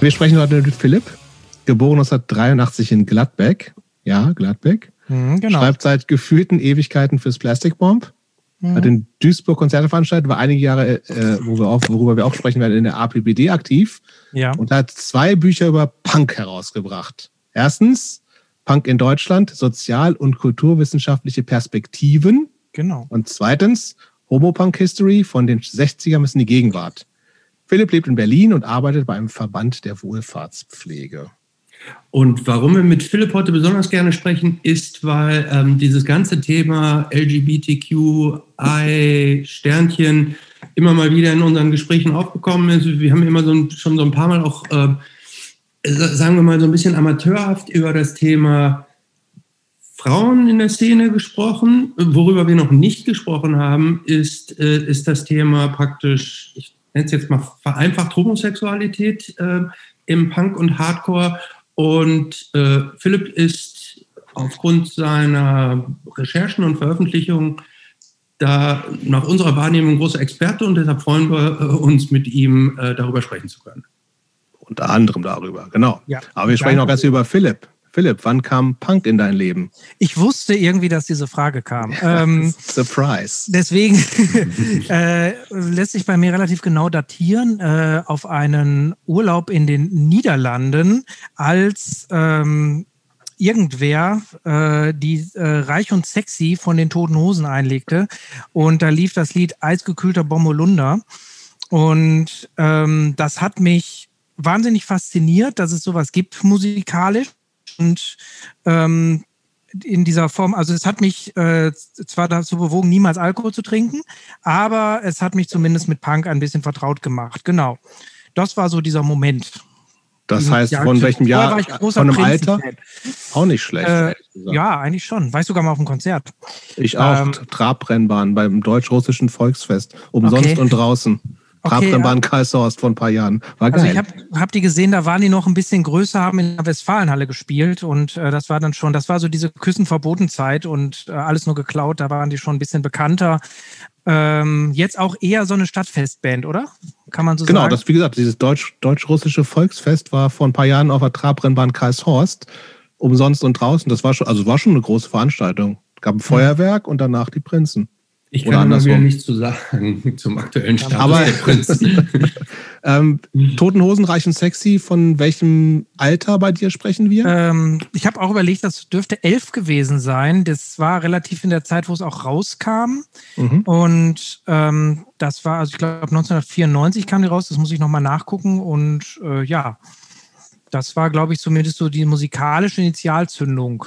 Wir sprechen heute mit Philipp, geboren 1983 in Gladbeck. Ja, Gladbeck. Mhm, genau. Schreibt seit gefühlten Ewigkeiten fürs Plastic Bomb. Mhm. Hat in Duisburg Konzerte veranstaltet, war einige Jahre, äh, wo wir auch, worüber wir auch sprechen werden, in der APBD aktiv. Ja. Und hat zwei Bücher über Punk herausgebracht. Erstens Punk in Deutschland, sozial- und kulturwissenschaftliche Perspektiven. Genau. Und zweitens Homo-Punk History von den 60ern bis in die Gegenwart. Philipp lebt in Berlin und arbeitet bei einem Verband der Wohlfahrtspflege. Und warum wir mit Philipp heute besonders gerne sprechen, ist, weil ähm, dieses ganze Thema LGBTQI Sternchen immer mal wieder in unseren Gesprächen aufgekommen ist. Wir haben immer so ein, schon so ein paar Mal auch, äh, sagen wir mal, so ein bisschen amateurhaft über das Thema Frauen in der Szene gesprochen. Worüber wir noch nicht gesprochen haben, ist, äh, ist das Thema praktisch, ich nenne es jetzt mal vereinfacht Homosexualität äh, im Punk und Hardcore. Und äh, Philipp ist aufgrund seiner Recherchen und Veröffentlichungen da nach unserer Wahrnehmung großer Experte und deshalb freuen wir äh, uns mit ihm äh, darüber sprechen zu können. Unter anderem darüber, genau. Ja, Aber wir sprechen auch ganz über Philipp. Philipp, wann kam Punk in dein Leben? Ich wusste irgendwie, dass diese Frage kam. Ähm, Surprise. Deswegen äh, lässt sich bei mir relativ genau datieren äh, auf einen Urlaub in den Niederlanden, als ähm, irgendwer äh, die äh, Reich und Sexy von den Toten Hosen einlegte. Und da lief das Lied Eisgekühlter Bommelunder. Und ähm, das hat mich wahnsinnig fasziniert, dass es sowas gibt musikalisch und ähm, in dieser Form, also es hat mich äh, zwar dazu bewogen, niemals Alkohol zu trinken, aber es hat mich zumindest mit Punk ein bisschen vertraut gemacht. Genau. Das war so dieser Moment. Das heißt, von welchem Jahr? War ich von einem Alter? Auch nicht schlecht. Äh, ja, eigentlich schon. War ich sogar mal auf dem Konzert. Ich auch. Ähm, Trabrennbahn beim Deutsch-Russischen Volksfest. Umsonst okay. und draußen. Okay, Trabrennbahn ja. Vor ein paar Jahren. War also geil. ich habe hab die gesehen, da waren die noch ein bisschen größer, haben in der Westfalenhalle gespielt und äh, das war dann schon, das war so diese Küssenverbotenzeit und äh, alles nur geklaut, da waren die schon ein bisschen bekannter. Ähm, jetzt auch eher so eine Stadtfestband, oder? Kann man so genau, sagen? Genau, das wie gesagt, dieses deutsch, deutsch-russische Volksfest war vor ein paar Jahren auf der Trabrennbahn Kaiserhorst umsonst und draußen. Das war schon, also war schon eine große Veranstaltung. Es gab ein Feuerwerk und danach die Prinzen. Ich kann immer wieder nichts zu sagen zum aktuellen Status Aber, der Prinzen. ähm, Toten Hosen, reich und sexy, von welchem Alter bei dir sprechen wir? Ähm, ich habe auch überlegt, das dürfte elf gewesen sein. Das war relativ in der Zeit, wo es auch rauskam. Mhm. Und ähm, das war, also ich glaube 1994 kam die raus, das muss ich nochmal nachgucken. Und äh, ja, das war, glaube ich, zumindest so die musikalische Initialzündung.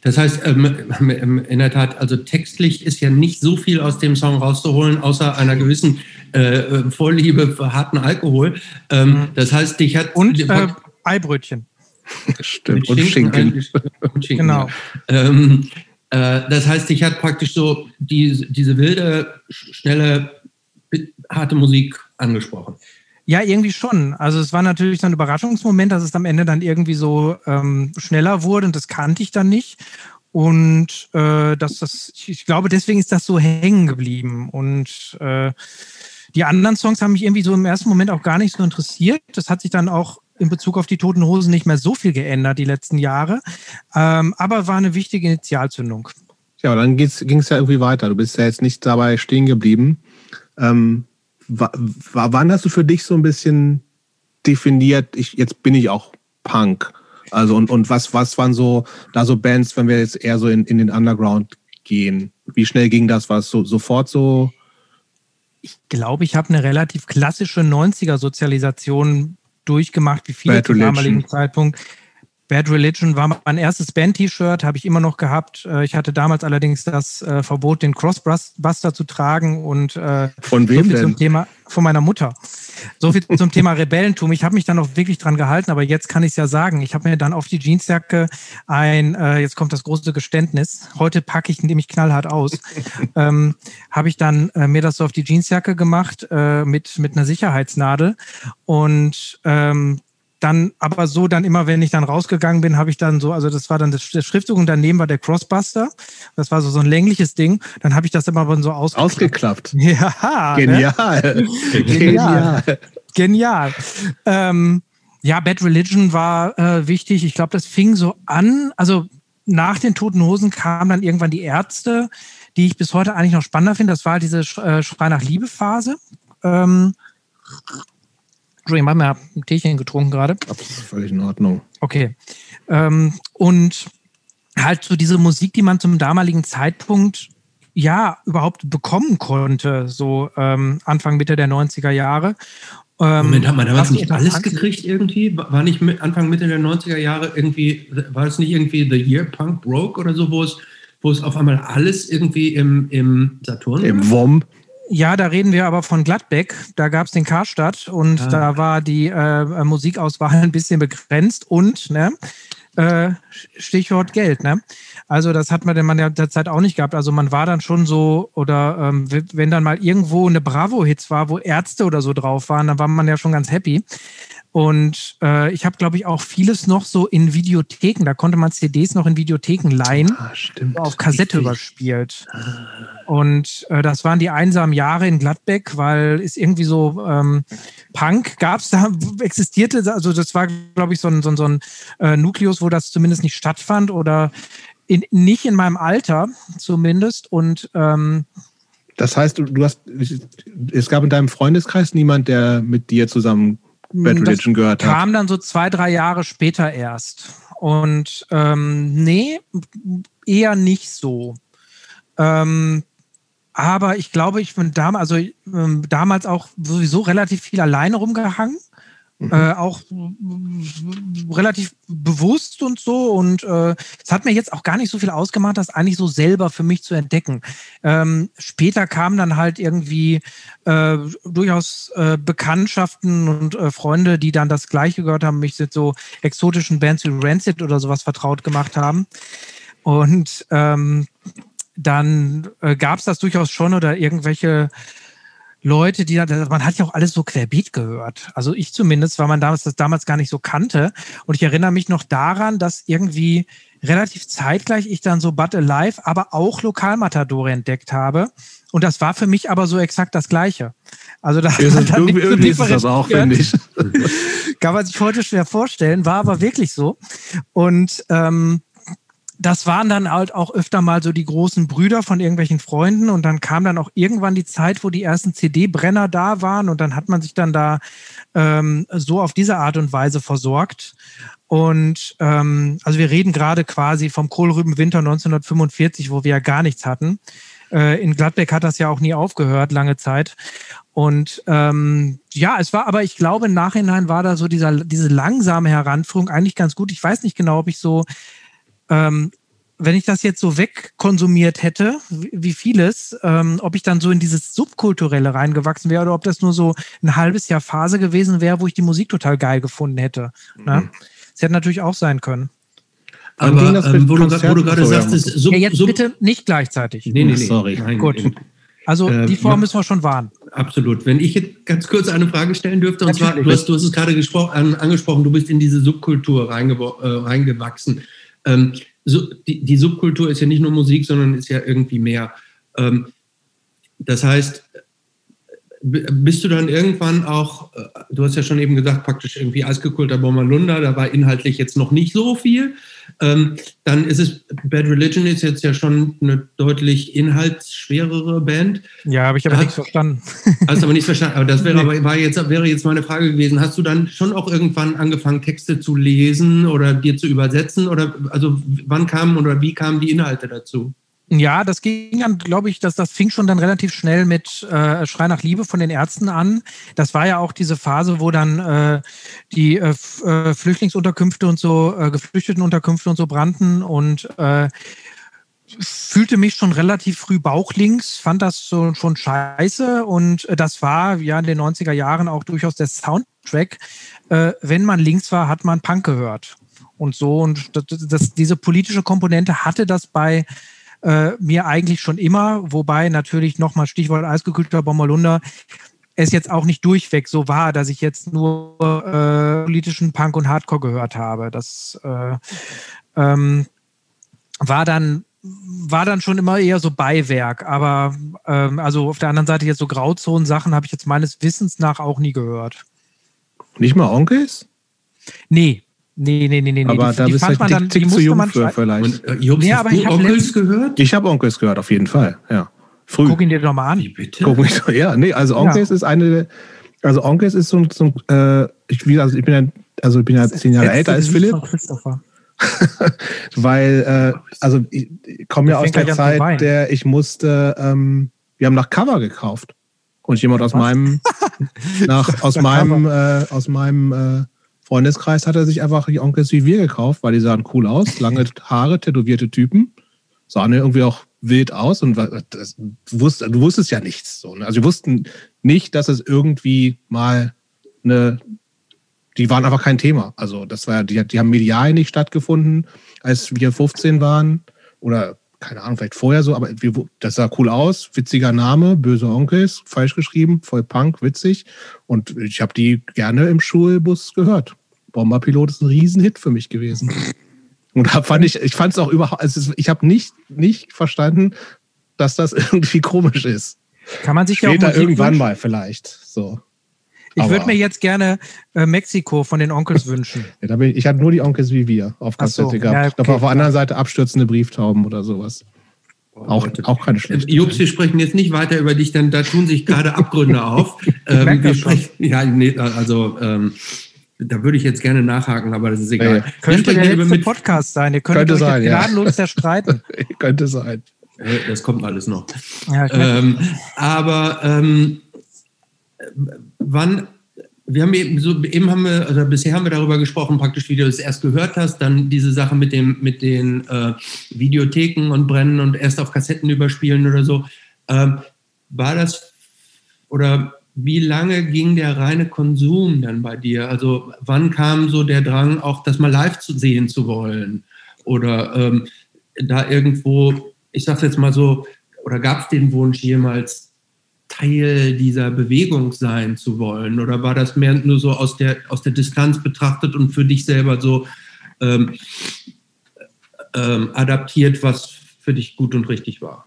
Das heißt, ähm, ähm, in der Tat, also textlich ist ja nicht so viel aus dem Song rauszuholen, außer einer gewissen äh, Vorliebe für harten Alkohol. Ähm, mhm. das heißt, dich hat. Und äh, Eibrötchen. Stimmt, und Schinken. Und Schinken. Genau. Ähm, äh, das heißt, dich hat praktisch so die, diese wilde, schnelle, harte Musik angesprochen. Ja, irgendwie schon. Also es war natürlich so ein Überraschungsmoment, dass es am Ende dann irgendwie so ähm, schneller wurde und das kannte ich dann nicht. Und äh, dass das, ich glaube, deswegen ist das so hängen geblieben. Und äh, die anderen Songs haben mich irgendwie so im ersten Moment auch gar nicht so interessiert. Das hat sich dann auch in Bezug auf die Toten Hosen nicht mehr so viel geändert die letzten Jahre. Ähm, aber war eine wichtige Initialzündung. Ja, aber dann ging es ja irgendwie weiter. Du bist ja jetzt nicht dabei stehen geblieben. Ähm, wann hast du für dich so ein bisschen definiert, ich, jetzt bin ich auch Punk? Also und, und was, was waren so da so Bands, wenn wir jetzt eher so in, in den Underground gehen? Wie schnell ging das? War es so, sofort so? Ich glaube, ich habe eine relativ klassische 90er-Sozialisation durchgemacht, wie viele zum damaligen Zeitpunkt. Bad Religion war mein erstes Band-T-Shirt, habe ich immer noch gehabt. Äh, ich hatte damals allerdings das äh, Verbot, den Crossbuster zu tragen und äh, von wem so denn? Zum Thema von meiner Mutter. So viel zum Thema Rebellentum. Ich habe mich dann auch wirklich dran gehalten, aber jetzt kann ich es ja sagen. Ich habe mir dann auf die Jeansjacke ein, äh, jetzt kommt das große Geständnis. Heute packe ich nämlich knallhart aus. ähm, habe ich dann äh, mir das so auf die Jeansjacke gemacht äh, mit mit einer Sicherheitsnadel und ähm, dann aber so dann immer, wenn ich dann rausgegangen bin, habe ich dann so, also das war dann das, das Schriftzug und daneben war der Crossbuster. Das war so, so ein längliches Ding. Dann habe ich das immer so ausgeklappt. Ausgeklappt. Ja. Genial. Ne? Genial. Genial. Ähm, Ja, Bad Religion war äh, wichtig. Ich glaube, das fing so an. Also nach den Toten Hosen kamen dann irgendwann die Ärzte, die ich bis heute eigentlich noch spannender finde. Das war diese äh, Schrei nach Liebe-Phase. Ähm, Entschuldigung, ich habe mir ein Teechen getrunken gerade. Völlig in Ordnung. Okay. Ähm, und halt so diese Musik, die man zum damaligen Zeitpunkt ja überhaupt bekommen konnte, so ähm, Anfang, Mitte der 90er Jahre. Ähm, Moment, hat man damals nicht alles gekriegt irgendwie? War nicht Anfang, Mitte der 90er Jahre irgendwie, war es nicht irgendwie The Year Punk Broke oder so, wo es, wo es auf einmal alles irgendwie im, im Saturn Im WOM. Ja, da reden wir aber von Gladbeck. Da gab es den Karstadt und ah. da war die äh, Musikauswahl ein bisschen begrenzt und ne, äh, Stichwort Geld. Ne? Also das hat man denn man ja derzeit auch nicht gehabt. Also man war dann schon so, oder ähm, wenn dann mal irgendwo eine Bravo-Hits war, wo Ärzte oder so drauf waren, dann war man ja schon ganz happy. Und äh, ich habe, glaube ich, auch vieles noch so in Videotheken. Da konnte man CDs noch in Videotheken leihen. Ah, stimmt. Auf Kassette Richtig. überspielt. Und äh, das waren die einsamen Jahre in Gladbeck, weil es irgendwie so ähm, Punk gab es da, existierte. Also das war, glaube ich, so ein, so ein, so ein äh, Nukleus, wo das zumindest nicht stattfand oder in, nicht in meinem Alter zumindest. Und ähm, das heißt, du hast, es gab in deinem Freundeskreis niemand, der mit dir zusammen Bad Religion gehört hat. Kam dann so zwei, drei Jahre später erst. Und ähm, nee, eher nicht so. Ähm, aber ich glaube, ich bin damals, also ähm, damals auch sowieso relativ viel alleine rumgehangen. Mhm. Äh, auch relativ bewusst und so. Und äh, es hat mir jetzt auch gar nicht so viel ausgemacht, das eigentlich so selber für mich zu entdecken. Ähm, später kamen dann halt irgendwie äh, durchaus äh, Bekanntschaften und äh, Freunde, die dann das Gleiche gehört haben, mich mit so exotischen Bands wie Rancid oder sowas vertraut gemacht haben. Und ähm, dann äh, gab es das durchaus schon oder irgendwelche Leute, die man hat ja auch alles so querbeet gehört. Also ich zumindest, weil man damals das damals gar nicht so kannte. Und ich erinnere mich noch daran, dass irgendwie relativ zeitgleich ich dann so But Alive, aber auch Lokalmatadore entdeckt habe. Und das war für mich aber so exakt das Gleiche. Also da ist es, irgendwie, irgendwie ist das auch, finde ich. Kann man sich heute schwer vorstellen, war aber wirklich so. Und ähm, das waren dann halt auch öfter mal so die großen Brüder von irgendwelchen Freunden und dann kam dann auch irgendwann die Zeit, wo die ersten CD-Brenner da waren und dann hat man sich dann da ähm, so auf diese Art und Weise versorgt. Und ähm, also wir reden gerade quasi vom Kohlrübenwinter 1945, wo wir ja gar nichts hatten. Äh, in Gladbeck hat das ja auch nie aufgehört, lange Zeit. Und ähm, ja, es war aber, ich glaube, im Nachhinein war da so dieser, diese langsame Heranführung eigentlich ganz gut. Ich weiß nicht genau, ob ich so ähm, wenn ich das jetzt so wegkonsumiert hätte, wie vieles, ähm, ob ich dann so in dieses Subkulturelle reingewachsen wäre oder ob das nur so ein halbes Jahr Phase gewesen wäre, wo ich die Musik total geil gefunden hätte. Ne? Mhm. Das hätte natürlich auch sein können. Aber ähm, wo, du, wo, du, gerade sagst, ist Sub, ja, jetzt Sub bitte nicht gleichzeitig. Nee, nee, nee. Sorry. Nein, Gut. Also äh, die Form müssen wir schon wahren. Absolut. Wenn ich jetzt ganz kurz eine Frage stellen dürfte, und Natürlich. zwar, du hast, du hast es gerade angesprochen, du bist in diese Subkultur reinge äh, reingewachsen. Ähm, so, die, die, Subkultur ist ja nicht nur Musik, sondern ist ja irgendwie mehr. Ähm, das heißt, bist du dann irgendwann auch, äh, du hast ja schon eben gesagt, praktisch irgendwie Eisgekulter Bommerlunder, da war inhaltlich jetzt noch nicht so viel. Ähm, dann ist es, Bad Religion ist jetzt ja schon eine deutlich inhaltsschwerere Band. Ja, habe ich aber nichts verstanden. Hast aber nichts verstanden. Aber das wäre, aber, war jetzt, wäre jetzt meine Frage gewesen. Hast du dann schon auch irgendwann angefangen, Texte zu lesen oder dir zu übersetzen? Oder also wann kamen oder wie kamen die Inhalte dazu? Ja, das ging dann, glaube ich, dass das fing schon dann relativ schnell mit äh, Schrei nach Liebe von den Ärzten an. Das war ja auch diese Phase, wo dann äh, die äh, äh Flüchtlingsunterkünfte und so, äh, Geflüchtetenunterkünfte und so brannten und äh, fühlte mich schon relativ früh bauchlinks, fand das so schon scheiße und äh, das war ja in den 90er Jahren auch durchaus der Soundtrack. Äh, wenn man links war, hat man Punk gehört und so und das, das, diese politische Komponente hatte das bei äh, mir eigentlich schon immer, wobei natürlich nochmal Stichwort eisgekühlter Bommerlunder, es jetzt auch nicht durchweg so war, dass ich jetzt nur äh, politischen Punk und Hardcore gehört habe. Das äh, ähm, war dann war dann schon immer eher so Beiwerk, aber ähm, also auf der anderen Seite jetzt so Grauzonen-Sachen habe ich jetzt meines Wissens nach auch nie gehört. Nicht mal Onkels? Nee, Nee, nee, nee, nee. Aber die, da die bist fand man dann, die zu jung für vielleicht. Und, äh, Jobs, nee, aber ich Onkels gehört? Ich habe Onkels gehört, auf jeden Fall, ja. Früh. Guck ihn dir doch mal an. Wie bitte? Guck mich, ja, nee, also Onkels ja. ist eine, also Onkels ist so, so äh, ich, wie, also ich bin ja, also ich bin ja zehn Jahre älter als Philipp. Weil, äh, also ich, ich komme ja aus der Zeit, der ich musste, ähm, wir haben nach Cover gekauft. Und jemand aus Was? meinem, nach, aus meinem, äh, aus meinem äh, Freundeskreis hat er sich einfach die Onkels wie wir gekauft, weil die sahen cool aus. Lange Haare, tätowierte Typen. Sahen irgendwie auch wild aus und das, du, du wusstest ja nichts. So, ne? Also wir wussten nicht, dass es irgendwie mal eine, die waren einfach kein Thema. Also das war, die, die haben medial nicht stattgefunden, als wir 15 waren oder keine Ahnung, vielleicht vorher so, aber das sah cool aus, witziger Name, böse Onkels, falsch geschrieben, voll Punk, witzig. Und ich habe die gerne im Schulbus gehört. Bomberpilot ist ein Riesenhit für mich gewesen. Und da fand ich, ich fand es auch überhaupt, also ich habe nicht, nicht verstanden, dass das irgendwie komisch ist. Kann man sich Später ja auch irgendwann mal vielleicht. So. Ich würde mir jetzt gerne äh, Mexiko von den Onkels wünschen. ja, da bin ich, ich hatte nur die Onkels wie wir auf Kassette so, gehabt. Ja, okay, ich glaube, auf der anderen Seite abstürzende Brieftauben oder sowas. Auch, auch keine schlechte. Jobs, wir sprechen jetzt nicht weiter über dich, denn da tun sich gerade Abgründe auf. ähm, wir sprechen, ja, nee, also ähm, da würde ich jetzt gerne nachhaken, aber das ist egal. Hey, könnte der letzte mit Podcast sein. Ihr könnt euch sein, gnadenlos ja. zerstreiten. könnte sein. Das kommt alles noch. Ja, ähm, aber ähm, wann, wir haben eben so, eben haben wir, also bisher haben wir darüber gesprochen, praktisch, wie du es erst gehört hast, dann diese Sache mit dem, mit den äh, Videotheken und Brennen und erst auf Kassetten überspielen oder so. Ähm, war das oder wie lange ging der reine Konsum dann bei dir? Also wann kam so der Drang, auch das mal live zu sehen zu wollen? Oder ähm, da irgendwo, ich sag's jetzt mal so, oder gab es den Wunsch jemals Teil dieser Bewegung sein zu wollen? Oder war das mehr nur so aus der, aus der Distanz betrachtet und für dich selber so ähm, ähm, adaptiert, was für dich gut und richtig war?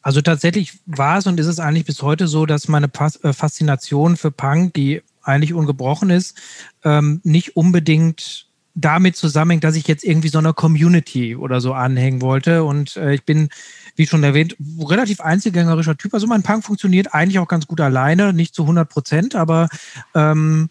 Also tatsächlich war es und ist es eigentlich bis heute so, dass meine äh, Faszination für Punk, die eigentlich ungebrochen ist, ähm, nicht unbedingt damit zusammenhängt, dass ich jetzt irgendwie so einer Community oder so anhängen wollte. Und äh, ich bin, wie schon erwähnt, relativ einzelgängerischer Typ. Also mein Punk funktioniert eigentlich auch ganz gut alleine, nicht zu 100 Prozent, aber ähm,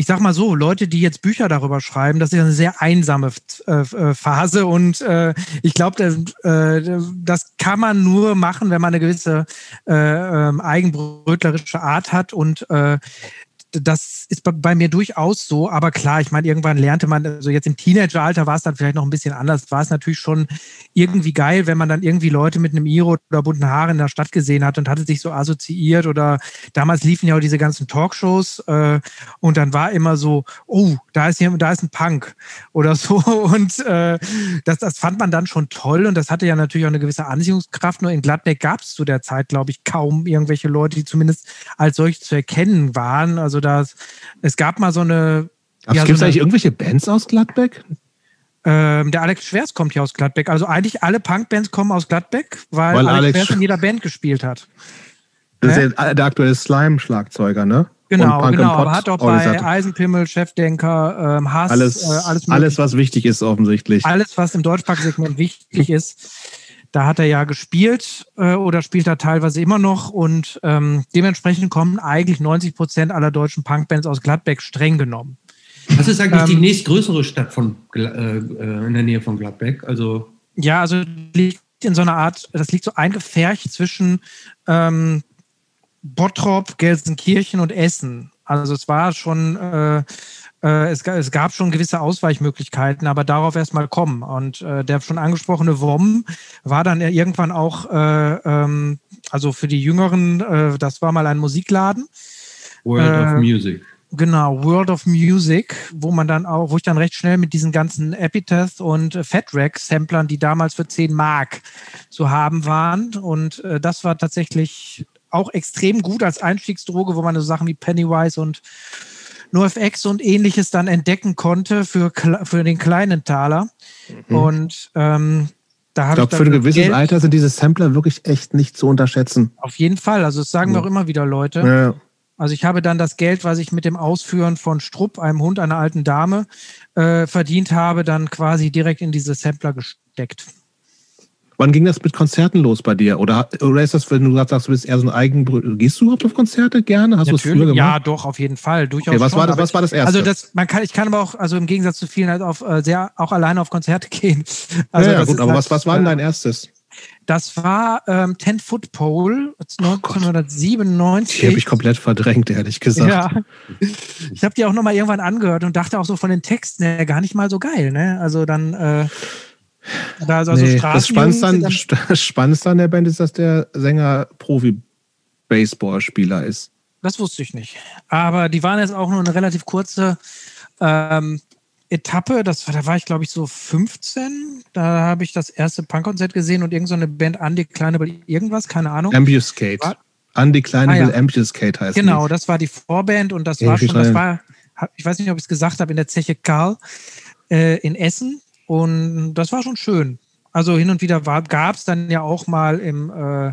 ich sag mal so, Leute, die jetzt Bücher darüber schreiben, das ist eine sehr einsame äh, Phase und äh, ich glaube, äh, das kann man nur machen, wenn man eine gewisse äh, ähm, eigenbrötlerische Art hat und äh, das ist bei mir durchaus so, aber klar, ich meine, irgendwann lernte man, also jetzt im Teenageralter war es dann vielleicht noch ein bisschen anders, war es natürlich schon irgendwie geil, wenn man dann irgendwie Leute mit einem Iro oder bunten Haaren in der Stadt gesehen hat und hatte sich so assoziiert oder damals liefen ja auch diese ganzen Talkshows äh, und dann war immer so, oh, da ist hier, da ist ein Punk oder so. Und äh, das, das fand man dann schon toll und das hatte ja natürlich auch eine gewisse Anziehungskraft, nur in Gladbeck gab es zu der Zeit, glaube ich, kaum irgendwelche Leute, die zumindest als solche zu erkennen waren, also das, es gab mal so eine. Ja, Gibt es so eigentlich irgendwelche Bands aus Gladbeck? Ähm, der Alex Schwers kommt hier aus Gladbeck. Also eigentlich alle Punkbands kommen aus Gladbeck, weil, weil Alex, Alex Schwers in jeder Band gespielt hat. Das ist der, der aktuelle Slime-Schlagzeuger, ne? Genau, genau. Aber hat auch bei Eisenpimmel, Chefdenker, ähm, Hass, alles, äh, alles, alles, was wichtig ist, offensichtlich. Alles, was im Deutschpunk-Segment wichtig ist. Da hat er ja gespielt äh, oder spielt er teilweise immer noch und ähm, dementsprechend kommen eigentlich 90 Prozent aller deutschen Punkbands aus Gladbeck streng genommen. Was ist eigentlich ähm, die nächstgrößere Stadt von, äh, äh, in der Nähe von Gladbeck? Also ja, also liegt in so einer Art, das liegt so eingefärcht zwischen ähm, Bottrop, Gelsenkirchen und Essen. Also es war schon äh, es, es, gab schon gewisse Ausweichmöglichkeiten, aber darauf erstmal kommen. Und äh, der schon angesprochene WOM war dann irgendwann auch, äh, ähm, also für die Jüngeren, äh, das war mal ein Musikladen. World of äh, Music. Genau, World of Music, wo man dann auch, wo ich dann recht schnell mit diesen ganzen Epitaph und Fat Rack Samplern, die damals für 10 Mark zu haben waren. Und äh, das war tatsächlich auch extrem gut als Einstiegsdroge, wo man so Sachen wie Pennywise und NoFX und ähnliches dann entdecken konnte für, für den kleinen Taler. Mhm. Und ähm, da habe ich. glaube, für ein gewisses Geld Alter sind diese Sampler wirklich echt nicht zu unterschätzen. Auf jeden Fall. Also, das sagen ja. wir auch immer wieder Leute. Ja. Also ich habe dann das Geld, was ich mit dem Ausführen von Strupp, einem Hund einer alten Dame, äh, verdient habe, dann quasi direkt in diese Sampler gesteckt. Wann ging das mit Konzerten los bei dir? Oder, oder ist das, wenn du sagst, du bist eher so ein Eigenbrüder, gehst du überhaupt auf Konzerte gerne? Hast du es früher gemacht? Ja, doch, auf jeden Fall. Durchaus okay, was, schon, war das, was war das erste? Also das, man kann, ich kann aber auch, also im Gegensatz zu vielen halt auf äh, sehr auch alleine auf Konzerte gehen. Also ja, ja gut, aber halt, was, was war denn äh, dein erstes? Das war ähm, Ten Foot Pole 1997. Die habe ich komplett verdrängt, ehrlich gesagt. Ja. Ich habe die auch nochmal irgendwann angehört und dachte auch so von den Texten her gar nicht mal so geil. Ne? Also dann. Äh, da also nee, das Spannendste an, das Spannendste an der Band ist, dass der Sänger Profi-Baseballspieler ist. Das wusste ich nicht. Aber die waren jetzt auch nur eine relativ kurze ähm, Etappe, das, da war ich glaube ich so 15. Da habe ich das erste Punkkonzert gesehen und irgendeine so Band Undeclinable irgendwas, keine Ahnung. Ambuscade. War, Undeclinable ah, ja. Ambuscade heißt Genau, die. das war die Vorband und das ja, war schon, das war, ich weiß nicht, ob ich es gesagt habe, in der Zeche Karl äh, in Essen und das war schon schön. Also hin und wieder gab es dann ja auch mal im, äh,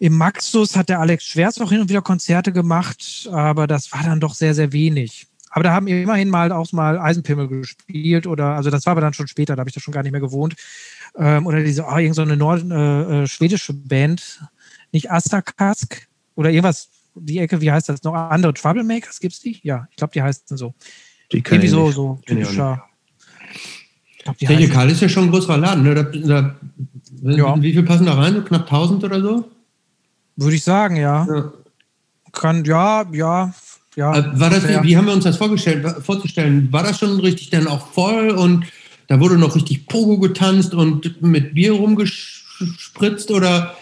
im Maxus hat der Alex Schwerz auch hin und wieder Konzerte gemacht, aber das war dann doch sehr, sehr wenig. Aber da haben immerhin mal auch mal Eisenpimmel gespielt oder, also das war aber dann schon später, da habe ich das schon gar nicht mehr gewohnt. Ähm, oder diese, oh, irgend so eine Nord, äh, äh, schwedische Band, nicht Astakask oder irgendwas, die Ecke, wie heißt das noch? Andere Troublemakers, gibt es die? Ja, ich glaube, die heißen so. Die Irgendwie so, so typischer. Technikal ist ja schon ein größerer Laden. Ne? Da, da, ja. Wie viel passen da rein? So knapp 1000 oder so? Würde ich sagen, ja. ja. Kann, ja, ja, ja, äh, war das, wie haben wir uns das vorgestellt, vorzustellen? War das schon richtig dann auch voll und da wurde noch richtig Pogo getanzt und mit Bier rumgespritzt oder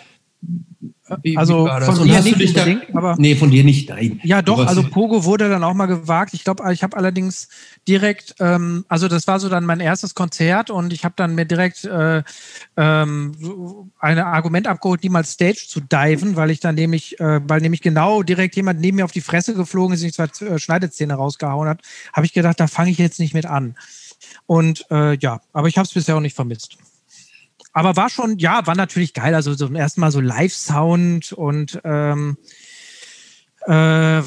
wie, also wie von dir nicht da, aber nee, von dir nicht, nein. Ja, doch, also Pogo wurde dann auch mal gewagt. Ich glaube, ich habe allerdings direkt, ähm, also das war so dann mein erstes Konzert und ich habe dann mir direkt äh, ähm, ein Argument abgeholt, niemals Stage zu diven, weil ich dann nämlich, äh, weil nämlich genau direkt jemand neben mir auf die Fresse geflogen ist und zwei äh, Schneidezähne rausgehauen hat, habe ich gedacht, da fange ich jetzt nicht mit an. Und äh, ja, aber ich habe es bisher auch nicht vermisst aber war schon, ja, war natürlich geil. Also zum ersten Mal so Live-Sound und ähm, äh,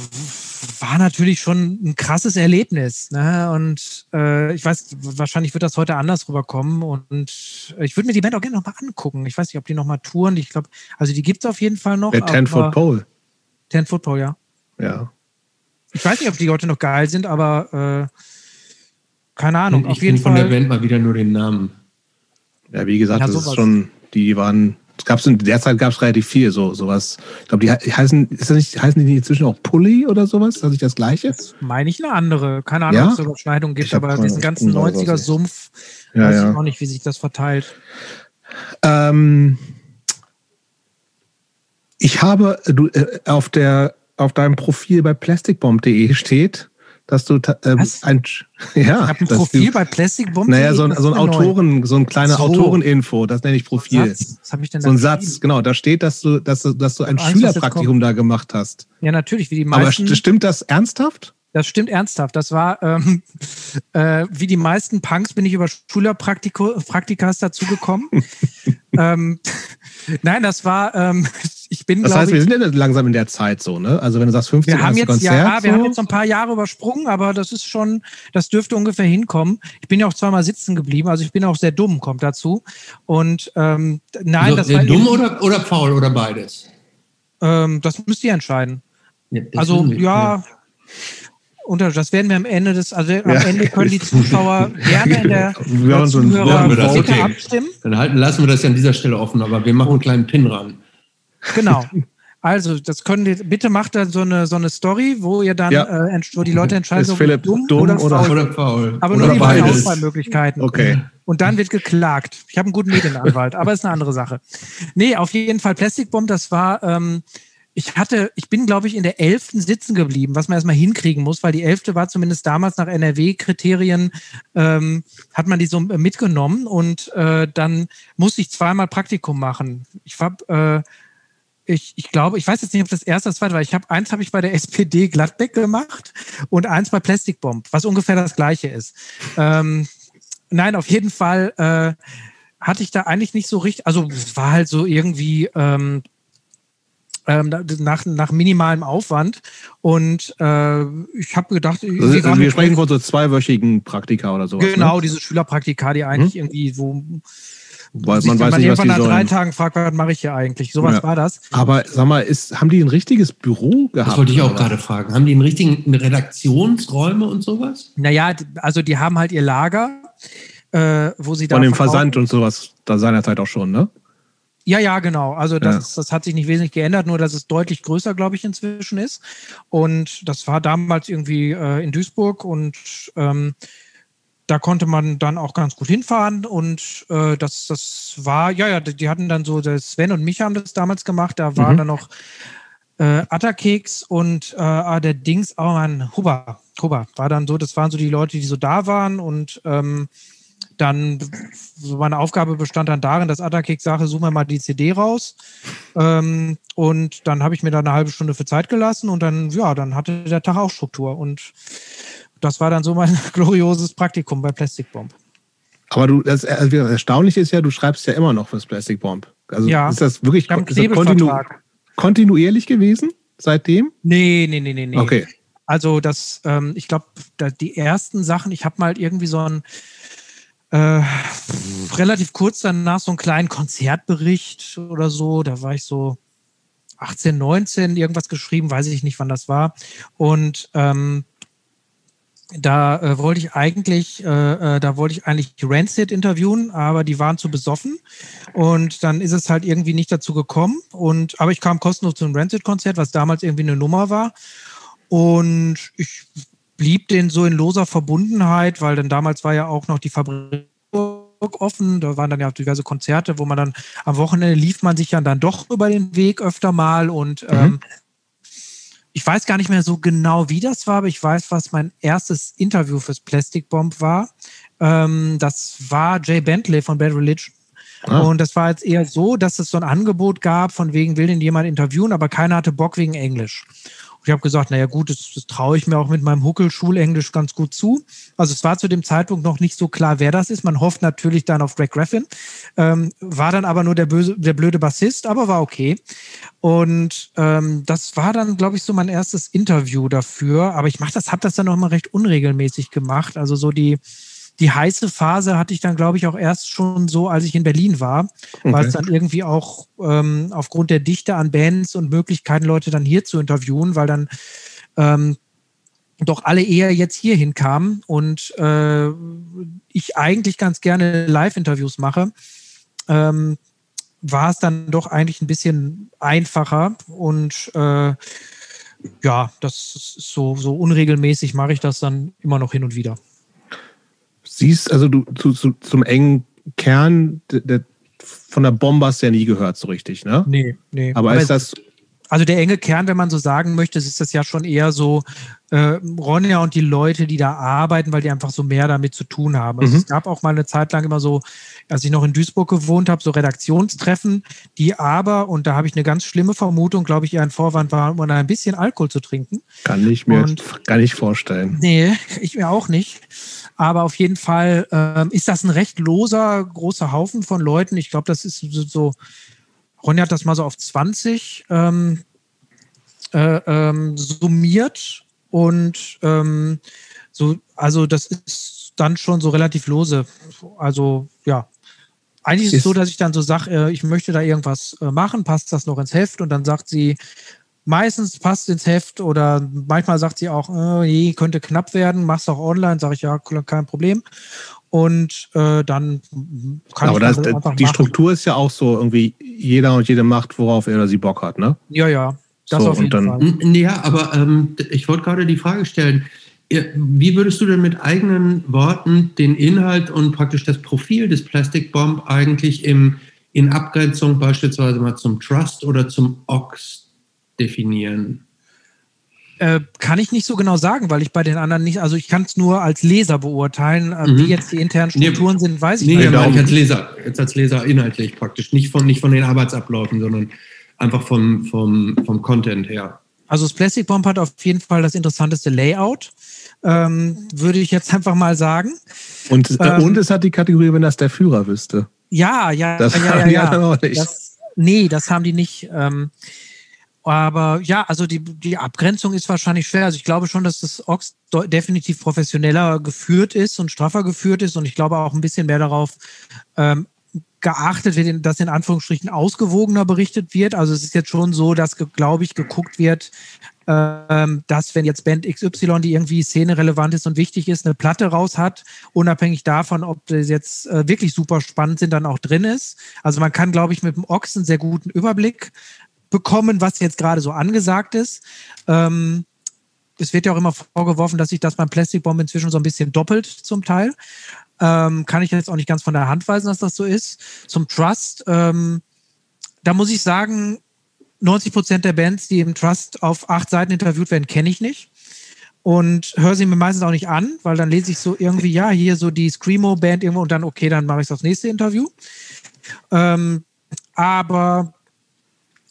war natürlich schon ein krasses Erlebnis. Ne? Und äh, ich weiß, wahrscheinlich wird das heute anders rüberkommen. Und ich würde mir die Band auch gerne nochmal angucken. Ich weiß nicht, ob die nochmal touren. Ich glaube, also die gibt es auf jeden Fall noch. Der Ten Foot Pole. Ten Foot Pole, ja. Ja. Ich weiß nicht, ob die heute noch geil sind, aber äh, keine Ahnung. Ich auf jeden Fall. von der Band mal wieder nur den Namen. Ja, wie gesagt, ja, das ist schon, die waren, es gab in der Zeit gab es relativ viel, so sowas. Ich glaube, die heißen, ist das nicht, heißen die inzwischen auch Pulli oder sowas? Ist das nicht das Gleiche? Das meine ich eine andere. Keine Ahnung, ja? ob es Überschneidungen gibt, aber diesen ganzen 90er-Sumpf, ja, weiß ich auch nicht, wie sich das verteilt. Ähm, ich habe du, äh, auf der auf deinem Profil bei plasticbomb.de steht, dass du ähm, ein ja ich ein Profil du, bei Plastic Bomb. Naja, so ein, so ein Autoren, so ein kleiner so. Autoreninfo, das nenne ich Profil. Was, was habe ich denn da So ein Satz, genau, da steht, dass du, dass du, dass du ein Angst, Schülerpraktikum da gemacht hast. Ja, natürlich, wie die meisten. Aber stimmt das ernsthaft? Das stimmt ernsthaft. Das war, ähm, äh, wie die meisten Punks bin ich über Schülerpraktikas dazugekommen. ähm, nein, das war, ähm, ich bin, Das heißt, ich, wir sind ja langsam in der Zeit so, ne? Also wenn du sagst 15 wir haben jetzt, Konzert, Ja, so. wir haben jetzt ein paar Jahre übersprungen, aber das ist schon, das dürfte ungefähr hinkommen. Ich bin ja auch zweimal sitzen geblieben, also ich bin auch sehr dumm, kommt dazu. Und ähm, nein, also, das war... Dumm oder, oder faul oder beides? Ähm, das müsst ihr entscheiden. Ja, also, ja... ja und das werden wir am Ende des, also am Ende können die Zuschauer gerne in der, wir Zuhörer okay. abstimmen. Dann halten, lassen wir das ja an dieser Stelle offen, aber wir machen einen kleinen Pin ran. Genau. Also, das können die, bitte macht da so eine, so eine Story, wo ihr dann, ja. äh, wo die Leute entscheiden, ist Philipp dumm, dumm oder, oder, faul. oder faul. Aber oder nur die beiden Auswahlmöglichkeiten. Okay. Und dann wird geklagt. Ich habe einen guten Medienanwalt, aber ist eine andere Sache. Nee, auf jeden Fall Plastic Bomb, das war, ähm, ich hatte, ich bin, glaube ich, in der elften sitzen geblieben, was man erstmal hinkriegen muss, weil die elfte war zumindest damals nach NRW-Kriterien, ähm, hat man die so mitgenommen und äh, dann musste ich zweimal Praktikum machen. Ich hab, äh, ich, ich glaube, ich weiß jetzt nicht, ob das erste oder zweite war. Ich habe eins habe ich bei der SPD Gladbeck gemacht und eins bei Plastic Bomb, was ungefähr das gleiche ist. Ähm, nein, auf jeden Fall äh, hatte ich da eigentlich nicht so richtig, also es war halt so irgendwie ähm, ähm, nach, nach minimalem Aufwand. Und äh, ich habe gedacht, also, also wir sprechen von so zweiwöchigen Praktika oder so. Genau, ne? diese Schülerpraktika, die eigentlich hm? irgendwie, wo weil man weiß nicht, was die nach sollen. drei Tagen fragt, was mache ich hier eigentlich? Sowas ja. war das. Aber sag mal, ist, haben die ein richtiges Büro gehabt? Das wollte ich auch gerade fragen. Haben die einen richtigen Redaktionsräume und sowas? Naja, also die haben halt ihr Lager, äh, wo sie da. Von dem Versand und sowas, da seinerzeit auch schon, ne? Ja, ja, genau. Also das, ja. das hat sich nicht wesentlich geändert, nur dass es deutlich größer, glaube ich, inzwischen ist. Und das war damals irgendwie äh, in Duisburg und ähm, da konnte man dann auch ganz gut hinfahren und äh, das, das war, ja, ja, die hatten dann so, Sven und mich haben das damals gemacht, da waren mhm. dann noch äh, Atterkeks und äh, ah, der Dings, oh man, Huber, Huber, war dann so, das waren so die Leute, die so da waren und ähm, dann, so meine Aufgabe bestand dann darin, dass Atterkeks sagte, such mir mal die CD raus ähm, und dann habe ich mir da eine halbe Stunde für Zeit gelassen und dann, ja, dann hatte der Tag auch Struktur und das war dann so mein glorioses Praktikum bei Plastic Bomb. Aber du, das also Erstaunliche ist ja, du schreibst ja immer noch fürs Plastic Bomb. Also ja, ist das wirklich ist das kontinu kontinuierlich gewesen seitdem? Nee, nee, nee, nee, nee. Okay. Also das, ähm, ich glaube, die ersten Sachen, ich habe mal irgendwie so ein äh, relativ kurz danach so einen kleinen Konzertbericht oder so, da war ich so 18, 19, irgendwas geschrieben, weiß ich nicht, wann das war. Und ähm, da äh, wollte ich eigentlich, äh, äh, da wollte ich eigentlich Rancid interviewen, aber die waren zu besoffen und dann ist es halt irgendwie nicht dazu gekommen. Und aber ich kam kostenlos zum Rancid-Konzert, was damals irgendwie eine Nummer war. Und ich blieb denen so in loser Verbundenheit, weil dann damals war ja auch noch die Fabrik offen. Da waren dann ja auch diverse Konzerte, wo man dann am Wochenende lief man sich ja dann doch über den Weg öfter mal und mhm. ähm, ich weiß gar nicht mehr so genau, wie das war, aber ich weiß, was mein erstes Interview fürs Plastic Bomb war. Ähm, das war Jay Bentley von Bad Religion. Ah. Und das war jetzt eher so, dass es so ein Angebot gab, von wegen will den jemand interviewen, aber keiner hatte Bock wegen Englisch ich habe gesagt, naja gut, das, das traue ich mir auch mit meinem Huckel-Schulenglisch ganz gut zu. Also es war zu dem Zeitpunkt noch nicht so klar, wer das ist. Man hofft natürlich dann auf Greg Graffin. Ähm, war dann aber nur der, böse, der blöde Bassist, aber war okay. Und ähm, das war dann, glaube ich, so mein erstes Interview dafür. Aber ich mache das, habe das dann noch mal recht unregelmäßig gemacht. Also so die die heiße Phase hatte ich dann, glaube ich, auch erst schon so, als ich in Berlin war, okay. weil es dann irgendwie auch ähm, aufgrund der Dichte an Bands und Möglichkeiten, Leute dann hier zu interviewen, weil dann ähm, doch alle eher jetzt hierhin kamen und äh, ich eigentlich ganz gerne Live-Interviews mache. Ähm, war es dann doch eigentlich ein bisschen einfacher und äh, ja, das ist so, so unregelmäßig mache ich das dann immer noch hin und wieder siehst, also du zu, zu, zum engen Kern der, der, von der Bombe hast du ja nie gehört so richtig, ne? Nee, nee. Aber, Aber ist das. Also der enge Kern, wenn man so sagen möchte, ist das ja schon eher so äh, Ronja und die Leute, die da arbeiten, weil die einfach so mehr damit zu tun haben. Also mhm. Es gab auch mal eine Zeit lang immer so, als ich noch in Duisburg gewohnt habe, so Redaktionstreffen, die aber, und da habe ich eine ganz schlimme Vermutung, glaube ich, eher ein Vorwand war, um ein bisschen Alkohol zu trinken. Kann ich mir und, gar nicht vorstellen. Nee, ich mir auch nicht. Aber auf jeden Fall ähm, ist das ein recht loser, großer Haufen von Leuten. Ich glaube, das ist so, Ronja hat das mal so auf 20 ähm, äh, ähm, summiert. Und ähm, so, also das ist dann schon so relativ lose. Also ja, eigentlich ist es so, dass ich dann so sage, äh, ich möchte da irgendwas äh, machen, passt das noch ins Heft? Und dann sagt sie, meistens passt ins Heft oder manchmal sagt sie auch, äh, könnte knapp werden, machst auch online, sage ich ja, kein Problem. Und äh, dann kann Aber ich das, das einfach Die machen. Struktur ist ja auch so, irgendwie jeder und jede macht, worauf er oder sie Bock hat, ne? Ja, ja. Das so, auf jeden dann, Fall. Ja, aber ähm, ich wollte gerade die Frage stellen, wie würdest du denn mit eigenen Worten den Inhalt und praktisch das Profil des Plastic Bomb eigentlich im, in Abgrenzung beispielsweise mal zum Trust oder zum Ox definieren? Äh, kann ich nicht so genau sagen, weil ich bei den anderen nicht, also ich kann es nur als Leser beurteilen. Äh, mhm. Wie jetzt die internen Strukturen nee, sind, weiß ich nee, nicht. Nee, ich als Leser, jetzt als Leser inhaltlich praktisch, nicht von, nicht von den Arbeitsabläufen, sondern einfach vom, vom, vom Content her. Also das Plastic Bomb hat auf jeden Fall das interessanteste Layout, ähm, würde ich jetzt einfach mal sagen. Und, äh, ähm, und es hat die Kategorie, wenn das der Führer wüsste. Ja, ja, das ja, ja, ja, ja. Auch nicht. Das, nee, das haben die nicht. Ähm, Aber ja, also die, die Abgrenzung ist wahrscheinlich schwer. Also ich glaube schon, dass das Ox definitiv professioneller geführt ist und straffer geführt ist. Und ich glaube auch ein bisschen mehr darauf ähm, geachtet wird, dass in Anführungsstrichen ausgewogener berichtet wird. Also es ist jetzt schon so, dass, glaube ich, geguckt wird, ähm, dass wenn jetzt Band XY, die irgendwie szenerelevant ist und wichtig ist, eine Platte raus hat, unabhängig davon, ob das jetzt äh, wirklich super spannend sind, dann auch drin ist. Also man kann, glaube ich, mit dem Ochs einen sehr guten Überblick bekommen, was jetzt gerade so angesagt ist. Ähm, es wird ja auch immer vorgeworfen, dass sich das beim Plastic Bomb inzwischen so ein bisschen doppelt zum Teil. Ähm, kann ich jetzt auch nicht ganz von der Hand weisen, dass das so ist. Zum Trust, ähm, da muss ich sagen, 90 Prozent der Bands, die im Trust auf acht Seiten interviewt werden, kenne ich nicht. Und höre sie mir meistens auch nicht an, weil dann lese ich so irgendwie, ja, hier so die Screamo-Band irgendwo und dann, okay, dann mache ich das nächste Interview. Ähm, aber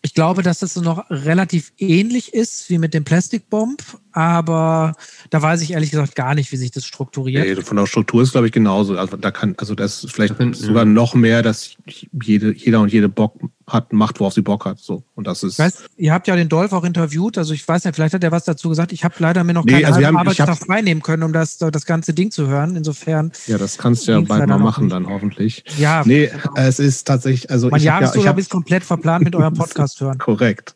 ich glaube, dass das noch relativ ähnlich ist wie mit dem Plastic Bomb, aber da weiß ich ehrlich gesagt gar nicht, wie sich das strukturiert. Nee, von der Struktur ist, glaube ich, genauso. Also da kann, also das ist vielleicht sogar noch mehr, dass jede, jeder und jede Bock hat, macht, worauf sie Bock hat. So. Und das ist. Weißt, ihr habt ja den Dolph auch interviewt, also ich weiß nicht, vielleicht hat er was dazu gesagt. Ich habe leider mir noch nee, keine also Arbeitstag frei nehmen können, um das, das ganze Ding zu hören. Insofern. Ja, das kannst du ja bald mal machen, dann hoffentlich. Ja. Nee, es ist tatsächlich, also. Mein Jahresurlaub ja, ist komplett verplant mit eurem Podcast hören. Korrekt.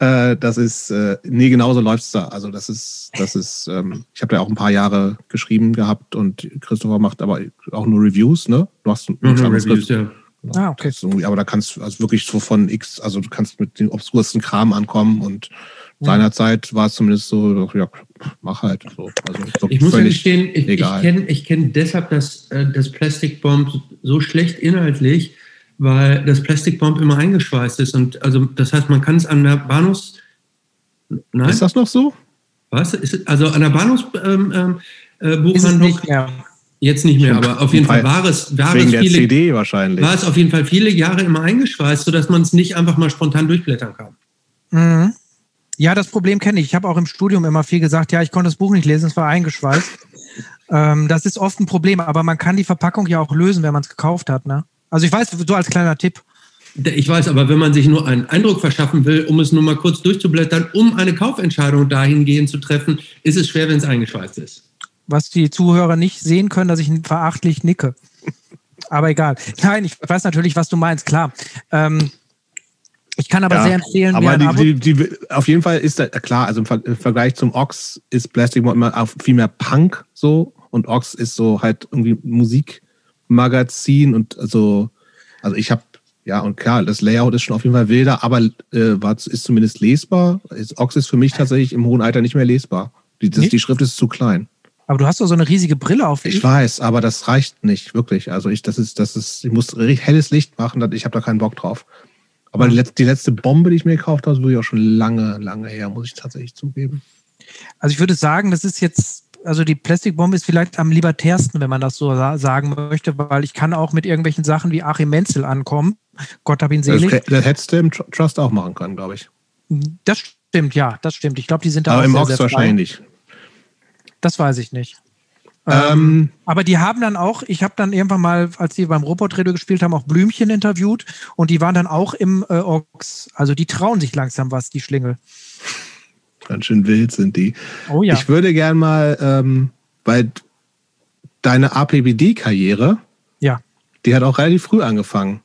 Äh, das ist, äh, nee, genauso läuft's da. Also das ist, das ist, ähm, ich habe ja auch ein paar Jahre geschrieben gehabt und Christopher macht aber auch nur Reviews, ne? Du hast mhm, Reviews, ja. Genau. Ah, okay. aber da kannst du also wirklich so von X, also du kannst mit dem obskursten Kram ankommen und mhm. seinerzeit war es zumindest so, ja, mach halt. So. Also, ich, glaub, ich muss ja gestehen, ich, ich kenne ich kenn deshalb das, äh, das Plastic Bomb so schlecht inhaltlich, weil das Plastic Bomb immer eingeschweißt ist. Und also das heißt, man kann es an der Bahnhofs. Nein? Ist das noch so? Was? Ist, also an der Bahnhofsbuchhandlung. Ähm, äh, nicht mehr. Jetzt nicht mehr, aber auf jeden Fall war es, war es viele, CD wahrscheinlich. war es auf jeden Fall viele Jahre immer eingeschweißt, sodass man es nicht einfach mal spontan durchblättern kann. Mhm. Ja, das Problem kenne ich. Ich habe auch im Studium immer viel gesagt, ja, ich konnte das Buch nicht lesen, es war eingeschweißt. ähm, das ist oft ein Problem, aber man kann die Verpackung ja auch lösen, wenn man es gekauft hat. Ne? Also ich weiß, so als kleiner Tipp. Ich weiß, aber wenn man sich nur einen Eindruck verschaffen will, um es nur mal kurz durchzublättern, um eine Kaufentscheidung dahingehend zu treffen, ist es schwer, wenn es eingeschweißt ist was die Zuhörer nicht sehen können, dass ich verachtlich nicke. Aber egal. Nein, ich weiß natürlich, was du meinst, klar. Ähm, ich kann aber ja, sehr empfehlen, aber die, die, die, auf jeden Fall ist da klar, also im, Vergleich zum Ox ist Plastic immer viel mehr Punk so und Ox ist so halt irgendwie Musikmagazin und so, also ich habe ja und klar, das Layout ist schon auf jeden Fall wilder, aber äh, ist zumindest lesbar. Ox ist für mich tatsächlich im hohen Alter nicht mehr lesbar. Die, das, die Schrift ist zu klein. Aber du hast doch so eine riesige Brille auf. Ich weiß, aber das reicht nicht wirklich. Also ich, das ist, das ist, ich muss helles Licht machen. Ich habe da keinen Bock drauf. Aber die, letzte, die letzte Bombe, die ich mir gekauft habe, ist ich auch schon lange, lange her, muss ich tatsächlich zugeben. Also ich würde sagen, das ist jetzt, also die Plastikbombe ist vielleicht am libertärsten, wenn man das so sagen möchte, weil ich kann auch mit irgendwelchen Sachen wie Achim Menzel ankommen. Gott hab ihn selig. Das, das hättest du im Trust auch machen können, glaube ich. Das stimmt, ja, das stimmt. Ich glaube, die sind da Aber auch im sehr, Ox sehr wahrscheinlich. Das weiß ich nicht. Ähm, ähm, aber die haben dann auch, ich habe dann irgendwann mal, als die beim Robot-Radio gespielt haben, auch Blümchen interviewt und die waren dann auch im äh, Ox. Also die trauen sich langsam was, die Schlingel. Ganz schön wild sind die. Oh ja. Ich würde gern mal, ähm, weil deine APBD-Karriere, ja. die hat auch relativ früh angefangen.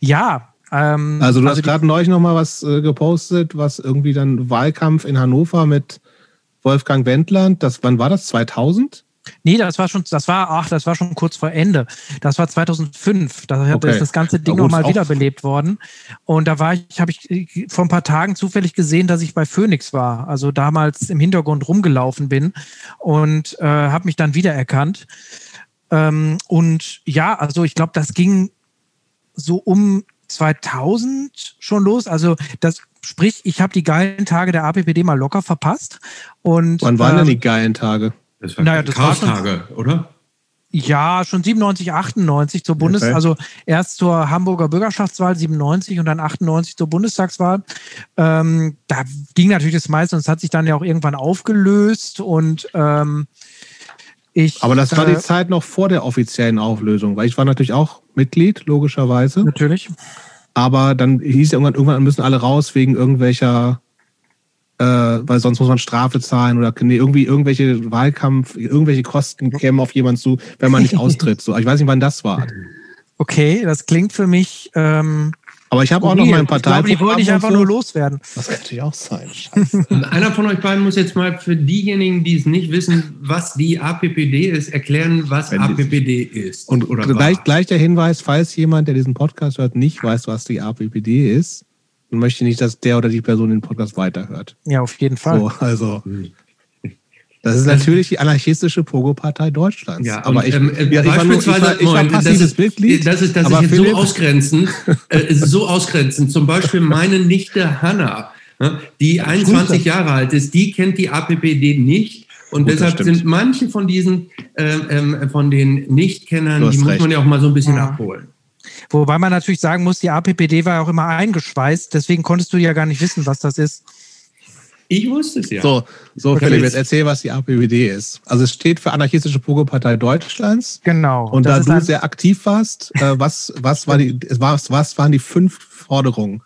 Ja. Ähm, also du also hast gerade neulich noch mal was äh, gepostet, was irgendwie dann Wahlkampf in Hannover mit Wolfgang Wendland, das, wann war das? 2000? Nee, das war schon, das war, ach, das war schon kurz vor Ende. Das war 2005. Da okay. ist das ganze Ding nochmal wiederbelebt worden. Und da war ich, habe ich vor ein paar Tagen zufällig gesehen, dass ich bei Phoenix war. Also damals im Hintergrund rumgelaufen bin und äh, habe mich dann wiedererkannt. Ähm, und ja, also ich glaube, das ging so um 2000 schon los. Also das Sprich, ich habe die geilen Tage der APPD mal locker verpasst. Und, Wann waren ähm, denn die geilen Tage? Das waren naja, das Chaos-Tage, oder? Ja, schon 97, 98 zur Bundes, okay. also erst zur Hamburger Bürgerschaftswahl 97 und dann 98 zur Bundestagswahl. Ähm, da ging natürlich das meiste und es hat sich dann ja auch irgendwann aufgelöst und ähm, ich. Aber das war äh, die Zeit noch vor der offiziellen Auflösung, weil ich war natürlich auch Mitglied, logischerweise. Natürlich. Aber dann hieß ja irgendwann, irgendwann müssen alle raus wegen irgendwelcher, äh, weil sonst muss man Strafe zahlen oder nee, irgendwie irgendwelche Wahlkampf, irgendwelche Kosten kämen auf jemanden zu, wenn man nicht austritt. So, ich weiß nicht, wann das war. Okay, das klingt für mich ähm, aber ich habe auch noch mein Parteiprogramm. Ich glaube, die wollen dich einfach so. nur loswerden. Das könnte ja auch sein. Scheiße. Einer von euch beiden muss jetzt mal für diejenigen, die es nicht wissen, was die APPD ist, erklären, was Wenn APPD ist. Und oder gleich, gleich der Hinweis, falls jemand, der diesen Podcast hört, nicht weiß, was die APPD ist, und möchte nicht, dass der oder die Person den Podcast weiterhört. Ja, auf jeden Fall. So, also. Das ist natürlich die anarchistische Pogo-Partei Deutschlands. Ja, aber und, ich, ähm, ja, beispielsweise, ich war, ich war das ist, Mitglied. Das ist, das ist so ausgrenzend, äh, so ausgrenzend. Zum Beispiel meine Nichte Hanna, ne, die 21 Jahre alt ist, die kennt die APPD nicht. Und Gut, deshalb sind manche von diesen, äh, äh, von den Nichtkennern, die muss man ja auch mal so ein bisschen ja. abholen. Wobei man natürlich sagen muss, die APPD war ja auch immer eingeschweißt, deswegen konntest du ja gar nicht wissen, was das ist. Ich wusste es ja. So, so. Philipp, jetzt erzähl, was die APWD ist. Also es steht für Anarchistische Pogo-Partei Deutschlands. Genau. Und da du sehr aktiv warst, äh, was, was, war die, was, was waren die fünf Forderungen?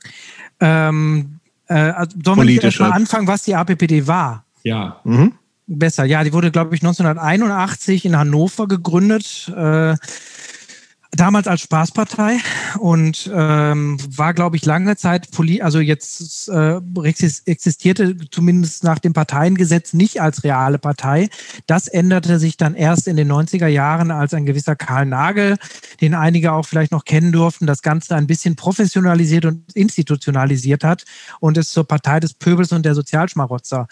Ähm, äh, also sollen wir erst mal anfangen, was die APPD war? Ja. Mhm. Besser, ja, die wurde, glaube ich, 1981 in Hannover gegründet. Äh, damals als Spaßpartei und ähm, war, glaube ich, lange Zeit, also jetzt äh, existierte zumindest nach dem Parteiengesetz nicht als reale Partei. Das änderte sich dann erst in den 90er Jahren, als ein gewisser Karl Nagel, den einige auch vielleicht noch kennen durften, das Ganze ein bisschen professionalisiert und institutionalisiert hat und es zur Partei des Pöbels und der Sozialschmarotzer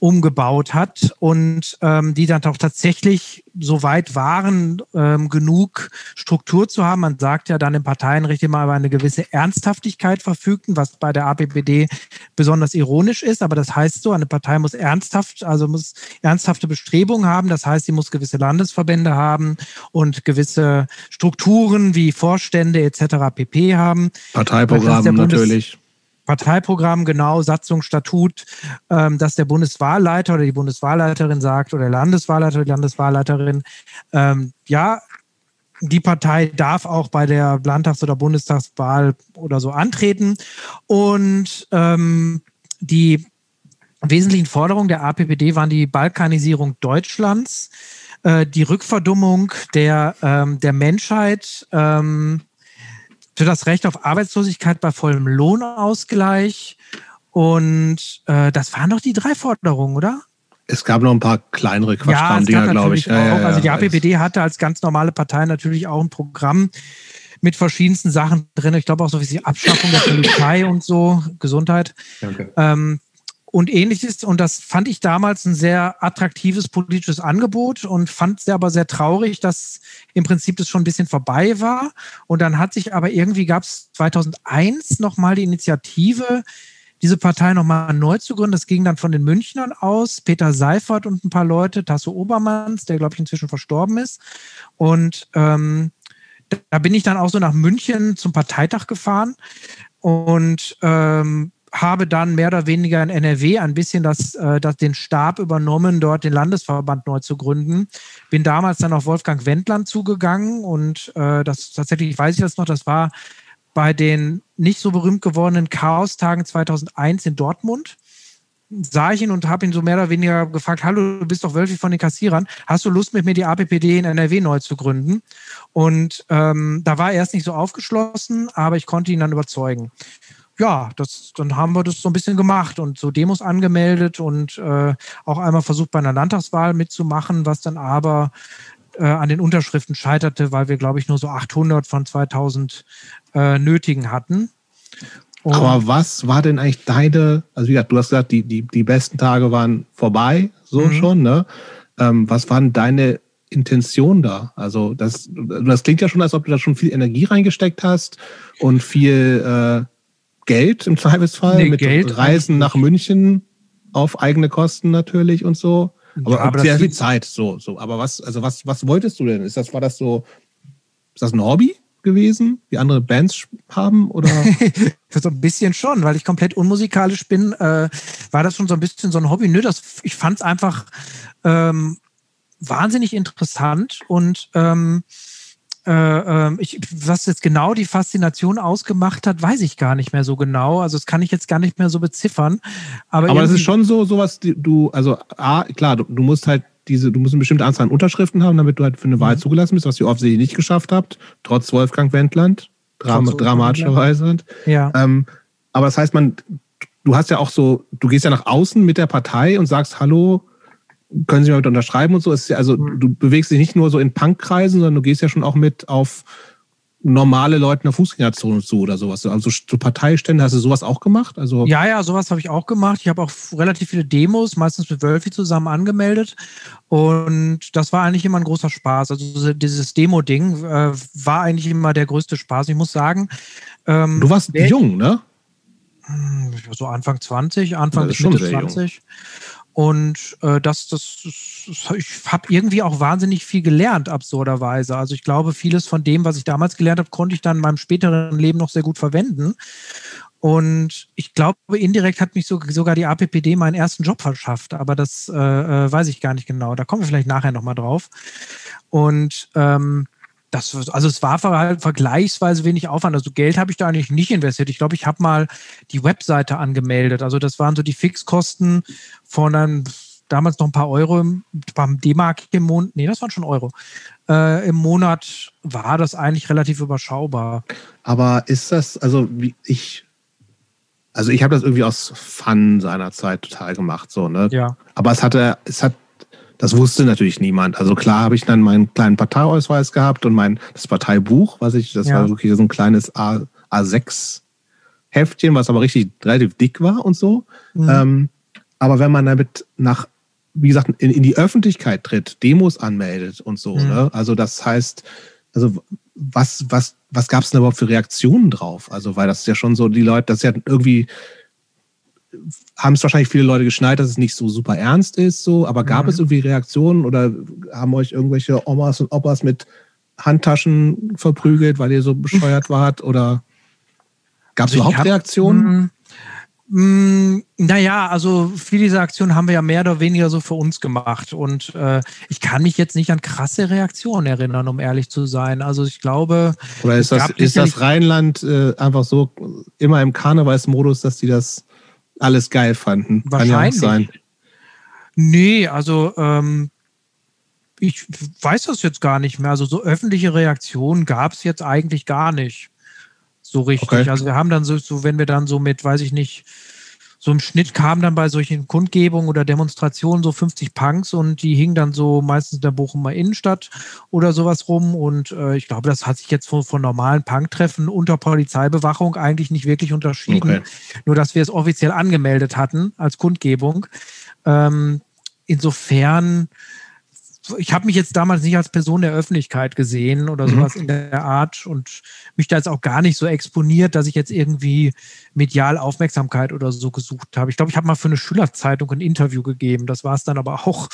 umgebaut hat und ähm, die dann auch tatsächlich so weit waren, ähm, genug Struktur zu haben. Man sagt ja dann im Parteienrecht immer über eine gewisse Ernsthaftigkeit verfügten, was bei der APPD besonders ironisch ist. Aber das heißt so, eine Partei muss ernsthaft, also muss ernsthafte Bestrebungen haben. Das heißt, sie muss gewisse Landesverbände haben und gewisse Strukturen wie Vorstände etc. pp. haben. Parteiprogramm natürlich. Parteiprogramm genau, Satzung, Statut, ähm, dass der Bundeswahlleiter oder die Bundeswahlleiterin sagt oder der Landeswahlleiter, die Landeswahlleiterin, ähm, ja, die Partei darf auch bei der Landtags- oder Bundestagswahl oder so antreten. Und ähm, die wesentlichen Forderungen der APPD waren die Balkanisierung Deutschlands, äh, die Rückverdummung der, ähm, der Menschheit, ähm, für das Recht auf Arbeitslosigkeit bei vollem Lohnausgleich. Und äh, das waren doch die drei Forderungen, oder? Es gab noch ein paar kleinere Quatschkram-Dinger, ja, glaube ich. Ja, ja, also die APPD hatte als ganz normale Partei natürlich auch ein Programm mit verschiedensten Sachen drin. Ich glaube auch so wie die Abschaffung der Polizei und so, Gesundheit. Danke. Ähm, und ähnliches. Und das fand ich damals ein sehr attraktives politisches Angebot und fand es aber sehr traurig, dass im Prinzip das schon ein bisschen vorbei war. Und dann hat sich aber irgendwie gab es 2001 nochmal die Initiative, diese Partei nochmal neu zu gründen. Das ging dann von den Münchnern aus, Peter Seifert und ein paar Leute, Tasso Obermanns, der glaube ich inzwischen verstorben ist. Und ähm, da bin ich dann auch so nach München zum Parteitag gefahren und ähm, habe dann mehr oder weniger in NRW ein bisschen das, äh, das, den Stab übernommen, dort den Landesverband neu zu gründen. Bin damals dann auf Wolfgang Wendland zugegangen und äh, das tatsächlich weiß ich das noch, das war bei den nicht so berühmt gewordenen Chaos-Tagen 2001 in Dortmund. Sah ich ihn und habe ihn so mehr oder weniger gefragt: Hallo, du bist doch Wölfi von den Kassierern. Hast du Lust, mit mir die APPD in NRW neu zu gründen? Und ähm, da war er erst nicht so aufgeschlossen, aber ich konnte ihn dann überzeugen ja, das, dann haben wir das so ein bisschen gemacht und so Demos angemeldet und äh, auch einmal versucht, bei einer Landtagswahl mitzumachen, was dann aber äh, an den Unterschriften scheiterte, weil wir, glaube ich, nur so 800 von 2000 äh, nötigen hatten. Und aber was war denn eigentlich deine, also wie gesagt, du hast gesagt, die, die, die besten Tage waren vorbei, so mhm. schon, ne? Ähm, was waren deine Intention da? Also das, das klingt ja schon, als ob du da schon viel Energie reingesteckt hast und viel äh, Geld im Zweifelsfall nee, mit Geld Reisen nach München auf eigene Kosten natürlich und so. Aber, ja, aber sehr viel Zeit, so, so. Aber was, also was, was wolltest du denn? Ist das, war das so, ist das ein Hobby gewesen, wie andere Bands haben? Oder? so ein bisschen schon, weil ich komplett unmusikalisch bin, äh, war das schon so ein bisschen so ein Hobby. Nö, das, ich fand es einfach ähm, wahnsinnig interessant und ähm, äh, ähm, ich, was jetzt genau die Faszination ausgemacht hat, weiß ich gar nicht mehr so genau. Also das kann ich jetzt gar nicht mehr so beziffern. Aber, aber das ist schon so, sowas, du, also A, klar, du, du musst halt diese, du musst eine bestimmte Anzahl an Unterschriften haben, damit du halt für eine Wahl mhm. zugelassen bist, was ihr offensichtlich nicht geschafft habt, trotz Wolfgang Wendland, Dram dramatischerweise. Ja. Ähm, aber das heißt, man, du hast ja auch so, du gehst ja nach außen mit der Partei und sagst, hallo, können Sie mal mit unterschreiben und so. Ja, also mhm. du bewegst dich nicht nur so in Punkkreisen, sondern du gehst ja schon auch mit auf normale Leute in der Fußgängerzone zu oder sowas. Also zu Parteiständen hast du sowas auch gemacht? Also ja, ja, sowas habe ich auch gemacht. Ich habe auch relativ viele Demos, meistens mit Wölfi zusammen angemeldet. Und das war eigentlich immer ein großer Spaß. Also dieses Demo-Ding äh, war eigentlich immer der größte Spaß. Ich muss sagen. Ähm, du warst jung, ne? Hm, so Anfang 20, Anfang bis Mitte 20. Jung. Und äh, das, das, ich habe irgendwie auch wahnsinnig viel gelernt, absurderweise. Also ich glaube, vieles von dem, was ich damals gelernt habe, konnte ich dann in meinem späteren Leben noch sehr gut verwenden. Und ich glaube, indirekt hat mich so, sogar die APPD meinen ersten Job verschafft, aber das äh, äh, weiß ich gar nicht genau. Da kommen wir vielleicht nachher nochmal drauf. Und ähm, das, also es war halt vergleichsweise wenig Aufwand. Also Geld habe ich da eigentlich nicht investiert. Ich glaube, ich habe mal die Webseite angemeldet. Also das waren so die Fixkosten von einem, damals noch ein paar Euro beim D-Mark im Monat. Nee, das waren schon Euro. Äh, Im Monat war das eigentlich relativ überschaubar. Aber ist das, also wie ich, also ich habe das irgendwie aus Fun seinerzeit total gemacht, so, ne? Ja. Aber es hatte, es hat das wusste natürlich niemand. Also klar habe ich dann meinen kleinen Parteiausweis gehabt und mein das Parteibuch, was ich, das ja. war wirklich so ein kleines A, A6 Heftchen, was aber richtig relativ dick war und so. Mhm. Ähm, aber wenn man damit nach, wie gesagt, in, in die Öffentlichkeit tritt, Demos anmeldet und so, mhm. ne? Also das heißt, also was, was, was gab es denn überhaupt für Reaktionen drauf? Also, weil das ja schon so, die Leute, das ist ja irgendwie haben es wahrscheinlich viele Leute geschneit, dass es nicht so super ernst ist, so, aber gab mhm. es irgendwie Reaktionen oder haben euch irgendwelche Omas und Opas mit Handtaschen verprügelt, weil ihr so bescheuert wart? Oder gab es also überhaupt hab, Reaktionen? Mh, mm, naja, also viele dieser Aktionen haben wir ja mehr oder weniger so für uns gemacht. Und äh, ich kann mich jetzt nicht an krasse Reaktionen erinnern, um ehrlich zu sein. Also ich glaube. Oder ist das, ist das Rheinland äh, einfach so immer im Karnevalsmodus, dass die das alles geil fanden. Wahrscheinlich. Kann ja sein. Nee, also ähm, ich weiß das jetzt gar nicht mehr. Also so öffentliche Reaktionen gab es jetzt eigentlich gar nicht. So richtig. Okay. Also wir haben dann so, so, wenn wir dann so mit, weiß ich nicht, so im Schnitt kamen dann bei solchen Kundgebungen oder Demonstrationen so 50 Punks und die hingen dann so meistens in der Bochumer Innenstadt oder sowas rum. Und äh, ich glaube, das hat sich jetzt von, von normalen Punktreffen unter Polizeibewachung eigentlich nicht wirklich unterschieden. Okay. Nur, dass wir es offiziell angemeldet hatten als Kundgebung. Ähm, insofern ich habe mich jetzt damals nicht als Person der Öffentlichkeit gesehen oder mhm. sowas in der Art und mich da jetzt auch gar nicht so exponiert, dass ich jetzt irgendwie medial Aufmerksamkeit oder so gesucht habe. Ich glaube, ich habe mal für eine Schülerzeitung ein Interview gegeben. Das war es dann aber auch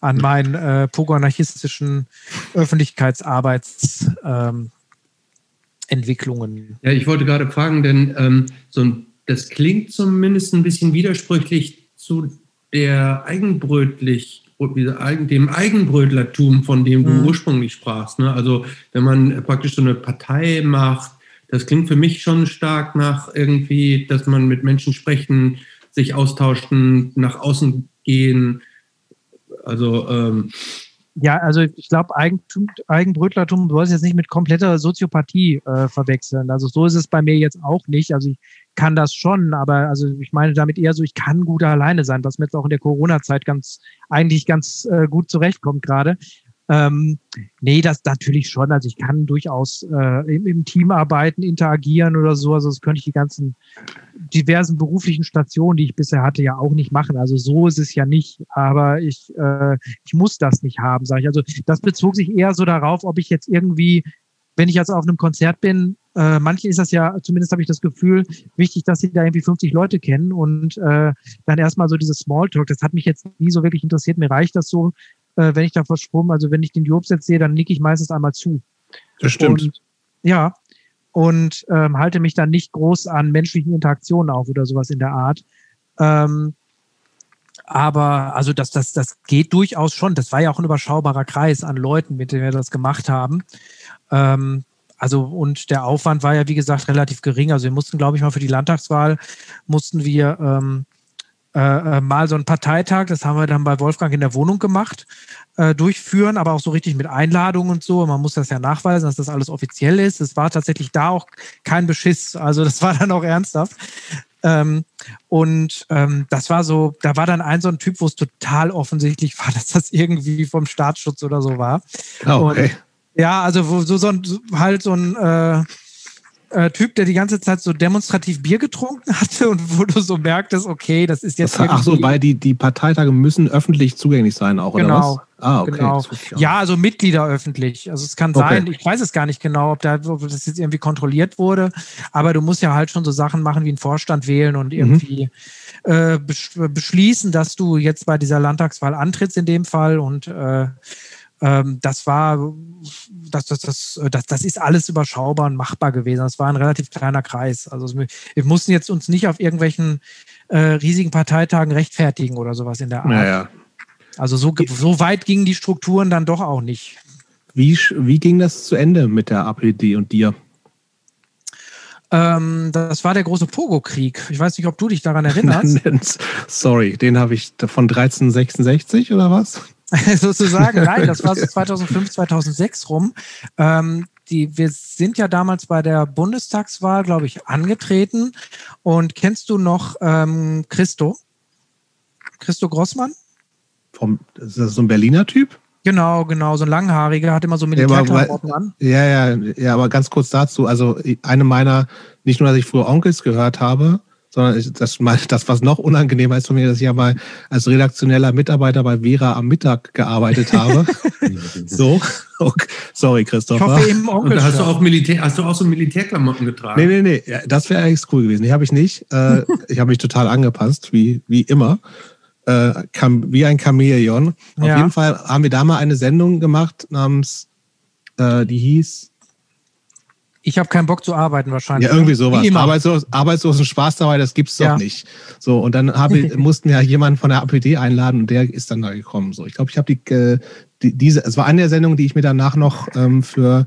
an meinen äh, pogo-anarchistischen Öffentlichkeitsarbeitsentwicklungen. Ähm, ja, ich wollte gerade fragen, denn ähm, so ein, das klingt zumindest ein bisschen widersprüchlich zu der eigenbrötlich dem Eigenbrötlertum, von dem du mhm. ursprünglich sprachst. Ne? Also wenn man praktisch so eine Partei macht, das klingt für mich schon stark nach irgendwie, dass man mit Menschen sprechen, sich austauschen, nach außen gehen. Also ähm, ja, also ich glaube, Eigentum, Eigenbrötlertum, du sollst jetzt nicht mit kompletter Soziopathie äh, verwechseln. Also so ist es bei mir jetzt auch nicht. Also ich kann das schon, aber also ich meine damit eher so, ich kann gut alleine sein, was mir jetzt auch in der Corona-Zeit ganz eigentlich ganz äh, gut zurechtkommt gerade. Ähm, nee, das natürlich schon. Also ich kann durchaus äh, im, im, Team arbeiten, interagieren oder so. Also das könnte ich die ganzen diversen beruflichen Stationen, die ich bisher hatte, ja auch nicht machen. Also so ist es ja nicht. Aber ich, äh, ich muss das nicht haben, sage ich. Also das bezog sich eher so darauf, ob ich jetzt irgendwie, wenn ich jetzt auf einem Konzert bin, äh, manchen ist das ja, zumindest habe ich das Gefühl, wichtig, dass sie da irgendwie 50 Leute kennen und äh, dann erstmal so dieses Smalltalk. Das hat mich jetzt nie so wirklich interessiert. Mir reicht das so, äh, wenn ich da versprungen, also wenn ich den Jobs jetzt sehe, dann nicke ich meistens einmal zu. Das stimmt. Und, ja. Und ähm, halte mich dann nicht groß an menschlichen Interaktionen auf oder sowas in der Art. Ähm, aber also das, das, das geht durchaus schon. Das war ja auch ein überschaubarer Kreis an Leuten, mit denen wir das gemacht haben. Ähm, also und der Aufwand war ja, wie gesagt, relativ gering. Also wir mussten, glaube ich, mal für die Landtagswahl, mussten wir ähm, äh, äh, mal so einen Parteitag, das haben wir dann bei Wolfgang in der Wohnung gemacht, äh, durchführen, aber auch so richtig mit Einladungen und so. Man muss das ja nachweisen, dass das alles offiziell ist. Es war tatsächlich da auch kein Beschiss. Also das war dann auch ernsthaft. Ähm, und ähm, das war so, da war dann ein so ein Typ, wo es total offensichtlich war, dass das irgendwie vom Staatsschutz oder so war. Oh, okay. Und, ja, also wo, so, so ein, halt so ein äh, äh, Typ, der die ganze Zeit so demonstrativ Bier getrunken hatte und wo du so merktest, okay, das ist jetzt. Das, ach so, weil die, die Parteitage müssen öffentlich zugänglich sein, auch, genau, oder was? Ah, okay. Genau. Ja, also Mitglieder öffentlich. Also es kann sein, okay. ich weiß es gar nicht genau, ob, da, ob das jetzt irgendwie kontrolliert wurde, aber du musst ja halt schon so Sachen machen wie einen Vorstand wählen und mhm. irgendwie mhm. äh, beschließen, dass du jetzt bei dieser Landtagswahl antrittst in dem Fall und äh, das war, das, das, das, das, das ist alles überschaubar und machbar gewesen. Das war ein relativ kleiner Kreis. Also wir mussten jetzt uns nicht auf irgendwelchen äh, riesigen Parteitagen rechtfertigen oder sowas in der Art. Also so, so weit gingen die Strukturen dann doch auch nicht. Wie, wie ging das zu Ende mit der APD und dir? Ähm, das war der große Pogo-Krieg. Ich weiß nicht, ob du dich daran erinnerst. Sorry, den habe ich von 1366 oder was? sozusagen. Nein, das war so 2005, 2006 rum. Ähm, die, wir sind ja damals bei der Bundestagswahl, glaube ich, angetreten. Und kennst du noch ähm, Christo? Christo Grossmann? Vom, ist das so ein Berliner Typ? Genau, genau, so ein langhaariger, hat immer so Militärklamotten ja, an. Ja, ja, ja, aber ganz kurz dazu. Also eine meiner, nicht nur, dass ich früher Onkels gehört habe, sondern das, das, was noch unangenehmer ist von mir, dass ich ja mal als redaktioneller Mitarbeiter bei Vera am Mittag gearbeitet habe. so, okay. sorry, Christopher. Ich hoffe eben. Und hast du auch Militär, hast du auch so Militärklamotten getragen? Nee, nee, nee, das wäre eigentlich cool gewesen. Die habe ich nicht. Äh, ich habe mich total angepasst, wie, wie immer. Äh, wie ein Chamäleon. Auf ja. jeden Fall haben wir da mal eine Sendung gemacht namens, äh, die hieß ich habe keinen Bock zu arbeiten wahrscheinlich. Ja, irgendwie sowas. Arbeitslos, arbeitslosen Spaß dabei, das gibt's doch ja. nicht. So, und dann hab mussten wir jemanden von der APD einladen und der ist dann da gekommen. So, ich glaube, ich habe die, äh, die, diese, es war eine der Sendungen, die ich mir danach noch ähm, für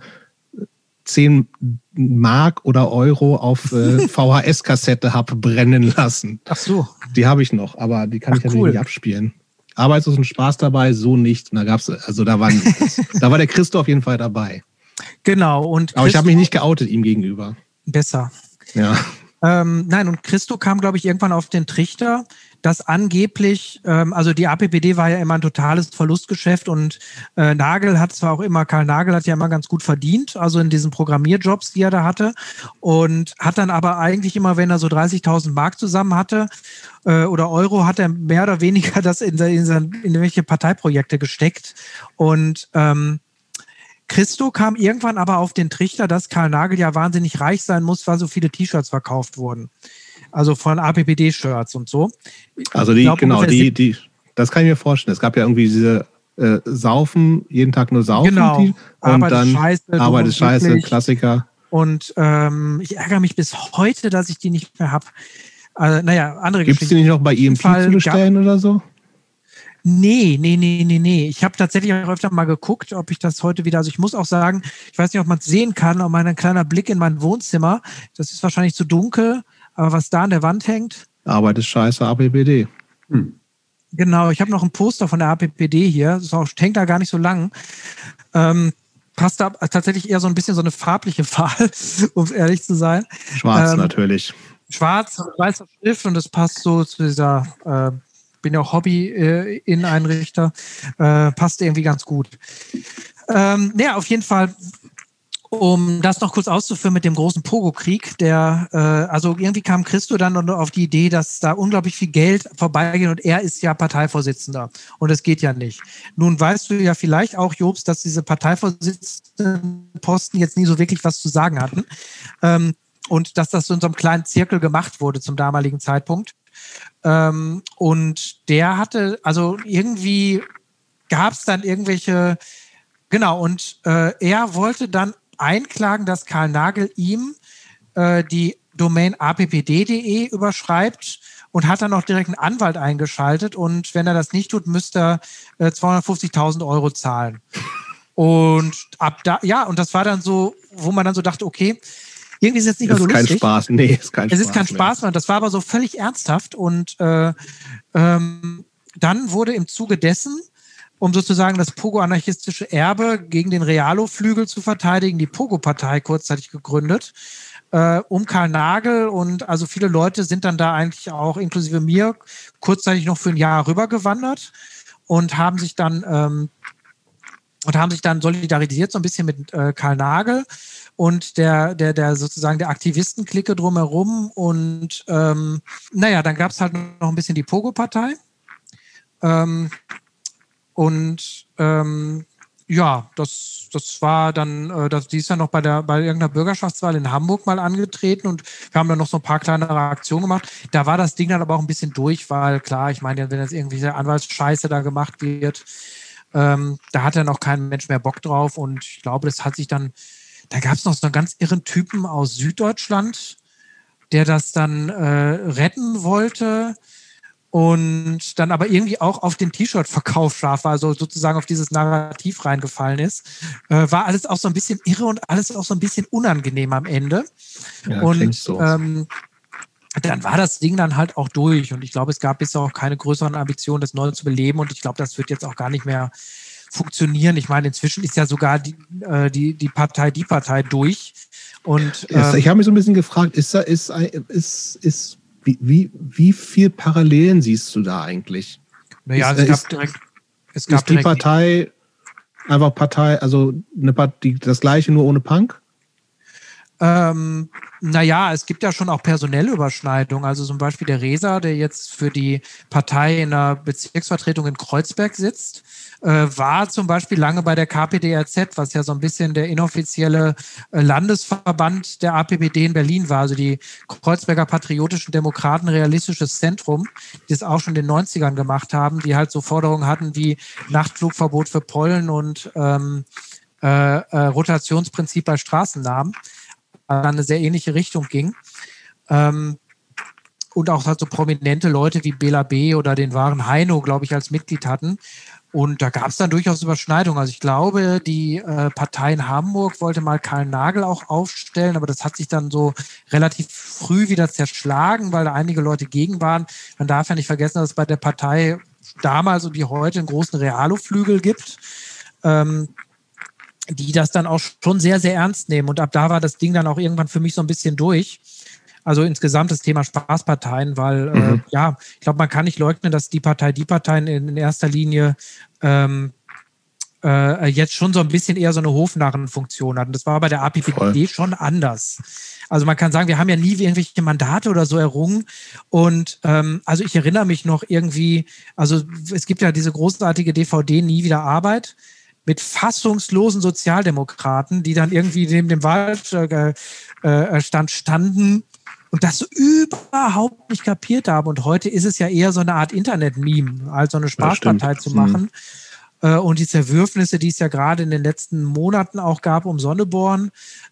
10 Mark oder Euro auf äh, VHS-Kassette habe brennen lassen. Ach so. Die habe ich noch, aber die kann Ach, ich natürlich cool. nicht abspielen. Arbeitslosen Spaß dabei, so nicht. Und da gab's, also da, waren, da war der Christo auf jeden Fall dabei. Genau. Und Aber ich habe mich nicht geoutet ihm gegenüber. Besser. Ja. Ähm, nein, und Christo kam, glaube ich, irgendwann auf den Trichter, dass angeblich, ähm, also die APPD war ja immer ein totales Verlustgeschäft und äh, Nagel hat zwar auch immer, Karl Nagel hat ja immer ganz gut verdient, also in diesen Programmierjobs, die er da hatte und hat dann aber eigentlich immer, wenn er so 30.000 Mark zusammen hatte äh, oder Euro, hat er mehr oder weniger das in, in, in, in irgendwelche Parteiprojekte gesteckt und ähm, Christo kam irgendwann aber auf den Trichter, dass Karl Nagel ja wahnsinnig reich sein muss, weil so viele T-Shirts verkauft wurden. Also von APPD-Shirts und so. Also die, glaub, genau, die, die, das kann ich mir vorstellen. Es gab ja irgendwie diese äh, Saufen, jeden Tag nur Saufen. Genau. Die, und Arbeit dann Scheiße, Arbeit ist Scheiße, Klassiker. Und ähm, ich ärgere mich bis heute, dass ich die nicht mehr habe. Also, naja, andere Gibt es die nicht noch bei EMP zu bestellen oder so? Nee, nee, nee, nee, nee. Ich habe tatsächlich auch öfter mal geguckt, ob ich das heute wieder, also ich muss auch sagen, ich weiß nicht, ob man es sehen kann, aber mein kleiner Blick in mein Wohnzimmer, das ist wahrscheinlich zu dunkel, aber was da an der Wand hängt. Arbeit ist scheiße, APPD. Hm. Genau, ich habe noch ein Poster von der APPD hier, das auch, hängt da gar nicht so lang. Ähm, passt da tatsächlich eher so ein bisschen so eine farbliche Wahl, um ehrlich zu sein. Schwarz ähm, natürlich. Schwarz, weißer Schrift und das passt so zu dieser äh, bin ja Hobby-Inneneinrichter, äh, passt irgendwie ganz gut. Ähm, ja, auf jeden Fall um das noch kurz auszuführen mit dem großen Pogo-Krieg, der, äh, also irgendwie kam Christo dann auf die Idee, dass da unglaublich viel Geld vorbeigeht und er ist ja Parteivorsitzender und es geht ja nicht. Nun weißt du ja vielleicht auch, Jobs, dass diese Parteivorsitzendenposten jetzt nie so wirklich was zu sagen hatten ähm, und dass das so in so einem kleinen Zirkel gemacht wurde zum damaligen Zeitpunkt. Ähm, und der hatte, also irgendwie gab es dann irgendwelche, genau, und äh, er wollte dann einklagen, dass Karl Nagel ihm äh, die Domain appd.de überschreibt und hat dann auch direkt einen Anwalt eingeschaltet. Und wenn er das nicht tut, müsste er äh, 250.000 Euro zahlen. Und ab da, ja, und das war dann so, wo man dann so dachte, okay, irgendwie ist es nicht mehr so lustig. Kein Spaß. Nee, ist kein es Spaß. Es ist kein Spaß mehr. Das war aber so völlig ernsthaft. Und äh, ähm, dann wurde im Zuge dessen, um sozusagen das Pogo-anarchistische Erbe gegen den Realo-Flügel zu verteidigen, die Pogo-Partei kurzzeitig gegründet. Äh, um Karl Nagel und also viele Leute sind dann da eigentlich auch, inklusive mir, kurzzeitig noch für ein Jahr rübergewandert und haben sich dann ähm, und haben sich dann solidarisiert so ein bisschen mit äh, Karl Nagel und der, der, der sozusagen der Aktivistenklicke drumherum. Und ähm, naja, dann gab es halt noch ein bisschen die Pogo-Partei. Ähm, und ähm, ja, das, das war dann, äh, das, die ist ja noch bei der bei irgendeiner Bürgerschaftswahl in Hamburg mal angetreten und wir haben dann noch so ein paar kleinere Aktionen gemacht. Da war das Ding dann aber auch ein bisschen durch, weil klar, ich meine, wenn jetzt irgendwie Anwaltsscheiße da gemacht wird, ähm, da hat dann auch kein Mensch mehr Bock drauf und ich glaube, das hat sich dann da gab es noch so einen ganz irren Typen aus Süddeutschland, der das dann äh, retten wollte und dann aber irgendwie auch auf den T-Shirt-Verkauf scharf war, also sozusagen auf dieses Narrativ reingefallen ist. Äh, war alles auch so ein bisschen irre und alles auch so ein bisschen unangenehm am Ende. Ja, und so. ähm, dann war das Ding dann halt auch durch. Und ich glaube, es gab bisher auch keine größeren Ambitionen, das neu zu beleben. Und ich glaube, das wird jetzt auch gar nicht mehr funktionieren. Ich meine, inzwischen ist ja sogar die, äh, die, die Partei, die Partei durch. Und, ähm, ich habe mich so ein bisschen gefragt, ist, ist, ist, ist wie, wie, wie viel Parallelen siehst du da eigentlich? Naja, ist, es gab ist, direkt. Es gab ist die Partei einfach Partei, also eine Partei, das gleiche nur ohne Punk? Ähm, naja, es gibt ja schon auch personelle Überschneidungen. Also zum Beispiel der Resa, der jetzt für die Partei in der Bezirksvertretung in Kreuzberg sitzt, äh, war zum Beispiel lange bei der KPDRZ, was ja so ein bisschen der inoffizielle äh, Landesverband der APPD in Berlin war, also die Kreuzberger Patriotischen Demokraten Realistisches Zentrum, die es auch schon in den 90ern gemacht haben, die halt so Forderungen hatten wie Nachtflugverbot für Pollen und ähm, äh, äh, Rotationsprinzip bei Straßennamen, dann eine sehr ähnliche Richtung ging. Ähm, und auch halt so prominente Leute wie Bela B. oder den wahren Heino, glaube ich, als Mitglied hatten. Und da gab es dann durchaus Überschneidungen. Also ich glaube, die äh, Partei in Hamburg wollte mal Karl Nagel auch aufstellen, aber das hat sich dann so relativ früh wieder zerschlagen, weil da einige Leute gegen waren. Man darf ja nicht vergessen, dass es bei der Partei damals und wie heute einen großen Realo-Flügel gibt. Ähm, die das dann auch schon sehr, sehr ernst nehmen. Und ab da war das Ding dann auch irgendwann für mich so ein bisschen durch. Also insgesamt das Thema Spaßparteien, weil äh, mhm. äh, ja, ich glaube, man kann nicht leugnen, dass die Partei, die Parteien in, erster Linie ähm, äh, jetzt schon so ein bisschen eher so eine Hofnarrenfunktion hat. Und das war bei der APPD schon anders. Also man kann sagen, wir haben ja nie irgendwelche Mandate oder so errungen. Und ähm, also ich erinnere mich noch irgendwie, also es gibt ja diese großartige DVD Nie wieder Arbeit mit fassungslosen Sozialdemokraten, die dann irgendwie neben dem Wahlstand äh, äh, standen und das so überhaupt nicht kapiert haben. Und heute ist es ja eher so eine Art Internet-Meme, als so eine Spaßpartei zu machen. Mhm. Und die Zerwürfnisse, die es ja gerade in den letzten Monaten auch gab um Sonneborn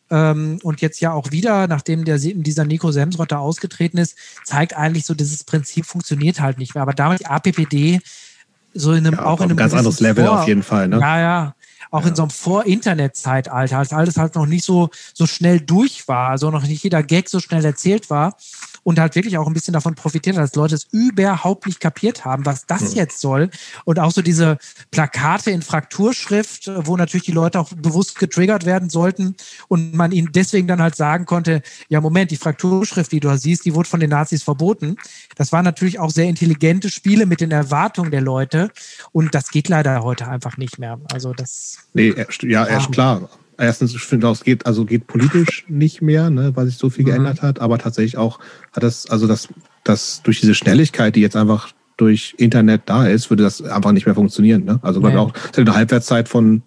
ähm, und jetzt ja auch wieder, nachdem der, dieser Nico Semsrotter ausgetreten ist, zeigt eigentlich so, dieses Prinzip funktioniert halt nicht mehr. Aber damals die APPD so in einem, ja, auch in einem ganz anderes Level Vor auf jeden Fall. Ne? Ja, ja auch ja. in so einem Vor-Internet-Zeitalter, als alles halt noch nicht so, so schnell durch war, also noch nicht jeder Gag so schnell erzählt war und halt wirklich auch ein bisschen davon profitiert hat, dass Leute es überhaupt nicht kapiert haben, was das mhm. jetzt soll. Und auch so diese Plakate in Frakturschrift, wo natürlich die Leute auch bewusst getriggert werden sollten und man ihnen deswegen dann halt sagen konnte, ja Moment, die Frakturschrift, die du da siehst, die wurde von den Nazis verboten. Das waren natürlich auch sehr intelligente Spiele mit den Erwartungen der Leute und das geht leider heute einfach nicht mehr. Also das. Nee, ja, ja. klar erstens, ich finde auch, es geht, also geht politisch nicht mehr, ne, weil sich so viel mhm. geändert hat, aber tatsächlich auch hat das, also das, das durch diese Schnelligkeit, die jetzt einfach durch Internet da ist, würde das einfach nicht mehr funktionieren. Ne? Also nee. auch eine Halbwertszeit von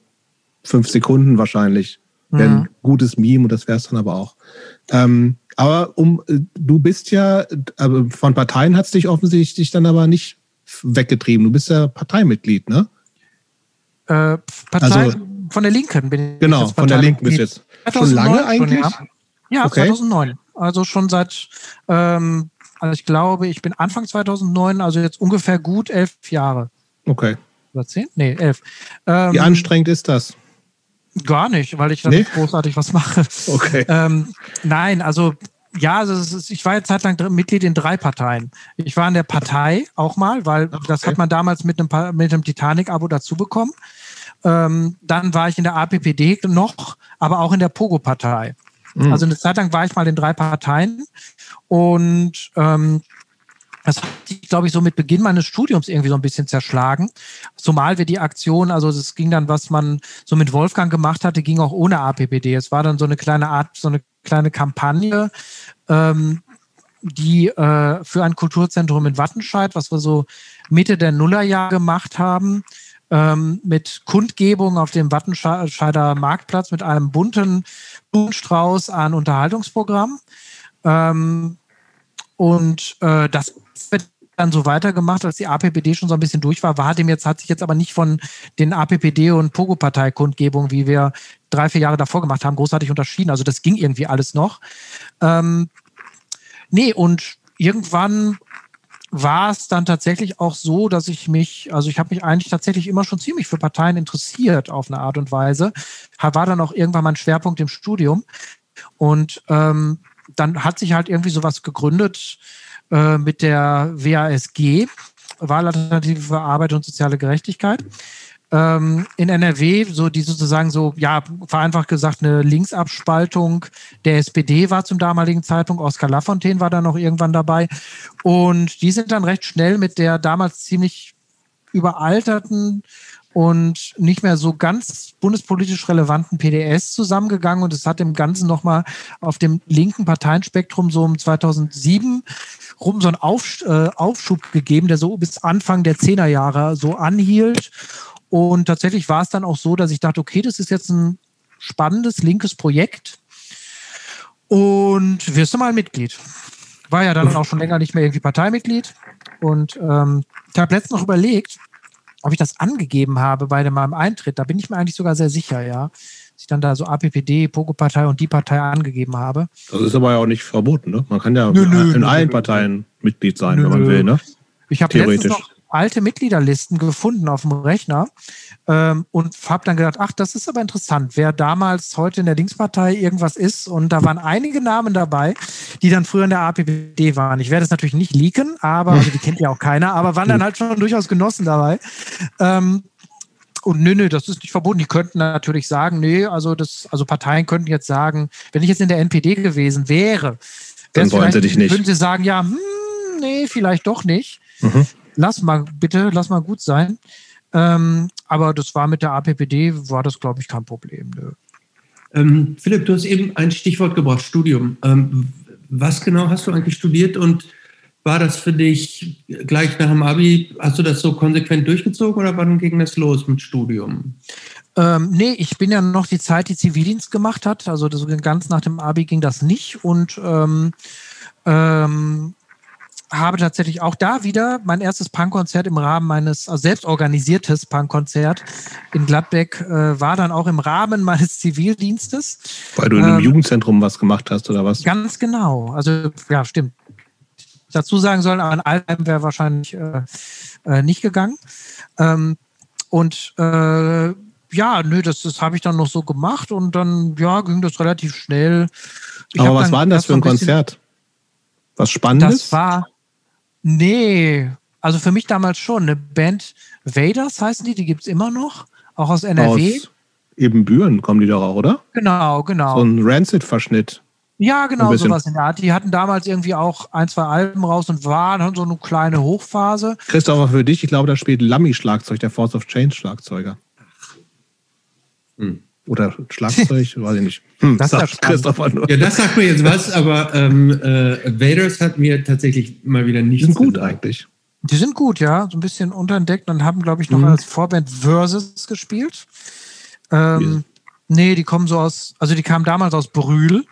fünf Sekunden wahrscheinlich. Mhm. Ein gutes Meme und das wäre es dann aber auch. Ähm, aber um, du bist ja, also von Parteien hat es dich offensichtlich dann aber nicht weggetrieben. Du bist ja Parteimitglied, ne? Äh, Partei, also, von der Linken bin ich. Genau, von der Linken bis jetzt. 2009 schon lange eigentlich? Schon, ja, ja okay. 2009. Also schon seit, ähm, also ich glaube, ich bin Anfang 2009, also jetzt ungefähr gut elf Jahre. Okay. Oder zehn? Nee, elf. Ähm, Wie anstrengend ist das? Gar nicht, weil ich da nee? nicht großartig was mache. Okay. Ähm, nein, also ja, also ist, ich war jetzt Zeit lang Mitglied in drei Parteien. Ich war in der Partei auch mal, weil okay. das hat man damals mit einem, mit einem Titanic-Abo dazu bekommen. Ähm, dann war ich in der APPD noch, aber auch in der Pogo-Partei. Mhm. Also eine Zeit lang war ich mal in drei Parteien und ähm, das hat sich, glaube ich, so mit Beginn meines Studiums irgendwie so ein bisschen zerschlagen. Zumal wir die Aktion, also es ging dann, was man so mit Wolfgang gemacht hatte, ging auch ohne APPD. Es war dann so eine kleine Art, so eine kleine Kampagne, ähm, die äh, für ein Kulturzentrum in Wattenscheid, was wir so Mitte der Nullerjahre gemacht haben, ähm, mit Kundgebung auf dem Wattenscheider Marktplatz mit einem bunten Blumenstrauß an Unterhaltungsprogramm. Ähm, und äh, das wird dann so weitergemacht, als die APPD schon so ein bisschen durch war, war dem jetzt, hat sich jetzt aber nicht von den APPD und Pogo-Partei-Kundgebungen, wie wir drei, vier Jahre davor gemacht haben, großartig unterschieden. Also das ging irgendwie alles noch. Ähm, nee, und irgendwann war es dann tatsächlich auch so, dass ich mich, also ich habe mich eigentlich tatsächlich immer schon ziemlich für Parteien interessiert auf eine Art und Weise. War dann auch irgendwann mein Schwerpunkt im Studium. Und ähm, dann hat sich halt irgendwie sowas gegründet äh, mit der WASG, Wahlalternative für Arbeit und soziale Gerechtigkeit. Ähm, in NRW, so die sozusagen so, ja, vereinfacht gesagt, eine Linksabspaltung der SPD war zum damaligen Zeitpunkt. Oskar Lafontaine war da noch irgendwann dabei. Und die sind dann recht schnell mit der damals ziemlich überalterten und nicht mehr so ganz bundespolitisch relevanten PDS zusammengegangen und es hat dem Ganzen nochmal auf dem linken Parteienspektrum so um 2007 rum so einen äh, Aufschub gegeben, der so bis Anfang der Zehnerjahre so anhielt. Und tatsächlich war es dann auch so, dass ich dachte, okay, das ist jetzt ein spannendes linkes Projekt und wirst du mal Mitglied. War ja dann auch schon länger nicht mehr irgendwie Parteimitglied. Und ähm, ich habe letztens noch überlegt, ob ich das angegeben habe bei meinem Eintritt. Da bin ich mir eigentlich sogar sehr sicher, ja. Dass ich dann da so APPD, Pogo-Partei und die Partei angegeben habe. Das ist aber ja auch nicht verboten, ne? Man kann ja nö, nö, in nö, allen Parteien Mitglied sein, wenn man will, ne? Ich habe letztens noch alte Mitgliederlisten gefunden auf dem Rechner ähm, und habe dann gedacht, ach, das ist aber interessant, wer damals heute in der Linkspartei irgendwas ist. Und da waren einige Namen dabei, die dann früher in der APPD waren. Ich werde es natürlich nicht leaken, aber also die kennt ja auch keiner, aber waren dann halt schon durchaus Genossen dabei. Ähm, und nö, nö, das ist nicht verboten. Die könnten natürlich sagen, nee, also das, also Parteien könnten jetzt sagen, wenn ich jetzt in der NPD gewesen wäre, dann wollen sie dich nicht. Würden sie sagen, ja, hm, nee, vielleicht doch nicht. Mhm lass mal bitte, lass mal gut sein. Ähm, aber das war mit der APPD, war das, glaube ich, kein Problem. Ähm, Philipp, du hast eben ein Stichwort gebracht, Studium. Ähm, was genau hast du eigentlich studiert und war das für dich gleich nach dem Abi, hast du das so konsequent durchgezogen oder wann ging das los mit Studium? Ähm, nee, ich bin ja noch die Zeit, die Zivildienst gemacht hat. Also das, ganz nach dem Abi ging das nicht. Und ähm, ähm, habe tatsächlich auch da wieder mein erstes Punkkonzert im Rahmen meines, also selbst organisiertes Punkkonzert in Gladbeck äh, war dann auch im Rahmen meines Zivildienstes. Weil du in einem ähm, Jugendzentrum was gemacht hast oder was? Ganz genau. Also ja, stimmt. Dazu sagen sollen, in Altheim wäre wahrscheinlich äh, äh, nicht gegangen. Ähm, und äh, ja, nö, das, das habe ich dann noch so gemacht und dann ja ging das relativ schnell. Ich aber was war denn das für ein Konzert? Was Spannendes? Das war, Nee, also für mich damals schon. Eine Band Vaders heißen die, die gibt es immer noch, auch aus NRW. Aus Ebenbüren kommen die doch auch, oder? Genau, genau. So ein Rancid-Verschnitt. Ja, genau, sowas in der Art. Die hatten damals irgendwie auch ein, zwei Alben raus und waren so eine kleine Hochphase. Christopher, für dich, ich glaube, da spielt Lammy Schlagzeug, der Force of Change Schlagzeuger. Hm. Oder Schlagzeug, weiß ich nicht. Hm, das sagt Christopher nur. Ja, das sagt mir jetzt was, aber ähm, äh, Vaders hat mir tatsächlich mal wieder nichts. Die sind gut gesagt. eigentlich. Die sind gut, ja. So ein bisschen unterentdeckt und haben, glaube ich, noch mhm. als Vorband Versus gespielt. Ähm, nee, die kommen so aus, also die kamen damals aus Brühl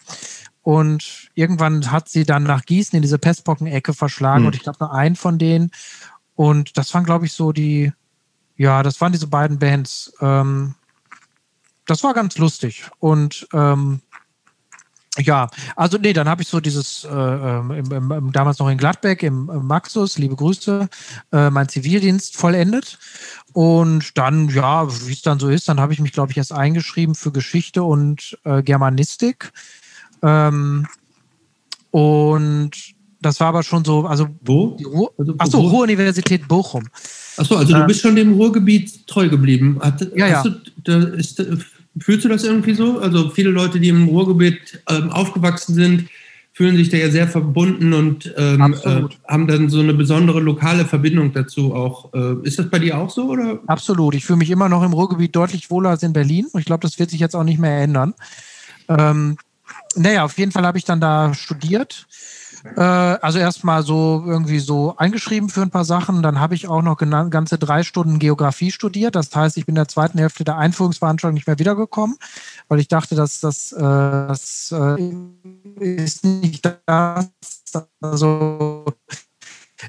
und irgendwann hat sie dann nach Gießen in diese Pestpocken-Ecke verschlagen mhm. und ich glaube nur einen von denen. Und das waren, glaube ich, so die, ja, das waren diese beiden Bands. Ähm, das war ganz lustig. Und ähm, Ja, also nee, dann habe ich so dieses, äh, ähm, im, im, damals noch in Gladbeck, im, im Maxus, liebe Grüße, äh, mein Zivildienst vollendet. Und dann, ja, wie es dann so ist, dann habe ich mich, glaube ich, erst eingeschrieben für Geschichte und äh, Germanistik. Ähm, und das war aber schon so, also wo? Ruhr, also, achso, Ruhr-Universität Bochum. Achso, also du ähm, bist schon dem Ruhrgebiet treu geblieben. Hat, ja, ja. Du, da ist, Fühlst du das irgendwie so? Also viele Leute, die im Ruhrgebiet ähm, aufgewachsen sind, fühlen sich da ja sehr verbunden und ähm, äh, haben dann so eine besondere lokale Verbindung dazu auch. Äh, ist das bei dir auch so? Oder? Absolut. Ich fühle mich immer noch im Ruhrgebiet deutlich wohler als in Berlin. Und ich glaube, das wird sich jetzt auch nicht mehr ändern. Ähm, naja, auf jeden Fall habe ich dann da studiert äh, also erstmal so irgendwie so eingeschrieben für ein paar Sachen. Dann habe ich auch noch ganze drei Stunden Geografie studiert. Das heißt, ich bin in der zweiten Hälfte der Einführungsveranstaltung nicht mehr wiedergekommen, weil ich dachte, dass das, äh, das äh, ist nicht das. Also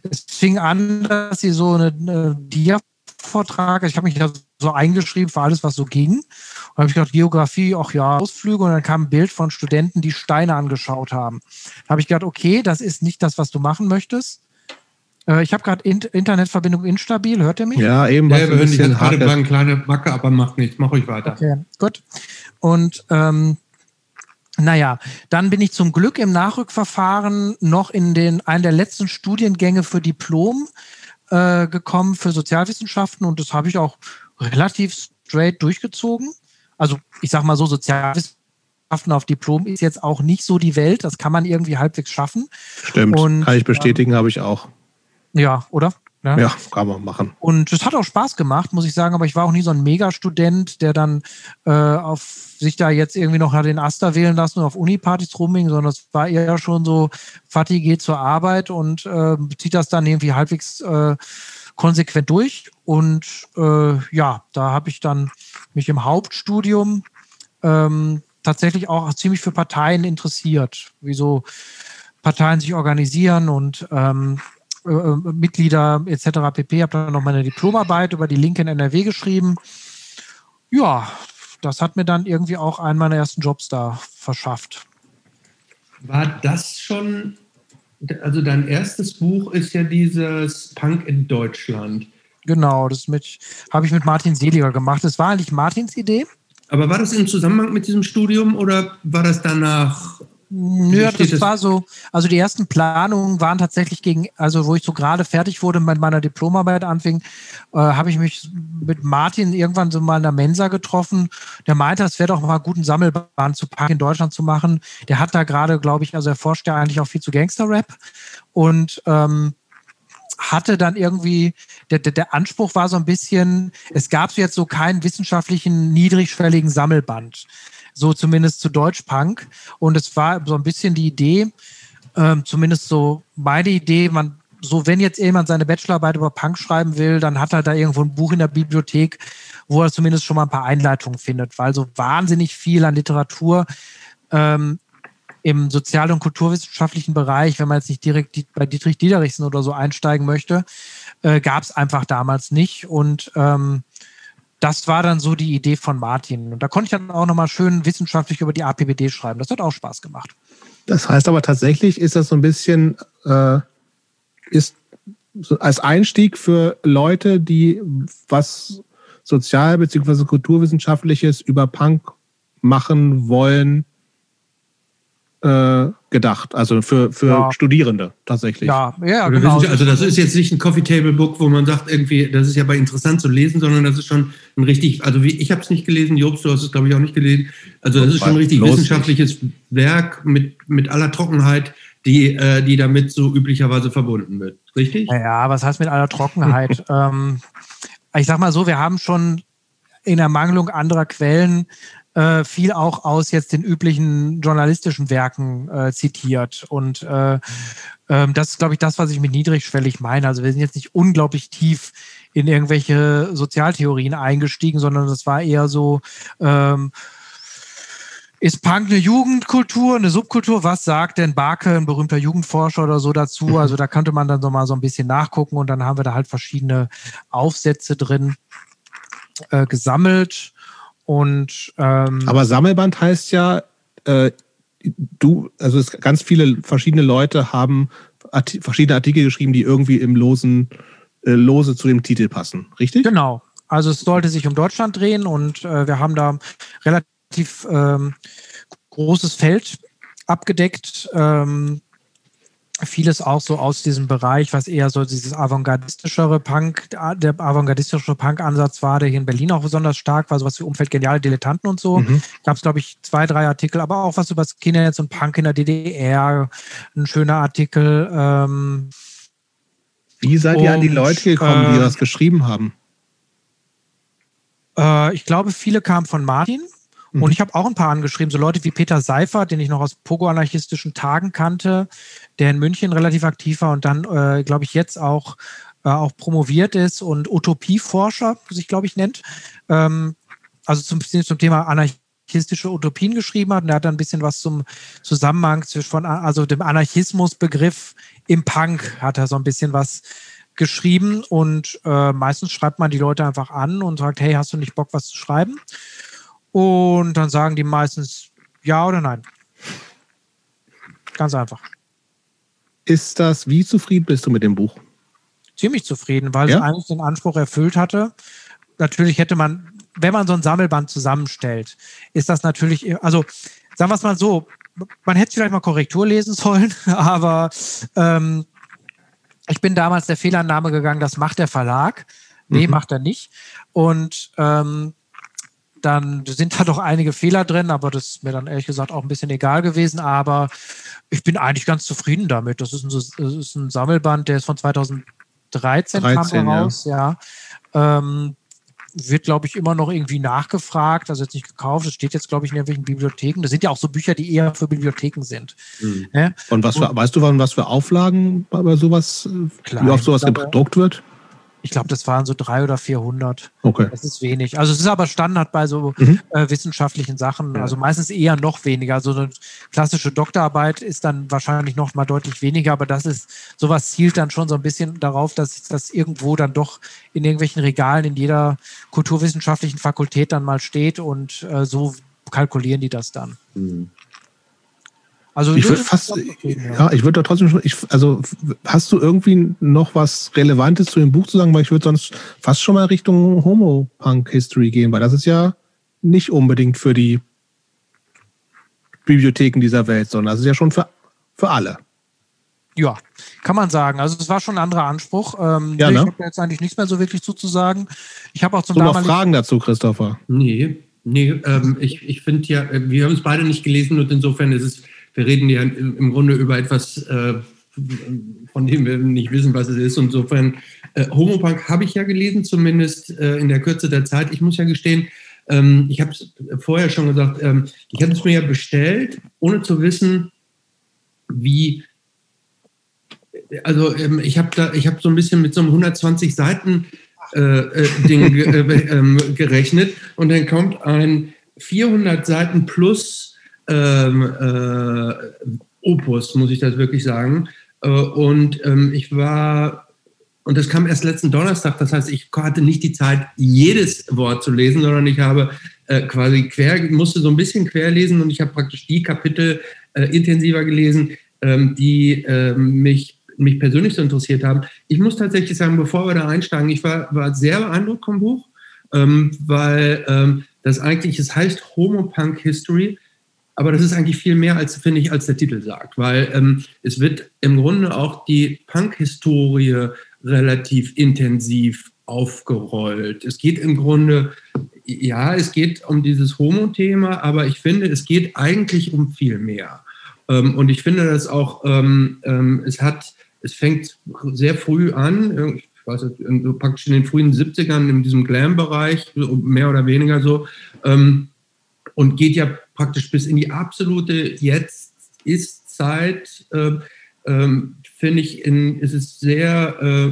es fing an, dass sie so eine, eine Dia-Vortrag, ich habe mich ja so eingeschrieben für alles, was so ging dann habe ich gedacht, Geografie, auch ja, Ausflüge. Und dann kam ein Bild von Studenten, die Steine angeschaut haben. Da habe ich gedacht, okay, das ist nicht das, was du machen möchtest. Äh, ich habe gerade in Internetverbindung instabil. Hört ihr mich? Ja, eben. Ja, wir hören dich jetzt gerade eine kleine Macke, aber macht nichts. Mach euch weiter. Okay, gut. Und ähm, naja, dann bin ich zum Glück im Nachrückverfahren noch in den einen der letzten Studiengänge für Diplom äh, gekommen für Sozialwissenschaften und das habe ich auch relativ straight durchgezogen also ich sag mal so, Sozialwissenschaften auf Diplom ist jetzt auch nicht so die Welt. Das kann man irgendwie halbwegs schaffen. Stimmt, Und, kann ich bestätigen, ähm, habe ich auch. Ja, oder? Ja. ja, kann man machen. Und es hat auch Spaß gemacht, muss ich sagen, aber ich war auch nie so ein Megastudent, der dann äh, auf sich da jetzt irgendwie noch den Aster wählen lassen und auf Unipartys rumhing, sondern es war eher schon so, Fatih geht zur Arbeit und äh, zieht das dann irgendwie halbwegs äh, konsequent durch. Und äh, ja, da habe ich dann mich im Hauptstudium ähm, tatsächlich auch ziemlich für Parteien interessiert, wie so Parteien sich organisieren und ähm, äh, Mitglieder etc. pp. Habe dann noch meine Diplomarbeit über die Linke in NRW geschrieben. Ja, das hat mir dann irgendwie auch einen meiner ersten Jobs da verschafft. War das schon also dein erstes Buch ist ja dieses Punk in Deutschland. Genau, das habe ich mit Martin Seliger gemacht. Das war eigentlich Martins Idee. Aber war das im Zusammenhang mit diesem Studium oder war das danach Nö, das war so, also die ersten Planungen waren tatsächlich gegen, also wo ich so gerade fertig wurde mit meiner Diplomarbeit anfing, äh, habe ich mich mit Martin irgendwann so mal in der Mensa getroffen. Der meinte, es wäre doch mal gut, einen Sammelband zu packen in Deutschland zu machen. Der hat da gerade, glaube ich, also er forscht ja eigentlich auch viel zu Gangster-Rap und ähm, hatte dann irgendwie, der, der, der Anspruch war so ein bisschen, es gab jetzt so keinen wissenschaftlichen, niedrigschwelligen Sammelband so zumindest zu Deutschpunk. Und es war so ein bisschen die Idee, ähm, zumindest so meine Idee, man, so wenn jetzt jemand seine Bachelorarbeit über Punk schreiben will, dann hat er da irgendwo ein Buch in der Bibliothek, wo er zumindest schon mal ein paar Einleitungen findet, weil so wahnsinnig viel an Literatur ähm, im sozial- und kulturwissenschaftlichen Bereich, wenn man jetzt nicht direkt bei Dietrich Diederichsen oder so einsteigen möchte, äh, gab es einfach damals nicht. Und ähm, das war dann so die Idee von Martin. Und da konnte ich dann auch nochmal schön wissenschaftlich über die APBD schreiben. Das hat auch Spaß gemacht. Das heißt aber tatsächlich ist das so ein bisschen, äh, ist als Einstieg für Leute, die was sozial- bzw. kulturwissenschaftliches über Punk machen wollen, äh, gedacht, also für, für ja. Studierende tatsächlich. Ja, ja, genau. Also das ist jetzt nicht ein Coffee Table Book, wo man sagt, irgendwie, das ist ja bei interessant zu lesen, sondern das ist schon ein richtig, also wie, ich habe es nicht gelesen, Jobst, du hast es glaube ich auch nicht gelesen. Also das ist schon ein richtig wissenschaftliches Werk mit, mit aller Trockenheit, die, äh, die damit so üblicherweise verbunden wird. Richtig? Ja, was heißt mit aller Trockenheit? ähm, ich sag mal so, wir haben schon in Ermangelung anderer Quellen äh, viel auch aus jetzt den üblichen journalistischen Werken äh, zitiert. Und äh, ähm, das ist, glaube ich, das, was ich mit niedrigschwellig meine. Also wir sind jetzt nicht unglaublich tief in irgendwelche Sozialtheorien eingestiegen, sondern das war eher so, ähm, ist Punk eine Jugendkultur, eine Subkultur? Was sagt denn Barke, ein berühmter Jugendforscher oder so dazu? Mhm. Also da könnte man dann so mal so ein bisschen nachgucken und dann haben wir da halt verschiedene Aufsätze drin äh, gesammelt. Und, ähm, Aber Sammelband heißt ja, äh, du, also es, ganz viele verschiedene Leute haben Art verschiedene Artikel geschrieben, die irgendwie im losen, äh, lose zu dem Titel passen, richtig? Genau. Also es sollte sich um Deutschland drehen und äh, wir haben da relativ ähm, großes Feld abgedeckt. Ähm, vieles auch so aus diesem Bereich, was eher so dieses avantgardistischere Punk, der avantgardistische Punk-Ansatz war, der hier in Berlin auch besonders stark war, so was wie Umfeld geniale Dilettanten und so. Mhm. Gab es, glaube ich, zwei, drei Artikel, aber auch was über Skinheads und Punk in der DDR, ein schöner Artikel. Ähm, wie seid ihr und, an die Leute gekommen, die äh, das geschrieben haben? Äh, ich glaube, viele kamen von Martin. Mhm. Und ich habe auch ein paar angeschrieben, so Leute wie Peter Seifert, den ich noch aus pogo-anarchistischen Tagen kannte, der in München relativ aktiv war und dann, äh, glaube ich, jetzt auch, äh, auch promoviert ist und Utopieforscher sich, glaube ich, nennt. Ähm, also zum, zum Thema anarchistische Utopien geschrieben hat. Und er hat dann ein bisschen was zum Zusammenhang zwischen also dem Anarchismusbegriff im Punk hat er so ein bisschen was geschrieben und äh, meistens schreibt man die Leute einfach an und sagt, hey, hast du nicht Bock, was zu schreiben? Und dann sagen die meistens ja oder nein. Ganz einfach. Ist das, wie zufrieden bist du mit dem Buch? Ziemlich zufrieden, weil ja? es eigentlich den Anspruch erfüllt hatte. Natürlich hätte man, wenn man so ein Sammelband zusammenstellt, ist das natürlich, also sagen wir es mal so, man hätte vielleicht mal Korrektur lesen sollen, aber ähm, ich bin damals der Fehlannahme gegangen, das macht der Verlag. Nee, mhm. macht er nicht. Und ähm, dann sind da doch einige Fehler drin, aber das ist mir dann ehrlich gesagt auch ein bisschen egal gewesen. Aber ich bin eigentlich ganz zufrieden damit. Das ist ein, das ist ein Sammelband, der ist von 2013 13, kam raus, ja. ja. Ähm, wird, glaube ich, immer noch irgendwie nachgefragt, also jetzt nicht gekauft. Das steht jetzt, glaube ich, in irgendwelchen Bibliotheken. Das sind ja auch so Bücher, die eher für Bibliotheken sind. Mhm. Ja? Und was für, Und, weißt du, was für Auflagen bei sowas, klein, wie oft sowas gedruckt wird? Ich glaube, das waren so drei oder 400. Okay. Das ist wenig. Also es ist aber Standard bei so mhm. äh, wissenschaftlichen Sachen. Also meistens eher noch weniger. Also eine klassische Doktorarbeit ist dann wahrscheinlich noch mal deutlich weniger. Aber das ist, sowas zielt dann schon so ein bisschen darauf, dass das irgendwo dann doch in irgendwelchen Regalen in jeder kulturwissenschaftlichen Fakultät dann mal steht. Und äh, so kalkulieren die das dann. Mhm. Also ich würde fast, ja, ich würde da trotzdem schon, ich, also hast du irgendwie noch was Relevantes zu dem Buch zu sagen, weil ich würde sonst fast schon mal Richtung Homo-Punk-History gehen, weil das ist ja nicht unbedingt für die Bibliotheken dieser Welt, sondern das ist ja schon für, für alle. Ja, kann man sagen. Also es war schon ein anderer Anspruch. Ähm, ja, ne? Ich habe jetzt eigentlich nichts mehr so wirklich zuzusagen. Ich habe auch zum so noch Fragen dazu, Christopher? Nee, nee, ähm, ich, ich finde ja, wir haben es beide nicht gelesen und insofern ist es wir reden ja im Grunde über etwas, äh, von dem wir nicht wissen, was es ist. Insofern, äh, Homopunk habe ich ja gelesen, zumindest äh, in der Kürze der Zeit. Ich muss ja gestehen, ähm, ich habe es vorher schon gesagt, ähm, ich habe es mir ja bestellt, ohne zu wissen, wie also ähm, ich habe da, so ein bisschen mit so einem 120 Seiten äh, äh, Ding äh, ähm, gerechnet und dann kommt ein 400 Seiten plus ähm, äh, Opus, muss ich das wirklich sagen. Äh, und ähm, ich war, und das kam erst letzten Donnerstag, das heißt, ich hatte nicht die Zeit, jedes Wort zu lesen, sondern ich habe äh, quasi quer, musste so ein bisschen quer lesen und ich habe praktisch die Kapitel äh, intensiver gelesen, ähm, die ähm, mich mich persönlich so interessiert haben. Ich muss tatsächlich sagen, bevor wir da einsteigen, ich war, war sehr beeindruckt vom Buch, ähm, weil ähm, das eigentlich, es heißt Homo Punk History, aber das ist eigentlich viel mehr, als finde ich, als der Titel sagt, weil ähm, es wird im Grunde auch die Punk-Historie relativ intensiv aufgerollt. Es geht im Grunde, ja, es geht um dieses Homo-Thema, aber ich finde, es geht eigentlich um viel mehr. Ähm, und ich finde das auch, ähm, ähm, es hat, es fängt sehr früh an, ich weiß nicht, praktisch in den frühen 70ern in diesem Glam-Bereich, mehr oder weniger so, ähm, und geht ja praktisch bis in die absolute Jetzt-Ist-Zeit, äh, äh, finde ich, in, ist es sehr, äh,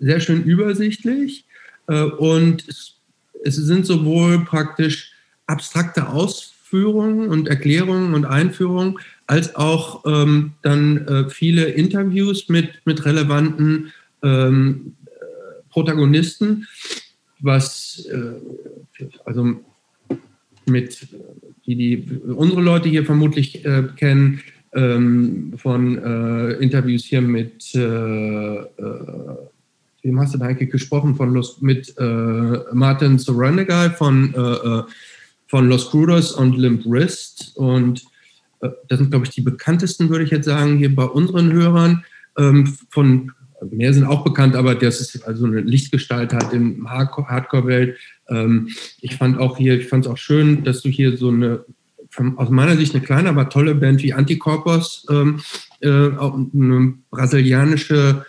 sehr schön übersichtlich äh, und es, es, sind sowohl praktisch abstrakte Ausführungen und Erklärungen und Einführungen, als auch ähm, dann äh, viele Interviews mit, mit relevanten ähm, Protagonisten, was äh, also mit, die, die unsere Leute hier vermutlich äh, kennen, ähm, von äh, Interviews hier mit, äh, äh, wem hast du da eigentlich gesprochen, von Los, mit äh, Martin Sorenegay von, äh, von Los Crudos und Limp Wrist und das sind, glaube ich, die bekanntesten, würde ich jetzt sagen, hier bei unseren Hörern. Ähm, von mehr sind auch bekannt, aber das ist also eine Lichtgestalt hat in Hardcore-Welt. Ähm, ich fand auch hier, ich fand es auch schön, dass du hier so eine, aus meiner Sicht eine kleine, aber tolle Band wie Anticorpus, ähm, äh, eine brasilianische,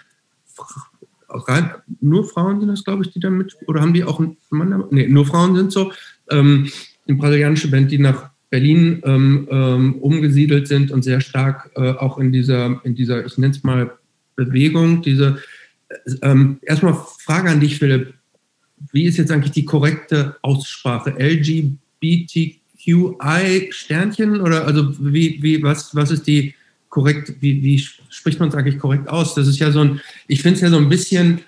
rein, nur Frauen sind das, glaube ich, die da mit, oder haben die auch einen Mann? Nee, nur Frauen sind so. Ähm, eine brasilianische Band, die nach Berlin ähm, ähm, umgesiedelt sind und sehr stark äh, auch in dieser, in dieser, ich nenne es mal Bewegung, diese ähm, erstmal Frage an dich, Philipp. Wie ist jetzt eigentlich die korrekte Aussprache? LGBTQI Sternchen oder also wie, wie, was, was ist die korrekt, wie, wie spricht man es eigentlich korrekt aus? Das ist ja so ein, ich finde es ja so ein bisschen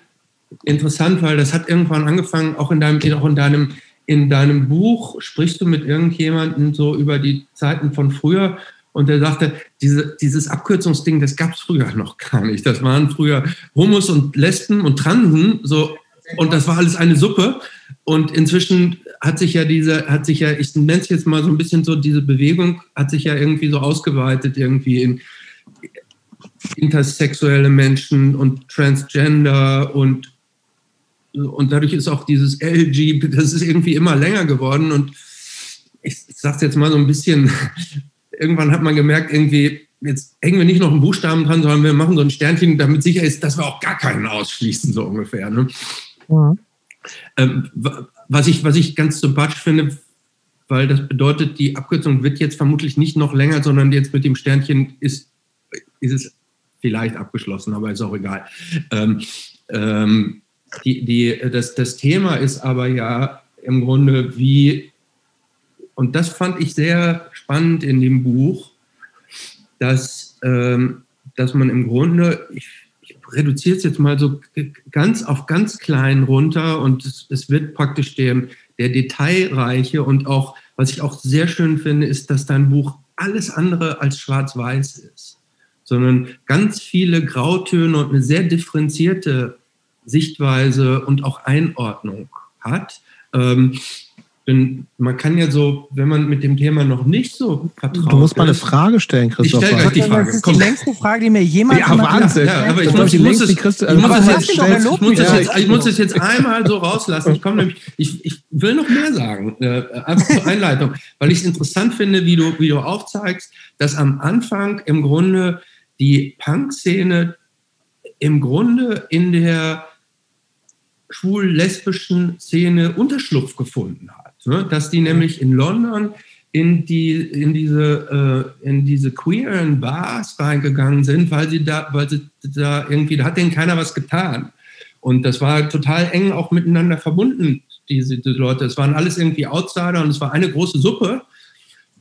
interessant, weil das hat irgendwann angefangen, auch in deinem, auch in deinem, in deinem Buch sprichst du mit irgendjemandem so über die Zeiten von früher und er sagte, diese, dieses Abkürzungsding, das gab es früher noch gar nicht. Das waren früher Homos und Lesben und Transen, so, und das war alles eine Suppe. Und inzwischen hat sich ja diese, hat sich ja, ich nenne es jetzt mal so ein bisschen so, diese Bewegung hat sich ja irgendwie so ausgeweitet, irgendwie in intersexuelle Menschen und Transgender und, und dadurch ist auch dieses LG, das ist irgendwie immer länger geworden und ich, es jetzt mal so ein bisschen irgendwann hat man gemerkt, irgendwie, jetzt hängen wir nicht noch einen Buchstaben dran, sondern wir machen so ein Sternchen, damit sicher ist, dass wir auch gar keinen ausschließen, so ungefähr. Ne? Ja. Ähm, was, ich, was ich ganz sympathisch finde, weil das bedeutet, die Abkürzung wird jetzt vermutlich nicht noch länger, sondern jetzt mit dem Sternchen ist, ist es vielleicht abgeschlossen, aber ist auch egal. Ähm, ähm, die, die, das, das Thema ist aber ja im Grunde, wie und das fand ich sehr spannend in dem Buch, dass, ähm, dass man im Grunde, ich reduziere es jetzt mal so ganz auf ganz klein runter und es, es wird praktisch dem, der Detailreiche und auch, was ich auch sehr schön finde, ist, dass dein Buch alles andere als schwarz-weiß ist, sondern ganz viele Grautöne und eine sehr differenzierte Sichtweise und auch Einordnung hat. Ähm, denn man kann ja so, wenn man mit dem Thema noch nicht so vertraut Du musst mal eine Frage stellen, Christoph. Ich stelle die Frage. Das ist die längste Frage, die mir jemand ja, Wahnsinn. Ja, aber ich muss, ich muss es, ich muss es jetzt, jetzt, ich muss es jetzt einmal so rauslassen. Ich komme nämlich, ich, ich will noch mehr sagen, äh, einfach zur Einleitung, weil ich es interessant finde, wie du, wie du aufzeigst, dass am Anfang im Grunde die Punk-Szene im Grunde in der schwul-lesbischen Szene Unterschlupf gefunden hat. Ne? Dass die nämlich in London in, die, in, diese, äh, in diese queeren Bars reingegangen sind, weil sie da, weil sie da irgendwie, da hat denen keiner was getan. Und das war total eng auch miteinander verbunden, diese, diese Leute. Es waren alles irgendwie Outsider und es war eine große Suppe.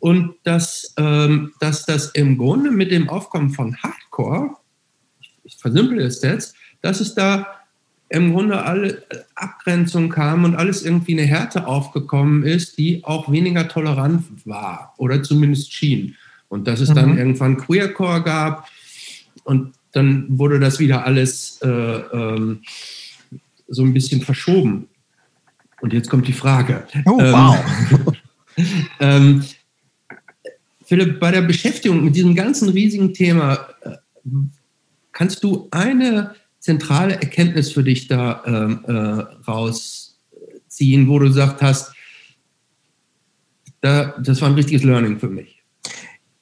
Und dass, ähm, dass das im Grunde mit dem Aufkommen von Hardcore, ich, ich versimple es jetzt, dass es da im Grunde alle Abgrenzungen kamen und alles irgendwie eine Härte aufgekommen ist, die auch weniger tolerant war oder zumindest schien. Und dass es mhm. dann irgendwann Queercore gab und dann wurde das wieder alles äh, ähm, so ein bisschen verschoben. Und jetzt kommt die Frage. Oh, ähm, wow. ähm, Philipp, bei der Beschäftigung mit diesem ganzen riesigen Thema, äh, kannst du eine zentrale Erkenntnis für dich da ähm, äh, rausziehen, wo du gesagt hast, da, das war ein richtiges Learning für mich?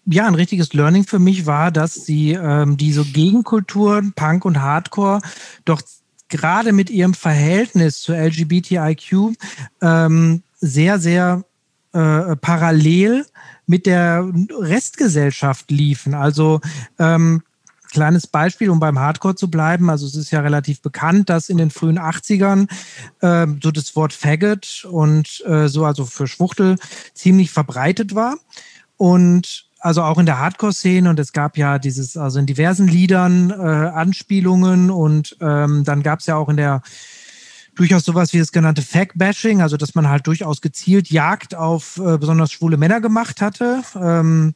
Ja, ein richtiges Learning für mich war, dass sie ähm, diese Gegenkulturen, Punk und Hardcore, doch gerade mit ihrem Verhältnis zur LGBTIQ ähm, sehr, sehr äh, parallel mit der Restgesellschaft liefen. Also ähm, Kleines Beispiel, um beim Hardcore zu bleiben. Also es ist ja relativ bekannt, dass in den frühen 80ern äh, so das Wort Faggot und äh, so, also für Schwuchtel, ziemlich verbreitet war. Und also auch in der Hardcore-Szene und es gab ja dieses, also in diversen Liedern äh, Anspielungen und ähm, dann gab es ja auch in der durchaus sowas wie das genannte Fact-Bashing, also dass man halt durchaus gezielt Jagd auf äh, besonders schwule Männer gemacht hatte. Ähm,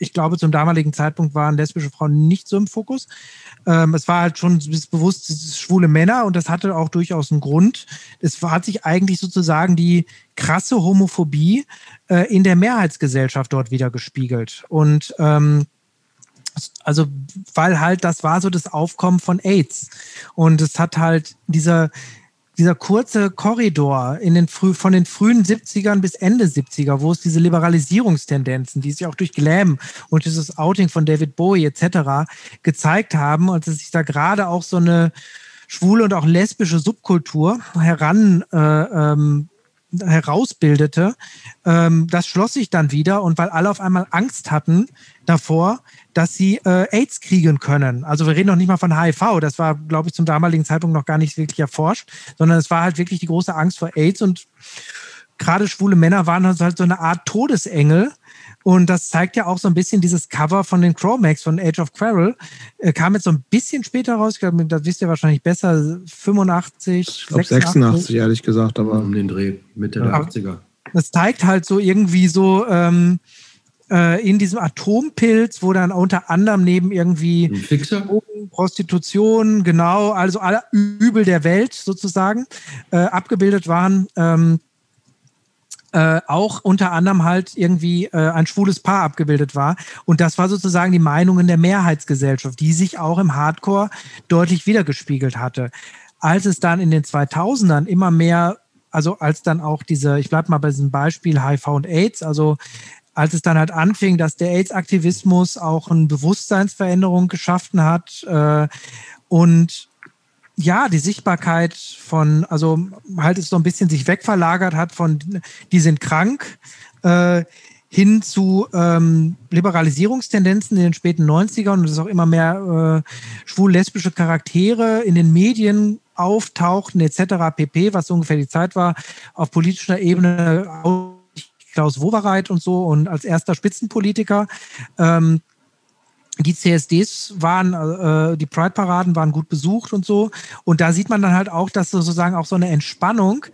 ich glaube, zum damaligen Zeitpunkt waren lesbische Frauen nicht so im Fokus. Ähm, es war halt schon bewusst schwule Männer und das hatte auch durchaus einen Grund. Es hat sich eigentlich sozusagen die krasse Homophobie äh, in der Mehrheitsgesellschaft dort wieder gespiegelt. Und ähm, also, weil halt das war so das Aufkommen von AIDS. Und es hat halt dieser, dieser kurze Korridor in den früh, von den frühen 70ern bis Ende 70er, wo es diese Liberalisierungstendenzen, die sich auch durch Glam und dieses Outing von David Bowie etc. gezeigt haben und dass sich da gerade auch so eine schwule und auch lesbische Subkultur heran äh, ähm, herausbildete, ähm, das schloss sich dann wieder und weil alle auf einmal Angst hatten davor, dass sie äh, AIDS kriegen können. Also wir reden noch nicht mal von HIV, das war, glaube ich, zum damaligen Zeitpunkt noch gar nicht wirklich erforscht, sondern es war halt wirklich die große Angst vor AIDS und gerade schwule Männer waren halt so eine Art Todesengel. Und das zeigt ja auch so ein bisschen dieses Cover von den Chromax von Age of Quarrel. Äh, kam jetzt so ein bisschen später raus, ich glaube, das wisst ihr wahrscheinlich besser, 85, ich glaube 86, ehrlich gesagt, aber um den Dreh, Mitte der 80er. Das zeigt halt so irgendwie so, ähm, äh, in diesem Atompilz, wo dann unter anderem neben irgendwie Prostitution, genau, also alle Übel der Welt sozusagen äh, abgebildet waren. Ähm, äh, auch unter anderem halt irgendwie äh, ein schwules Paar abgebildet war. Und das war sozusagen die Meinung in der Mehrheitsgesellschaft, die sich auch im Hardcore deutlich wiedergespiegelt hatte. Als es dann in den 2000ern immer mehr, also als dann auch diese, ich bleibe mal bei diesem Beispiel HIV und AIDS, also als es dann halt anfing, dass der AIDS-Aktivismus auch eine Bewusstseinsveränderung geschaffen hat äh, und ja, die Sichtbarkeit von, also halt es so ein bisschen sich wegverlagert hat von, die sind krank, äh, hin zu ähm, Liberalisierungstendenzen in den späten 90ern und es auch immer mehr äh, schwul-lesbische Charaktere in den Medien auftauchten etc. pp., was ungefähr die Zeit war, auf politischer Ebene Klaus Wowereit und so und als erster Spitzenpolitiker. Ähm, die CSDs waren, äh, die Pride-Paraden waren gut besucht und so. Und da sieht man dann halt auch, dass sozusagen auch so eine Entspannung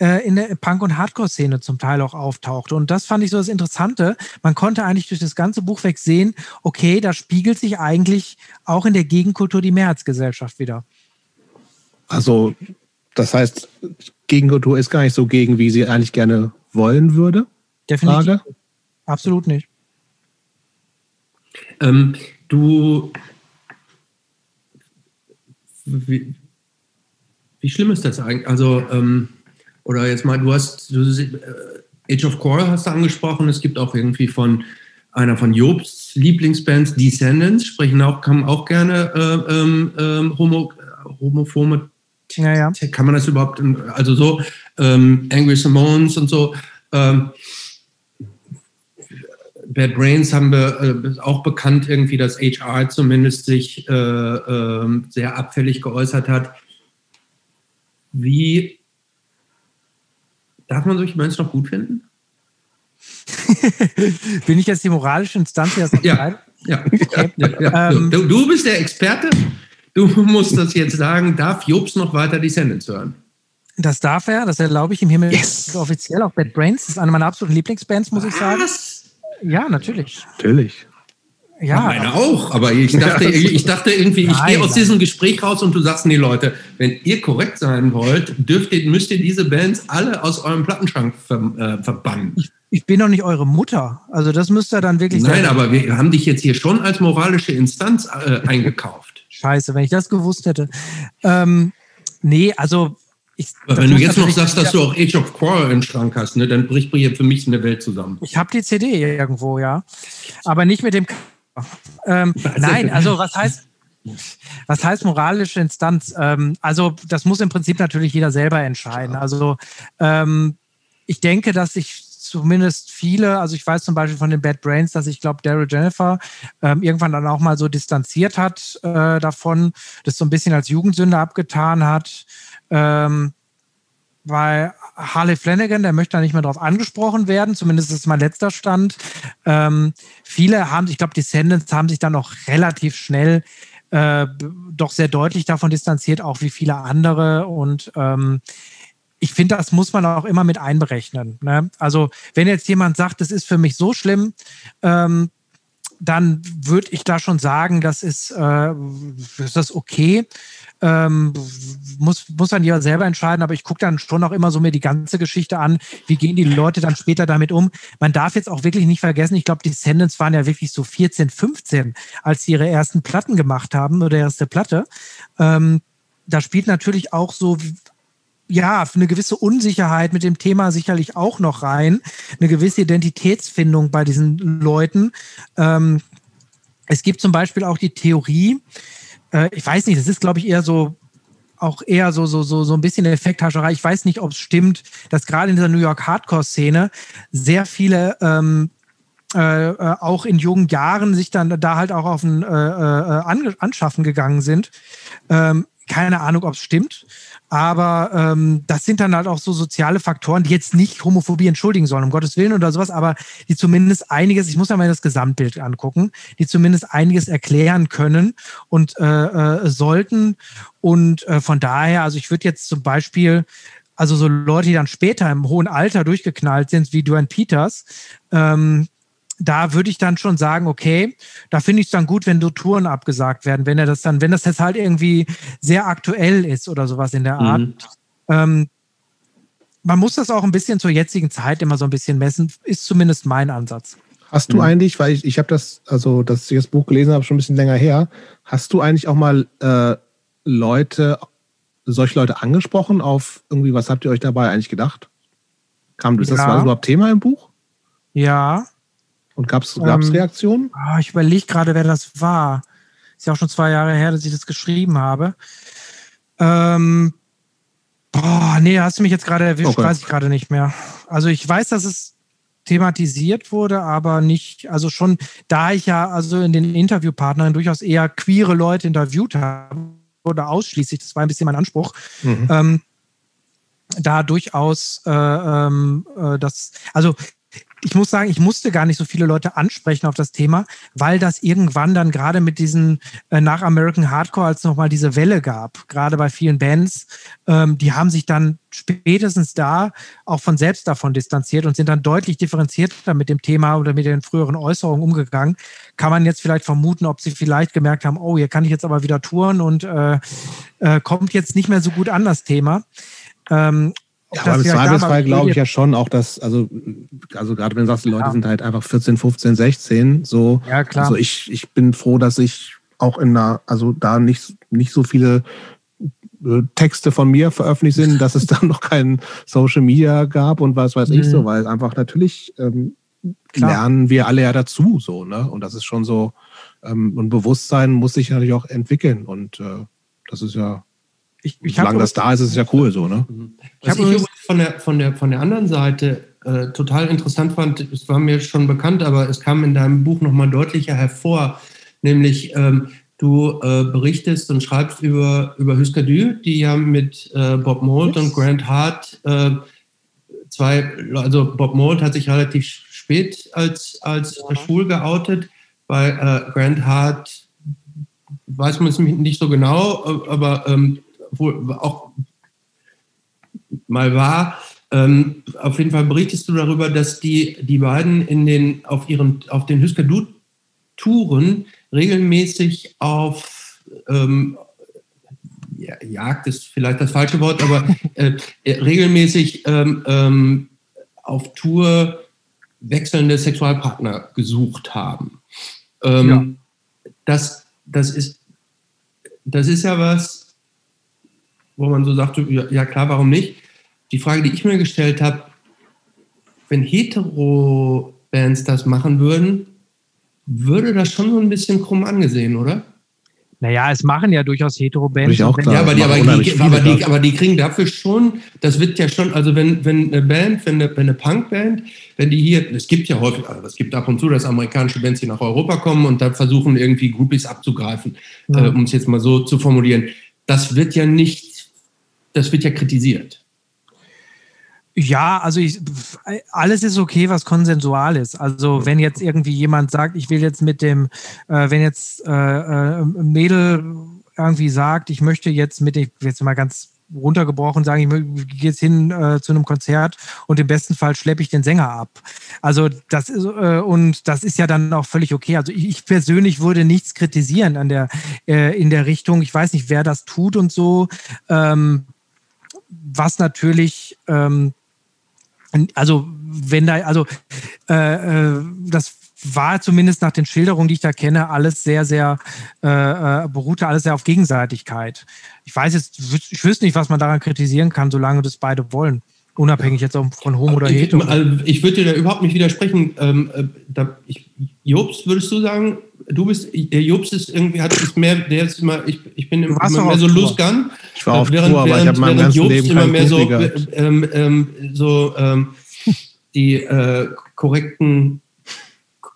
äh, in der Punk- und Hardcore-Szene zum Teil auch auftauchte. Und das fand ich so das Interessante. Man konnte eigentlich durch das ganze Buch weg sehen, okay, da spiegelt sich eigentlich auch in der Gegenkultur die Mehrheitsgesellschaft wieder. Also, das heißt, Gegenkultur ist gar nicht so gegen, wie sie eigentlich gerne wollen würde? Definitiv. Frage? Absolut nicht. Ähm, du, wie, wie, schlimm ist das eigentlich? Also, ähm, oder jetzt mal, du hast, du, äh, Age of Core hast du angesprochen, es gibt auch irgendwie von einer von Jobs Lieblingsbands, Descendants, sprechen auch, kann auch gerne äh, ähm, ähm homo, homophobe, ja, ja. kann man das überhaupt, also so, ähm, Angry Simones und so, ähm, Bad Brains haben wir äh, auch bekannt irgendwie, dass HR zumindest sich äh, äh, sehr abfällig geäußert hat. Wie darf man solche Menschen noch gut finden? Bin ich jetzt die moralische Instanz, die das ja, ja, okay. ja, ja. Ähm, du, du, bist der Experte. Du musst das jetzt sagen. Darf Jobs noch weiter die Descendants hören? Das darf er, das erlaube ich ihm hiermit yes. offiziell. Auch Bad Brains das ist eine meiner absoluten Lieblingsbands, muss Was? ich sagen. Ja, natürlich. Natürlich. Ja, meine auch, aber ich dachte, ich dachte irgendwie, ich gehe aus diesem Gespräch raus und du sagst, nee Leute, wenn ihr korrekt sein wollt, dürft ihr, müsst ihr diese Bands alle aus eurem Plattenschrank ver, äh, verbannen. Ich, ich, bin doch nicht eure Mutter. Also das müsst ihr dann wirklich Nein, aber wir haben dich jetzt hier schon als moralische Instanz äh, eingekauft. Scheiße, wenn ich das gewusst hätte. Ähm, nee, also ich, wenn du jetzt noch sagst, dass du auch Age of Quarrel im Schrank hast, ne, dann bricht hier für mich eine Welt zusammen. Ich habe die CD irgendwo, ja. Aber nicht mit dem. Ähm, nein, also was heißt. Was heißt moralische Instanz? Ähm, also, das muss im Prinzip natürlich jeder selber entscheiden. Also, ähm, ich denke, dass sich zumindest viele, also ich weiß zum Beispiel von den Bad Brains, dass ich glaube, Daryl Jennifer ähm, irgendwann dann auch mal so distanziert hat äh, davon, das so ein bisschen als Jugendsünde abgetan hat. Ähm, bei Harley Flanagan, der möchte da nicht mehr drauf angesprochen werden, zumindest ist mein letzter Stand. Ähm, viele haben, ich glaube, Descendants haben sich dann auch relativ schnell äh, doch sehr deutlich davon distanziert, auch wie viele andere. Und ähm, ich finde, das muss man auch immer mit einberechnen. Ne? Also, wenn jetzt jemand sagt, das ist für mich so schlimm, ähm, dann würde ich da schon sagen, das ist, äh, ist das okay. Ähm, muss, muss dann jeder selber entscheiden, aber ich gucke dann schon auch immer so mir die ganze Geschichte an. Wie gehen die Leute dann später damit um? Man darf jetzt auch wirklich nicht vergessen, ich glaube, die Descendants waren ja wirklich so 14, 15, als sie ihre ersten Platten gemacht haben oder erste Platte. Ähm, da spielt natürlich auch so ja, eine gewisse Unsicherheit mit dem Thema sicherlich auch noch rein, eine gewisse Identitätsfindung bei diesen Leuten. Ähm, es gibt zum Beispiel auch die Theorie, äh, ich weiß nicht, das ist, glaube ich, eher so auch eher so, so, so, so ein bisschen Effekthascherei. Ich weiß nicht, ob es stimmt, dass gerade in dieser New York Hardcore-Szene sehr viele ähm, äh, äh auch in jungen Jahren sich dann da halt auch auf ein äh, äh Anschaffen gegangen sind. Ähm, keine Ahnung, ob es stimmt. Aber ähm, das sind dann halt auch so soziale Faktoren, die jetzt nicht Homophobie entschuldigen sollen, um Gottes Willen oder sowas, aber die zumindest einiges, ich muss ja mal das Gesamtbild angucken, die zumindest einiges erklären können und äh, äh, sollten. Und äh, von daher, also ich würde jetzt zum Beispiel also so Leute, die dann später im hohen Alter durchgeknallt sind, wie Duane Peters, ähm, da würde ich dann schon sagen, okay, da finde ich es dann gut, wenn so Touren abgesagt werden, wenn er das dann, wenn das jetzt halt irgendwie sehr aktuell ist oder sowas in der Art. Mhm. Ähm, man muss das auch ein bisschen zur jetzigen Zeit immer so ein bisschen messen, ist zumindest mein Ansatz. Hast du mhm. eigentlich, weil ich, ich habe das, also dass ich das Buch gelesen habe, schon ein bisschen länger her, hast du eigentlich auch mal äh, Leute, solche Leute angesprochen auf irgendwie, was habt ihr euch dabei eigentlich gedacht? Kam, ist ja. das war überhaupt Thema im Buch? Ja, und gab es ähm, Reaktionen? Oh, ich überlege gerade, wer das war. Ist ja auch schon zwei Jahre her, dass ich das geschrieben habe. Ähm, boah, nee, hast du mich jetzt gerade erwischt, okay. weiß ich gerade nicht mehr. Also ich weiß, dass es thematisiert wurde, aber nicht, also schon, da ich ja also in den Interviewpartnern durchaus eher queere Leute interviewt habe, oder ausschließlich, das war ein bisschen mein Anspruch, mhm. ähm, da durchaus äh, ähm, äh, das, also ich muss sagen, ich musste gar nicht so viele Leute ansprechen auf das Thema, weil das irgendwann dann gerade mit diesen äh, nach American Hardcore, als nochmal diese Welle gab, gerade bei vielen Bands, ähm, die haben sich dann spätestens da auch von selbst davon distanziert und sind dann deutlich differenzierter mit dem Thema oder mit den früheren Äußerungen umgegangen. Kann man jetzt vielleicht vermuten, ob sie vielleicht gemerkt haben, oh, hier kann ich jetzt aber wieder touren und äh, äh, kommt jetzt nicht mehr so gut an das Thema. Ähm, ja, aber im Zweifelsfall glaube ich ja schon auch, dass, also, also gerade wenn du sagst, die Leute ja. sind halt einfach 14, 15, 16, so. Ja, klar. Also ich, ich bin froh, dass ich auch in einer, also da nicht, nicht so viele äh, Texte von mir veröffentlicht sind, dass es dann noch kein Social Media gab und was weiß mhm. ich so, weil einfach natürlich ähm, lernen wir alle ja dazu, so, ne? Und das ist schon so, ähm, und Bewusstsein muss sich natürlich auch entwickeln und äh, das ist ja ich, ich Solange das da ist, ist es ja cool so, ne? Mhm. Was ich übrigens von der, von der, von der anderen Seite äh, total interessant fand, es war mir schon bekannt, aber es kam in deinem Buch nochmal deutlicher hervor, nämlich ähm, du äh, berichtest und schreibst über, über Husker Du, die ja mit äh, Bob Mould und Grant Hart äh, zwei, also Bob Mould hat sich relativ spät als, als ja. schwul geoutet, bei äh, Grant Hart weiß man es nicht so genau, aber ähm, wohl auch mal war. Ähm, auf jeden Fall berichtest du darüber, dass die, die beiden in den, auf, ihren, auf den Huskadut-Touren regelmäßig auf ähm, ja, Jagd ist vielleicht das falsche Wort, aber äh, regelmäßig ähm, ähm, auf Tour wechselnde Sexualpartner gesucht haben. Ähm, ja. das, das, ist, das ist ja was, wo man so sagte, ja, klar, warum nicht? Die Frage, die ich mir gestellt habe, wenn Hetero-Bands das machen würden, würde das schon so ein bisschen krumm angesehen, oder? Naja, es machen ja durchaus Hetero-Bands. Ja, aber die, aber, die, aber, die, aber die kriegen dafür schon, das wird ja schon, also wenn, wenn eine Band, wenn eine, wenn eine Punkband, wenn die hier, es gibt ja häufig, also es gibt ab und zu, dass amerikanische Bands hier nach Europa kommen und da versuchen irgendwie Groupies abzugreifen, ja. äh, um es jetzt mal so zu formulieren. Das wird ja nicht das wird ja kritisiert. Ja, also ich, alles ist okay, was konsensual ist. Also wenn jetzt irgendwie jemand sagt, ich will jetzt mit dem, äh, wenn jetzt äh, äh, Mädel irgendwie sagt, ich möchte jetzt mit, ich jetzt mal ganz runtergebrochen sagen, ich gehe jetzt hin äh, zu einem Konzert und im besten Fall schleppe ich den Sänger ab. Also das ist äh, und das ist ja dann auch völlig okay. Also ich, ich persönlich würde nichts kritisieren an der äh, in der Richtung. Ich weiß nicht, wer das tut und so. Ähm, was natürlich ähm, also wenn da, also äh, äh, das war zumindest nach den Schilderungen, die ich da kenne, alles sehr, sehr, äh, äh beruhte alles sehr auf Gegenseitigkeit. Ich weiß jetzt, ich wüsste nicht, was man daran kritisieren kann, solange das beide wollen. Unabhängig jetzt auch von Homo oder Hetero. Ich, also ich würde dir da überhaupt nicht widersprechen. Ähm, äh, da, ich, Jobs, würdest du sagen, du bist, Jobs ist irgendwie, hat es mehr, der ist immer, ich, ich bin immer mehr so loose gun. Ich war auf während, Tour, aber während, ich habe meinem ganzen Jobs Leben immer mehr so, ähm, ähm, so ähm, die äh, korrekten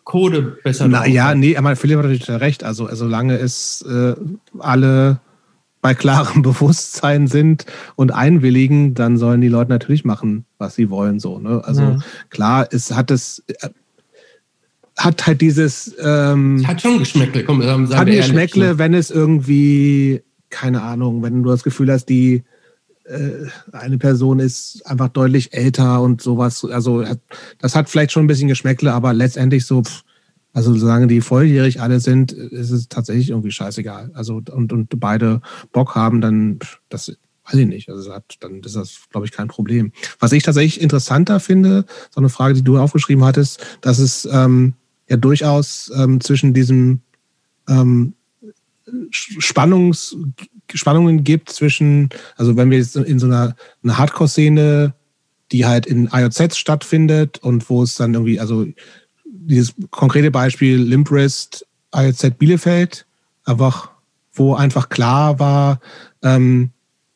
Code besser. Na ja, nee, aber Philipp hat natürlich recht. Also, solange es äh, alle bei klarem Bewusstsein sind und einwilligen, dann sollen die Leute natürlich machen, was sie wollen. So, ne? Also ja. klar, es hat es äh, hat halt dieses. Ähm, hat schon Geschmäckle, komm, sagen Hat Geschmäckle, ne? wenn es irgendwie, keine Ahnung, wenn du das Gefühl hast, die äh, eine Person ist einfach deutlich älter und sowas. Also das hat vielleicht schon ein bisschen Geschmäckle, aber letztendlich so, pff, also solange die volljährig alle sind, ist es tatsächlich irgendwie scheißegal. Also und, und beide Bock haben, dann das weiß ich nicht. Also hat, dann ist das, glaube ich, kein Problem. Was ich tatsächlich interessanter finde, so eine Frage, die du aufgeschrieben hattest, dass es ähm, ja durchaus ähm, zwischen diesem ähm, Spannungs, Spannungen gibt zwischen, also wenn wir jetzt in so einer, einer Hardcore-Szene, die halt in IOZ stattfindet und wo es dann irgendwie, also dieses konkrete Beispiel Limprist, IOZ Bielefeld, einfach, wo einfach klar war, ähm,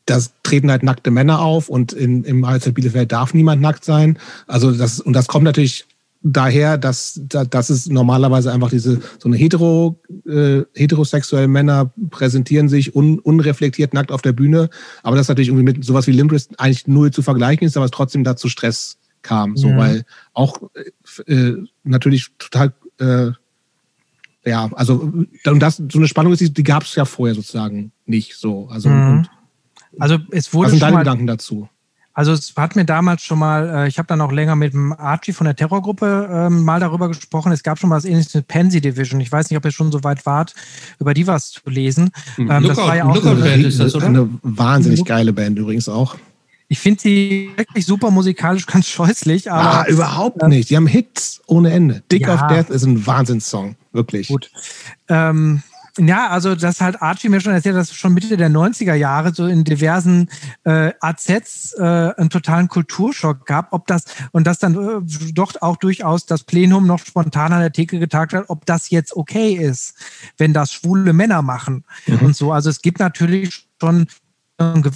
das treten halt nackte Männer auf und in, im IOZ Bielefeld darf niemand nackt sein. Also das, und das kommt natürlich daher, dass, dass es normalerweise einfach diese so eine hetero, äh, heterosexuelle Männer präsentieren sich un, unreflektiert nackt auf der Bühne, aber das natürlich irgendwie mit sowas wie Limbrist eigentlich null zu vergleichen ist, aber es trotzdem dazu Stress kam, so weil auch äh, natürlich total äh, ja, also und das so eine Spannung ist, die, die gab es ja vorher sozusagen nicht so. Also, mhm. also es wurde was sind deine Gedanken dazu? Also es hat mir damals schon mal, äh, ich habe dann auch länger mit dem Archie von der Terrorgruppe ähm, mal darüber gesprochen. Es gab schon mal das ähnliches mit Pansy Division. Ich weiß nicht, ob ihr schon so weit wart, über die was zu lesen. Hm. Ähm, Lookout, das war ja auch eine, Band ist das, oder? eine wahnsinnig geile Band übrigens auch. Ich finde sie wirklich super musikalisch ganz scheußlich, aber. Ah, überhaupt nicht. Die haben Hits ohne Ende. Dick ja. of Death ist ein Wahnsinnssong. Wirklich. Gut. Ähm, ja, also das hat Archie mir schon erzählt, dass es schon Mitte der 90er Jahre so in diversen äh, AZs äh, einen totalen Kulturschock gab, ob das und das dann äh, doch auch durchaus das Plenum noch spontan an der Theke getagt hat, ob das jetzt okay ist, wenn das schwule Männer machen mhm. und so. Also es gibt natürlich schon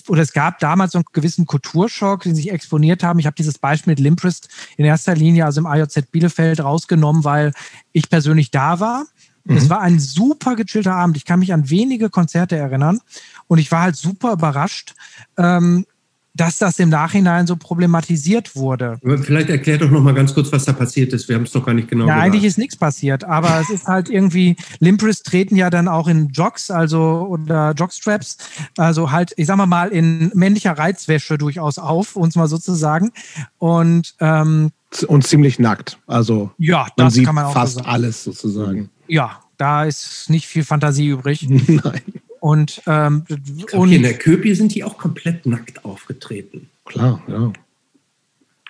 oder es gab damals so einen gewissen Kulturschock, den sich exponiert haben. Ich habe dieses Beispiel mit Limprist in erster Linie, also im IOZ Bielefeld, rausgenommen, weil ich persönlich da war Mhm. Es war ein super gechillter Abend. Ich kann mich an wenige Konzerte erinnern und ich war halt super überrascht, ähm, dass das im Nachhinein so problematisiert wurde. Vielleicht erklärt doch noch mal ganz kurz, was da passiert ist. Wir haben es doch gar nicht genau Ja, eigentlich ist nichts passiert, aber es ist halt irgendwie, Limpris treten ja dann auch in Jogs, also oder Jogstraps, also halt, ich sag mal mal, in männlicher Reizwäsche durchaus auf, uns mal sozusagen. Und ähm, und ziemlich nackt. Also ja, das kann man auch fast so alles sozusagen. Ja, da ist nicht viel Fantasie übrig. Nein. Und, ähm, glaub, und in der Köpi sind die auch komplett nackt aufgetreten. Klar, ja.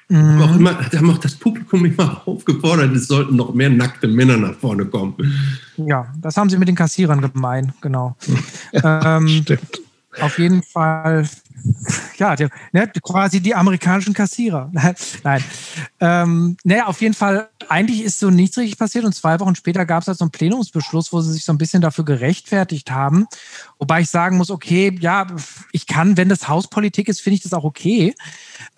Mhm. Auch immer, da haben auch das Publikum immer aufgefordert, es sollten noch mehr nackte Männer nach vorne kommen. Ja, das haben sie mit den Kassierern gemeint, genau. ähm, stimmt. Auf jeden Fall ja, die, ne, quasi die amerikanischen Kassierer. Nein. Ähm, ne, auf jeden Fall, eigentlich ist so nichts richtig passiert und zwei Wochen später gab es halt so einen Plenumsbeschluss, wo sie sich so ein bisschen dafür gerechtfertigt haben. Wobei ich sagen muss, okay, ja, ich kann, wenn das Hauspolitik ist, finde ich das auch okay.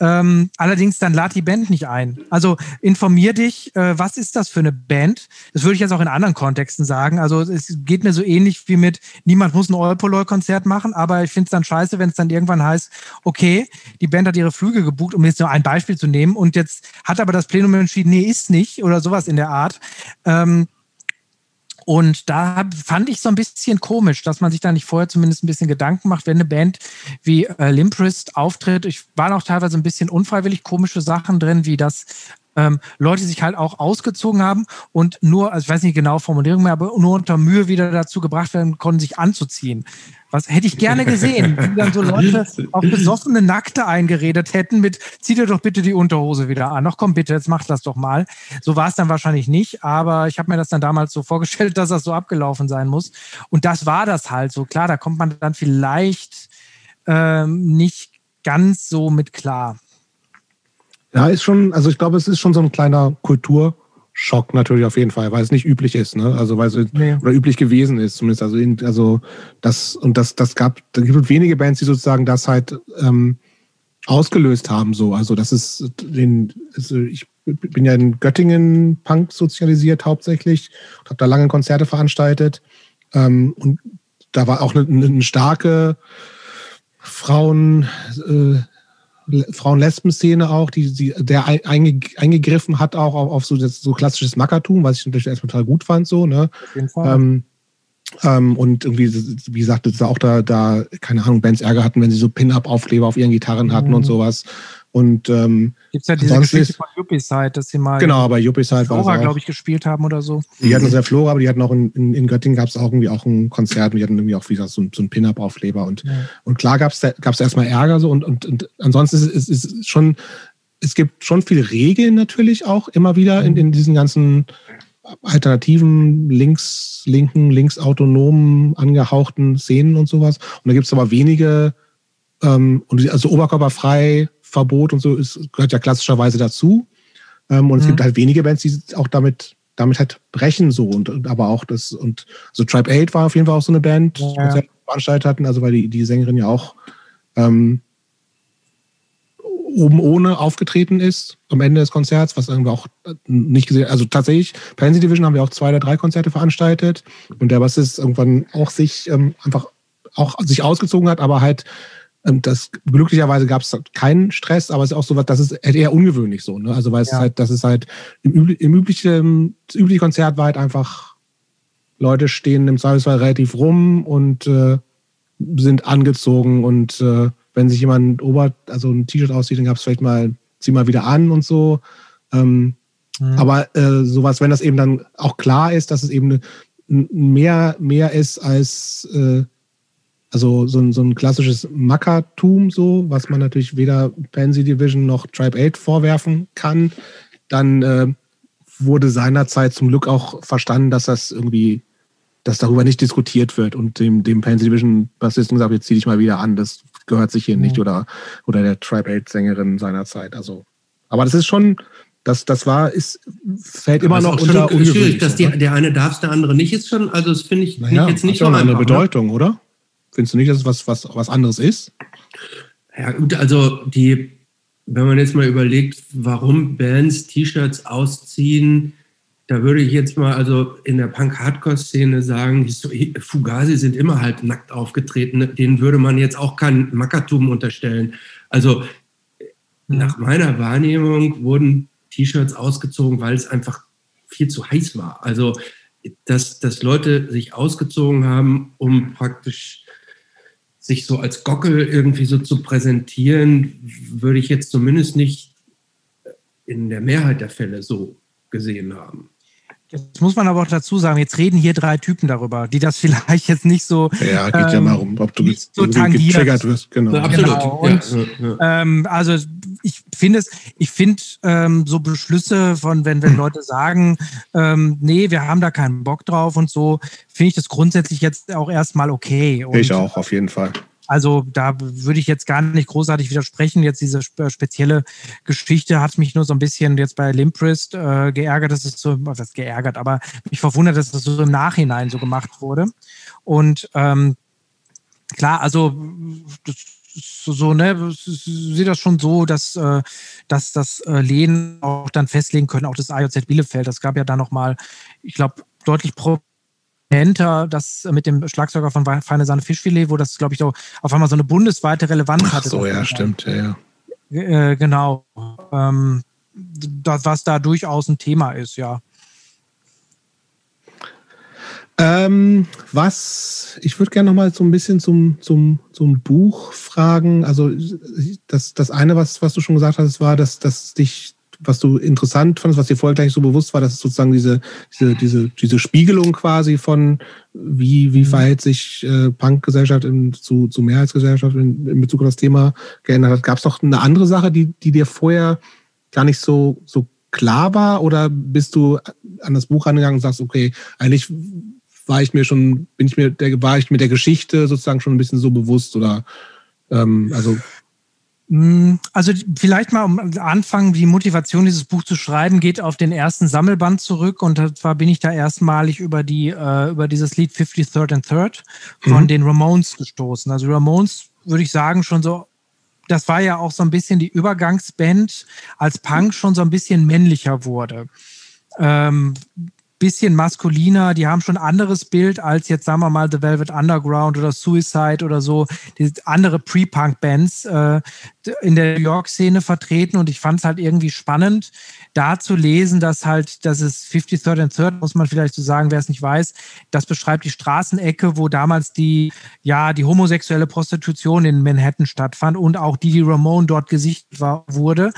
Ähm, allerdings dann lad die Band nicht ein. Also informier dich, äh, was ist das für eine Band? Das würde ich jetzt auch in anderen Kontexten sagen. Also es geht mir so ähnlich wie mit, niemand muss ein Olpoloi-Konzert machen, aber ich finde es dann scheiße, wenn es dann irgendwann heißt, okay, die Band hat ihre Flüge gebucht, um jetzt nur ein Beispiel zu nehmen, und jetzt hat aber das Plenum entschieden, nee, ist nicht oder sowas in der Art. Ähm, und da fand ich so ein bisschen komisch, dass man sich da nicht vorher zumindest ein bisschen Gedanken macht, wenn eine Band wie äh, Limprist auftritt. Ich war auch teilweise ein bisschen unfreiwillig komische Sachen drin, wie das ähm, Leute sich halt auch ausgezogen haben und nur, also ich weiß nicht genau Formulierung mehr, aber nur unter Mühe wieder dazu gebracht werden konnten, sich anzuziehen. Was hätte ich gerne gesehen, wie dann so Leute auf besoffene Nackte eingeredet hätten mit, zieh dir doch bitte die Unterhose wieder an. Ach komm bitte, jetzt mach das doch mal. So war es dann wahrscheinlich nicht, aber ich habe mir das dann damals so vorgestellt, dass das so abgelaufen sein muss. Und das war das halt so. Klar, da kommt man dann vielleicht ähm, nicht ganz so mit klar. Ja, ist schon, also ich glaube, es ist schon so ein kleiner Kulturschock natürlich auf jeden Fall, weil es nicht üblich ist, ne? Also weil es nee. oder üblich gewesen ist, zumindest. Also, in, also das und das, das gab, da gibt es wenige Bands, die sozusagen das halt ähm, ausgelöst haben. So, also das ist den, also ich bin ja in Göttingen Punk sozialisiert hauptsächlich habe da lange Konzerte veranstaltet ähm, und da war auch eine, eine starke Frauen äh, Frauen-Lesben-Szene auch, die, die der einge, eingegriffen hat auch auf, auf so, das, so klassisches Mackertum, was ich natürlich erstmal total gut fand, so, ne? Auf jeden Fall. Ähm, ähm, und irgendwie, wie gesagt, es auch da, da, keine Ahnung, Bands Ärger hatten, wenn sie so Pin-Up-Aufkleber auf ihren Gitarren hatten mhm. und sowas. Und ähm, gibt es ja diese Geschichte von Yuppie-Side, dass sie mal genau, bei Yuppie-Side Flora, glaube ich, gespielt haben oder so. Die hatten sehr Flora, aber die hatten auch in, in, in Göttingen gab es auch irgendwie auch ein Konzert und die hatten irgendwie auch wie gesagt, so, so ein Pin-Up-Aufkleber. Und, ja. und klar gab es erstmal Ärger so und, und, und ansonsten ist es ist schon, es gibt schon viele Regeln natürlich auch immer wieder in, in diesen ganzen alternativen, links, linken, linksautonomen, angehauchten Szenen und sowas. Und da gibt es aber wenige, ähm, und also oberkörperfrei, Verbot und so ist, gehört ja klassischerweise dazu. Ähm, und mhm. es gibt halt wenige Bands, die auch damit, damit halt brechen so und, und aber auch das und so Tribe 8 war auf jeden Fall auch so eine Band, ja. die veranstaltet hatten, also weil die, die Sängerin ja auch ähm, oben ohne aufgetreten ist am Ende des Konzerts, was irgendwie auch nicht gesehen, also tatsächlich, Pansy Division haben wir auch zwei oder drei Konzerte veranstaltet und der Bassist irgendwann auch sich ähm, einfach auch sich ausgezogen hat, aber halt das glücklicherweise gab es keinen Stress, aber es ist auch so was, das ist eher ungewöhnlich so. Ne? Also weil es ja. halt, das ist halt im, im üblichen, das übliche Konzert war halt einfach, Leute stehen im Zweifelsfall relativ rum und äh, sind angezogen und äh, wenn sich jemand Ober, also ein T-Shirt aussieht, dann gab es vielleicht mal, zieh mal wieder an und so. Ähm, mhm. Aber äh, sowas, wenn das eben dann auch klar ist, dass es eben mehr, mehr ist als äh, also so ein, so ein klassisches Mackertum, so, was man natürlich weder Pansy Division noch Tribe 8 vorwerfen kann. Dann äh, wurde seinerzeit zum Glück auch verstanden, dass das irgendwie, dass darüber nicht diskutiert wird und dem, dem Pansy Division Bassisten gesagt, jetzt zieh dich mal wieder an, das gehört sich hier ja. nicht oder, oder der Tribe 8 Sängerin seinerzeit. Also, aber das ist schon, das, das war, ist, fällt immer noch unter schwierig, dass die, der eine darf, der andere nicht ist schon, also das finde ich, naja, jetzt nicht so eine andere ne? Bedeutung, oder? Findest du nicht, dass es was, was, was anderes ist? Ja, gut, also die, wenn man jetzt mal überlegt, warum Bands T-Shirts ausziehen, da würde ich jetzt mal also in der Punk-Hardcore-Szene sagen, Fugazi sind immer halt nackt aufgetreten. Denen würde man jetzt auch kein Mackertum unterstellen. Also nach meiner Wahrnehmung wurden T-Shirts ausgezogen, weil es einfach viel zu heiß war. Also dass, dass Leute sich ausgezogen haben, um praktisch sich so als Gockel irgendwie so zu präsentieren, würde ich jetzt zumindest nicht in der Mehrheit der Fälle so gesehen haben. Jetzt muss man aber auch dazu sagen, jetzt reden hier drei Typen darüber, die das vielleicht jetzt nicht so. Ja, geht ähm, ja mal um, ob du nicht so getriggert wirst. Genau. Ja, absolut. Genau. Und, ja. Ähm, also ich finde es, ich finde ähm, so Beschlüsse von, wenn, wenn Leute sagen, ähm, nee, wir haben da keinen Bock drauf und so, finde ich das grundsätzlich jetzt auch erstmal okay. Und, ich auch, auf jeden Fall. Also da würde ich jetzt gar nicht großartig widersprechen. Jetzt diese spezielle Geschichte hat mich nur so ein bisschen jetzt bei Limprist äh, geärgert, dass es so, was geärgert, aber mich verwundert, dass es das so im Nachhinein so gemacht wurde. Und ähm, klar, also das so, ne, sehe das schon so, dass, äh, dass das äh, Lehnen auch dann festlegen können, auch das AJZ Bielefeld. Das gab ja da nochmal, ich glaube, deutlich pro prominenter, das mit dem Schlagzeuger von Feine Sahne Fischfilet, wo das, glaube ich, auch auf einmal so eine bundesweite Relevanz Ach hatte. so, ja, stimmt, ja, ja. Äh, genau. Ähm, das, was da durchaus ein Thema ist, ja. Ähm, was, ich würde gerne noch mal so ein bisschen zum, zum, zum Buch fragen. Also das, das eine, was, was du schon gesagt hast, war, dass, dass dich, was du interessant fandest, was dir vorher gleich so bewusst war, dass es sozusagen diese, diese, diese, diese Spiegelung quasi von, wie, wie mhm. verhält sich äh, Punk-Gesellschaft zu, zu Mehrheitsgesellschaft in, in Bezug auf das Thema geändert hat. Gab es noch eine andere Sache, die, die dir vorher gar nicht so, so klar war? Oder bist du an das Buch rangegangen und sagst, okay, eigentlich war ich mir schon, bin ich mir, der, war ich mit der Geschichte sozusagen schon ein bisschen so bewusst oder ähm, also mm, also vielleicht mal am Anfang, die Motivation, dieses Buch zu schreiben, geht auf den ersten Sammelband zurück. Und zwar bin ich da erstmalig über, die, äh, über dieses Lied 53rd and Third von mhm. den Ramones gestoßen. Also Ramones, würde ich sagen, schon so, das war ja auch so ein bisschen die Übergangsband, als Punk schon so ein bisschen männlicher wurde. Ähm, bisschen maskuliner, die haben schon ein anderes Bild als jetzt, sagen wir mal, The Velvet Underground oder Suicide oder so, die andere Pre-Punk-Bands äh, in der New York-Szene vertreten und ich fand es halt irgendwie spannend, da zu lesen, dass halt, das ist 53rd and Third, muss man vielleicht so sagen, wer es nicht weiß, das beschreibt die Straßenecke, wo damals die, ja, die homosexuelle Prostitution in Manhattan stattfand und auch die, die Ramone dort gesichtet war, wurde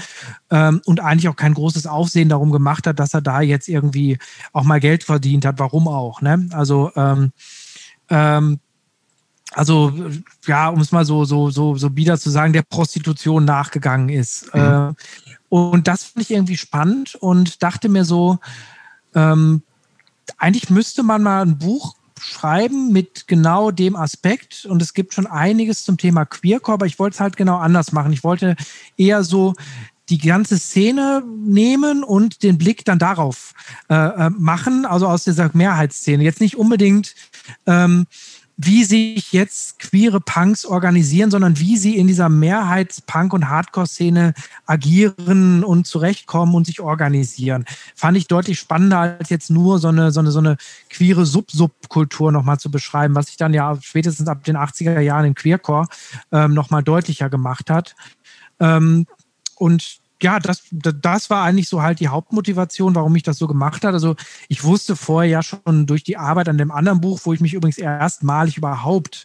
ähm, und eigentlich auch kein großes Aufsehen darum gemacht hat, dass er da jetzt irgendwie auch mal Geld verdient hat. Warum auch, ne? Also, ähm, ähm, also ja, um es mal so, so, so, so bieder zu sagen, der Prostitution nachgegangen ist. Mhm. Äh, und das fand ich irgendwie spannend und dachte mir so, ähm, eigentlich müsste man mal ein Buch schreiben mit genau dem Aspekt. Und es gibt schon einiges zum Thema Queercore, aber ich wollte es halt genau anders machen. Ich wollte eher so die ganze Szene nehmen und den Blick dann darauf äh, äh machen, also aus dieser Mehrheitsszene. Jetzt nicht unbedingt ähm, wie sich jetzt queere Punks organisieren, sondern wie sie in dieser Mehrheits-Punk- und Hardcore-Szene agieren und zurechtkommen und sich organisieren. Fand ich deutlich spannender, als jetzt nur so eine, so eine, so eine queere Sub-Subkultur nochmal zu beschreiben, was sich dann ja spätestens ab den 80er Jahren in Queercore ähm, nochmal deutlicher gemacht hat. Ähm, und ja, das, das war eigentlich so halt die Hauptmotivation, warum ich das so gemacht habe. Also ich wusste vorher ja schon durch die Arbeit an dem anderen Buch, wo ich mich übrigens erstmalig überhaupt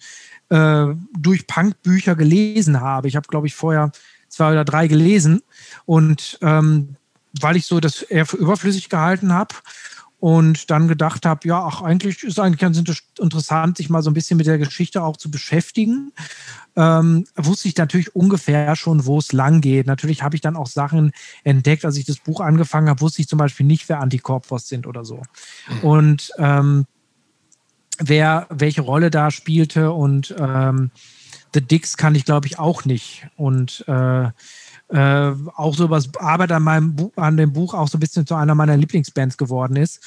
äh, durch Punkbücher gelesen habe. Ich habe, glaube ich, vorher zwei oder drei gelesen und ähm, weil ich so das eher für überflüssig gehalten habe und dann gedacht habe, ja, ach, eigentlich ist eigentlich ganz interessant, sich mal so ein bisschen mit der Geschichte auch zu beschäftigen. Ähm, wusste ich natürlich ungefähr schon, wo es lang geht. Natürlich habe ich dann auch Sachen entdeckt, als ich das Buch angefangen habe, wusste ich zum Beispiel nicht, wer Antikorpos sind oder so. Mhm. Und ähm, wer welche Rolle da spielte und ähm, The Dicks kann ich, glaube ich, auch nicht. Und äh, äh, auch so was Arbeit an meinem Buch, an dem Buch auch so ein bisschen zu einer meiner Lieblingsbands geworden ist.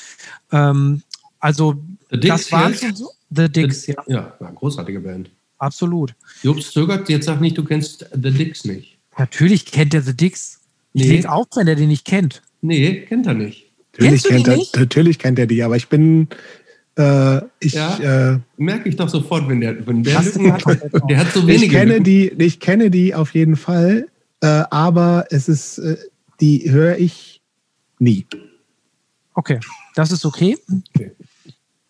Ähm, also das war so. The Dicks, The, ja. Ja, eine großartige Band. Absolut. Jobs zögert, jetzt sag nicht, du kennst The Dicks nicht. Natürlich kennt er The Dicks. Ich nee. lege auf, wenn er den nicht kennt. Nee, kennt er nicht. Natürlich kennt, er, nicht? natürlich kennt er die, aber ich bin. Äh, ich, ja, äh, merke ich doch sofort, wenn der, wenn der, der hat so wenige. Ich kenne, die, ich kenne die auf jeden Fall. Äh, aber es ist, äh, die höre ich nie. Okay, das ist okay. okay.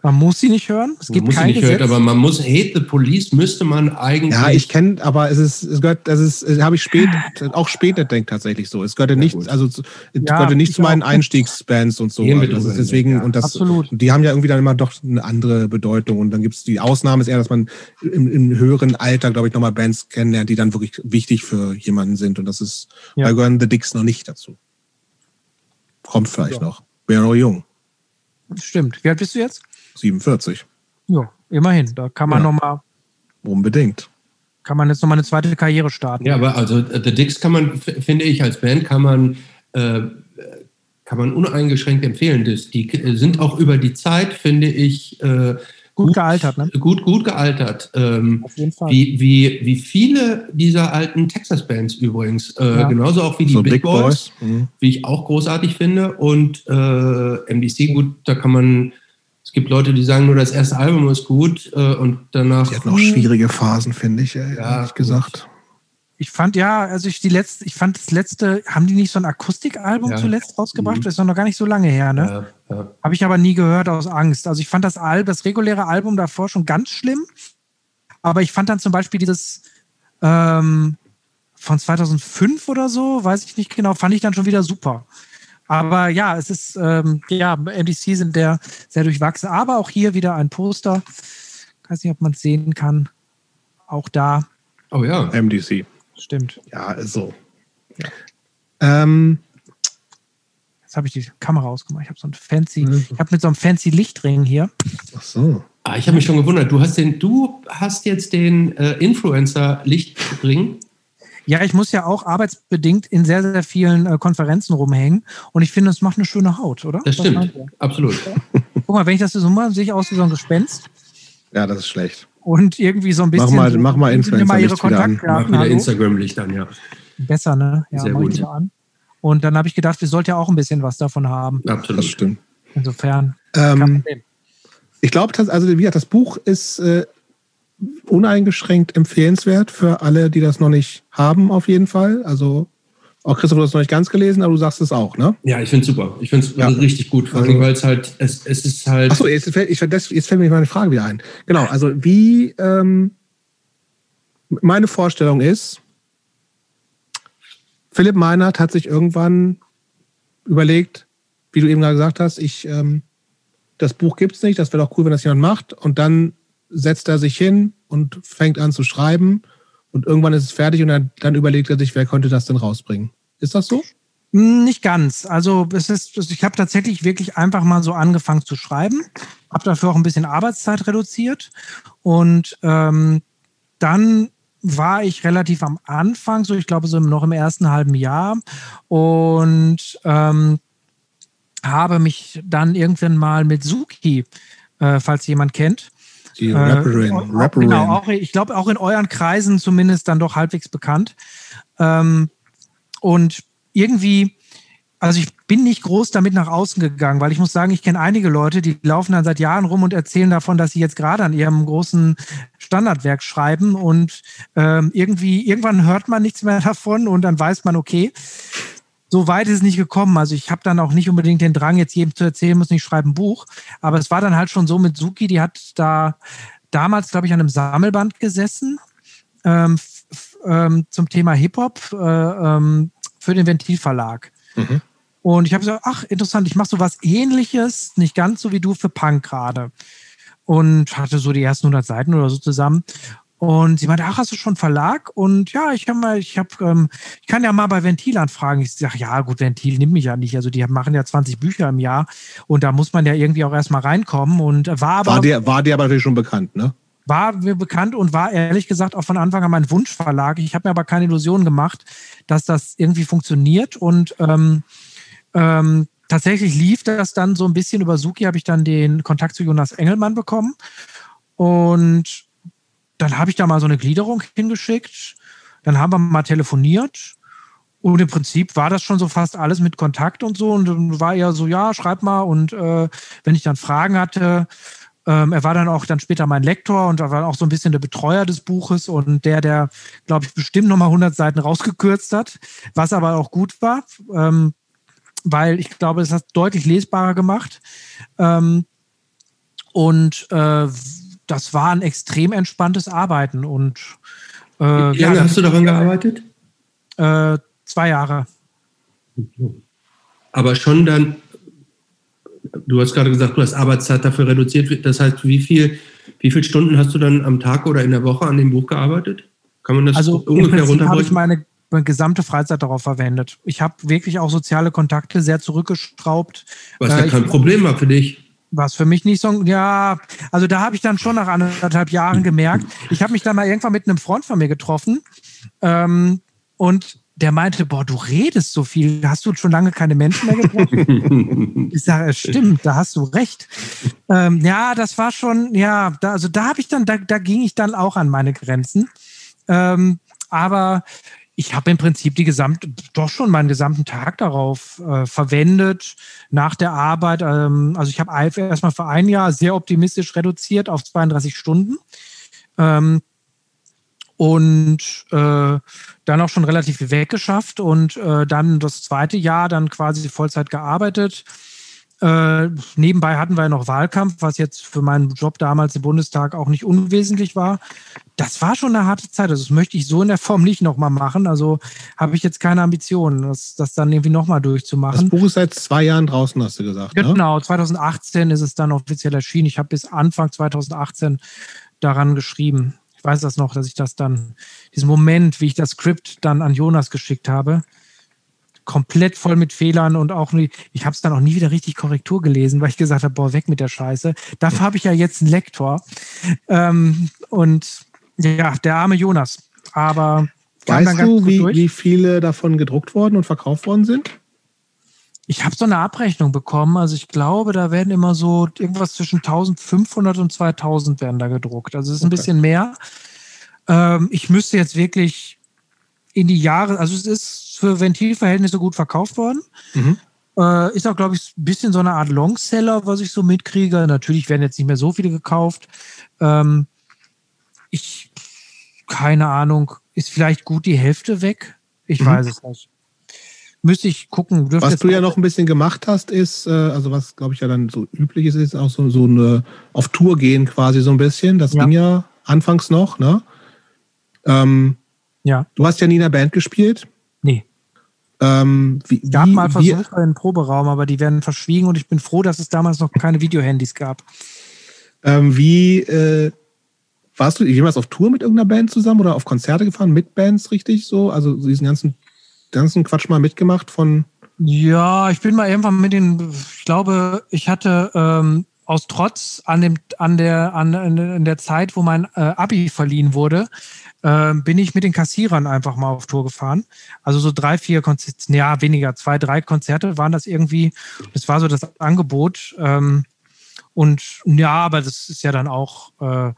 Man muss sie nicht hören. Es gibt man muss kein sie nicht Gesetz. hören, aber man muss Hate the Police müsste man eigentlich. Ja, ich kenne, aber es ist, es gehört, das ist, habe ich spät, auch später denkt tatsächlich so. Es gehörte ja, nicht, also es ja, gehörte nicht zu meinen Einstiegsbands und so. Also deswegen ja. und das, Absolut. die haben ja irgendwie dann immer doch eine andere Bedeutung und dann gibt es die Ausnahme ist eher, dass man im, im höheren Alter, glaube ich, nochmal Bands kennenlernt, die dann wirklich wichtig für jemanden sind und das ist bei gehören The Dicks noch nicht dazu. Kommt vielleicht noch. Wäre noch jung. Stimmt. Wie alt bist du jetzt? 47. Ja, immerhin. Da kann man ja. nochmal. Unbedingt. Kann man jetzt nochmal eine zweite Karriere starten. Ja, aber also äh, The Dicks kann man, finde ich, als Band kann man, äh, kann man uneingeschränkt empfehlen. Das, die sind auch über die Zeit, finde ich, äh, gut, gut, gealtert, ne? Gut, gut gealtert. Ähm, Auf jeden Fall. Wie, wie, wie viele dieser alten Texas-Bands übrigens. Äh, ja. Genauso auch wie die so Big, Big, Boys, Boys. Mhm. wie ich auch großartig finde. Und äh, MDC, gut, da kann man Es gibt Leute, die sagen nur, das erste Album ist gut äh, und danach. Die hat noch schwierige Phasen, finde ich, ja, ehrlich gesagt. Ich fand ja, also ich die letzte, ich fand das letzte, haben die nicht so ein Akustikalbum ja. zuletzt rausgebracht? Mhm. Das ist noch gar nicht so lange her, ne? Ja, ja. Habe ich aber nie gehört aus Angst. Also ich fand das Al das reguläre Album davor schon ganz schlimm. Aber ich fand dann zum Beispiel dieses ähm, von 2005 oder so, weiß ich nicht genau, fand ich dann schon wieder super. Aber ja, es ist, ähm, ja, MDC sind der sehr durchwachsen. Aber auch hier wieder ein Poster. Ich weiß nicht, ob man es sehen kann. Auch da. Oh ja. MDC. Stimmt. Ja, ist so. Ja. Ähm, Jetzt habe ich die Kamera ausgemacht. Ich habe so ein fancy, mhm. ich habe mit so einem fancy Lichtring hier. Ach so. Ah, ich habe mich schon gewundert. Du hast den, du hast jetzt den äh, Influencer-Lichtring. Ja, ich muss ja auch arbeitsbedingt in sehr, sehr vielen äh, Konferenzen rumhängen und ich finde, es macht eine schöne Haut, oder? Das stimmt, absolut. Guck mal, wenn ich das so mache, sehe ich aus wie so ein Gespenst. Ja, das ist schlecht und irgendwie so ein bisschen. Mach mal, mach mal Influencer mal ihre Kontaktdaten. Mach wieder Instagram-Licht an, ja. Besser, ne? Ja, Sehr gut. an. Und dann habe ich gedacht, wir sollten ja auch ein bisschen was davon haben. Absolut. Das stimmt. Insofern. Ähm, ich glaube, also wie gesagt, das Buch ist äh, uneingeschränkt empfehlenswert für alle, die das noch nicht haben, auf jeden Fall. Also auch Christoph, du hast es noch nicht ganz gelesen, aber du sagst es auch, ne? Ja, ich finde es super. Ich finde es ja. richtig gut, vor allem, also weil es halt, es, es ist halt. Achso, jetzt, fällt, ich, das, jetzt fällt mir meine Frage wieder ein. Genau, also wie, ähm, meine Vorstellung ist, Philipp Meinert hat sich irgendwann überlegt, wie du eben gerade gesagt hast, ich, ähm, das Buch gibt es nicht, das wäre doch cool, wenn das jemand macht. Und dann setzt er sich hin und fängt an zu schreiben. Und irgendwann ist es fertig und dann, dann überlegt er sich, wer könnte das denn rausbringen. Ist das so? Hm, nicht ganz. Also es ist, ich habe tatsächlich wirklich einfach mal so angefangen zu schreiben, habe dafür auch ein bisschen Arbeitszeit reduziert und ähm, dann war ich relativ am Anfang, so ich glaube so noch im ersten halben Jahr und ähm, habe mich dann irgendwann mal mit Suki, äh, falls jemand kennt, die Rapperin. Äh, Rapperin. Genau, auch, ich glaube auch in euren Kreisen zumindest dann doch halbwegs bekannt. Ähm, und irgendwie, also ich bin nicht groß damit nach außen gegangen, weil ich muss sagen, ich kenne einige Leute, die laufen dann seit Jahren rum und erzählen davon, dass sie jetzt gerade an ihrem großen Standardwerk schreiben und ähm, irgendwie, irgendwann hört man nichts mehr davon und dann weiß man, okay, so weit ist es nicht gekommen. Also ich habe dann auch nicht unbedingt den Drang, jetzt jedem zu erzählen, muss nicht schreiben Buch. Aber es war dann halt schon so mit Suki, die hat da damals, glaube ich, an einem Sammelband gesessen ähm, ähm, zum Thema Hip-Hop äh, ähm, für den Ventilverlag. Mhm. Und ich habe gesagt, ach, interessant, ich mache so was ähnliches, nicht ganz so wie du für Punk gerade. Und hatte so die ersten 100 Seiten oder so zusammen. Und sie meinte, ach, hast du schon Verlag? Und ja, ich kann mal, ich habe, ähm, ich kann ja mal bei Ventil anfragen. Ich sage, ja, gut, Ventil nimmt mich ja nicht. Also die machen ja 20 Bücher im Jahr und da muss man ja irgendwie auch erstmal reinkommen. Und war aber. War der, war der aber natürlich schon bekannt, ne? War mir bekannt und war ehrlich gesagt auch von Anfang an mein Wunschverlag. Ich habe mir aber keine Illusionen gemacht, dass das irgendwie funktioniert. Und ähm, ähm, tatsächlich lief das dann so ein bisschen über Suki, habe ich dann den Kontakt zu Jonas Engelmann bekommen. Und dann habe ich da mal so eine Gliederung hingeschickt. Dann haben wir mal telefoniert. Und im Prinzip war das schon so fast alles mit Kontakt und so. Und dann war er so, ja, schreib mal. Und äh, wenn ich dann Fragen hatte, ähm, er war dann auch dann später mein Lektor und er war auch so ein bisschen der Betreuer des Buches und der, der, glaube ich, bestimmt nochmal 100 Seiten rausgekürzt hat, was aber auch gut war, ähm, weil ich glaube, es hat deutlich lesbarer gemacht. Ähm, und äh, das war ein extrem entspanntes Arbeiten. Und äh, wie lange ja, hast du daran gearbeitet? Äh, zwei Jahre. Aber schon dann, du hast gerade gesagt, du hast Arbeitszeit dafür reduziert. Das heißt, wie viel, wie viele Stunden hast du dann am Tag oder in der Woche an dem Buch gearbeitet? Kann man das also ungefähr runterbrechen? habe ich meine gesamte Freizeit darauf verwendet. Ich habe wirklich auch soziale Kontakte sehr zurückgeschraubt. Was ja äh, kein Problem war für dich was für mich nicht so, ja, also da habe ich dann schon nach anderthalb Jahren gemerkt, ich habe mich dann mal irgendwann mit einem Freund von mir getroffen ähm, und der meinte, boah, du redest so viel, hast du schon lange keine Menschen mehr getroffen? ich sage, es stimmt, da hast du recht. Ähm, ja, das war schon, ja, da, also da habe ich dann, da, da ging ich dann auch an meine Grenzen. Ähm, aber ich habe im Prinzip die gesamte, doch schon meinen gesamten Tag darauf äh, verwendet, nach der Arbeit. Ähm, also ich habe erstmal für ein Jahr sehr optimistisch reduziert auf 32 Stunden. Ähm, und äh, dann auch schon relativ viel weggeschafft und äh, dann das zweite Jahr dann quasi Vollzeit gearbeitet äh, nebenbei hatten wir ja noch Wahlkampf, was jetzt für meinen Job damals im Bundestag auch nicht unwesentlich war. Das war schon eine harte Zeit. Also das möchte ich so in der Form nicht nochmal machen. Also habe ich jetzt keine Ambitionen, das, das dann irgendwie nochmal durchzumachen. Das Buch ist seit zwei Jahren draußen, hast du gesagt. Ne? Genau, 2018 ist es dann offiziell erschienen. Ich habe bis Anfang 2018 daran geschrieben. Ich weiß das noch, dass ich das dann, diesen Moment, wie ich das Skript dann an Jonas geschickt habe, komplett voll mit Fehlern und auch nie, ich habe es dann auch nie wieder richtig Korrektur gelesen, weil ich gesagt habe, boah, weg mit der Scheiße. Dafür habe ich ja jetzt einen Lektor. Ähm, und ja, der arme Jonas. Aber weißt du, wie, wie viele davon gedruckt worden und verkauft worden sind? Ich habe so eine Abrechnung bekommen. Also ich glaube, da werden immer so irgendwas zwischen 1500 und 2000 werden da gedruckt. Also es ist ein okay. bisschen mehr. Ähm, ich müsste jetzt wirklich in die Jahre, also es ist für Ventilverhältnisse gut verkauft worden. Mhm. Äh, ist auch, glaube ich, ein bisschen so eine Art Longseller, was ich so mitkriege. Natürlich werden jetzt nicht mehr so viele gekauft. Ähm, ich, keine Ahnung, ist vielleicht gut die Hälfte weg? Ich mhm. weiß es nicht. Müsste ich gucken. Was du ja noch ein bisschen gemacht hast, ist, äh, also was glaube ich ja dann so üblich ist, ist auch so, so eine auf Tour gehen quasi so ein bisschen. Das ja. ging ja anfangs noch, ne? Ähm, ja. Du hast ja nie in der Band gespielt. Ähm, wie, es gab wie, mal Versuche in Proberaum, aber die werden verschwiegen und ich bin froh, dass es damals noch keine Videohandys gab. Ähm, wie äh, warst du jemals auf Tour mit irgendeiner Band zusammen oder auf Konzerte gefahren mit Bands richtig so? Also diesen ganzen, ganzen Quatsch mal mitgemacht von. Ja, ich bin mal irgendwann mit den, ich glaube, ich hatte ähm, aus Trotz an dem, an der, an, in der Zeit, wo mein äh, Abi verliehen wurde, äh, bin ich mit den Kassierern einfach mal auf Tour gefahren. Also so drei, vier Konzerte, ja, weniger, zwei, drei Konzerte waren das irgendwie. Das war so das Angebot. Ähm, und ja, aber das ist ja dann auch äh,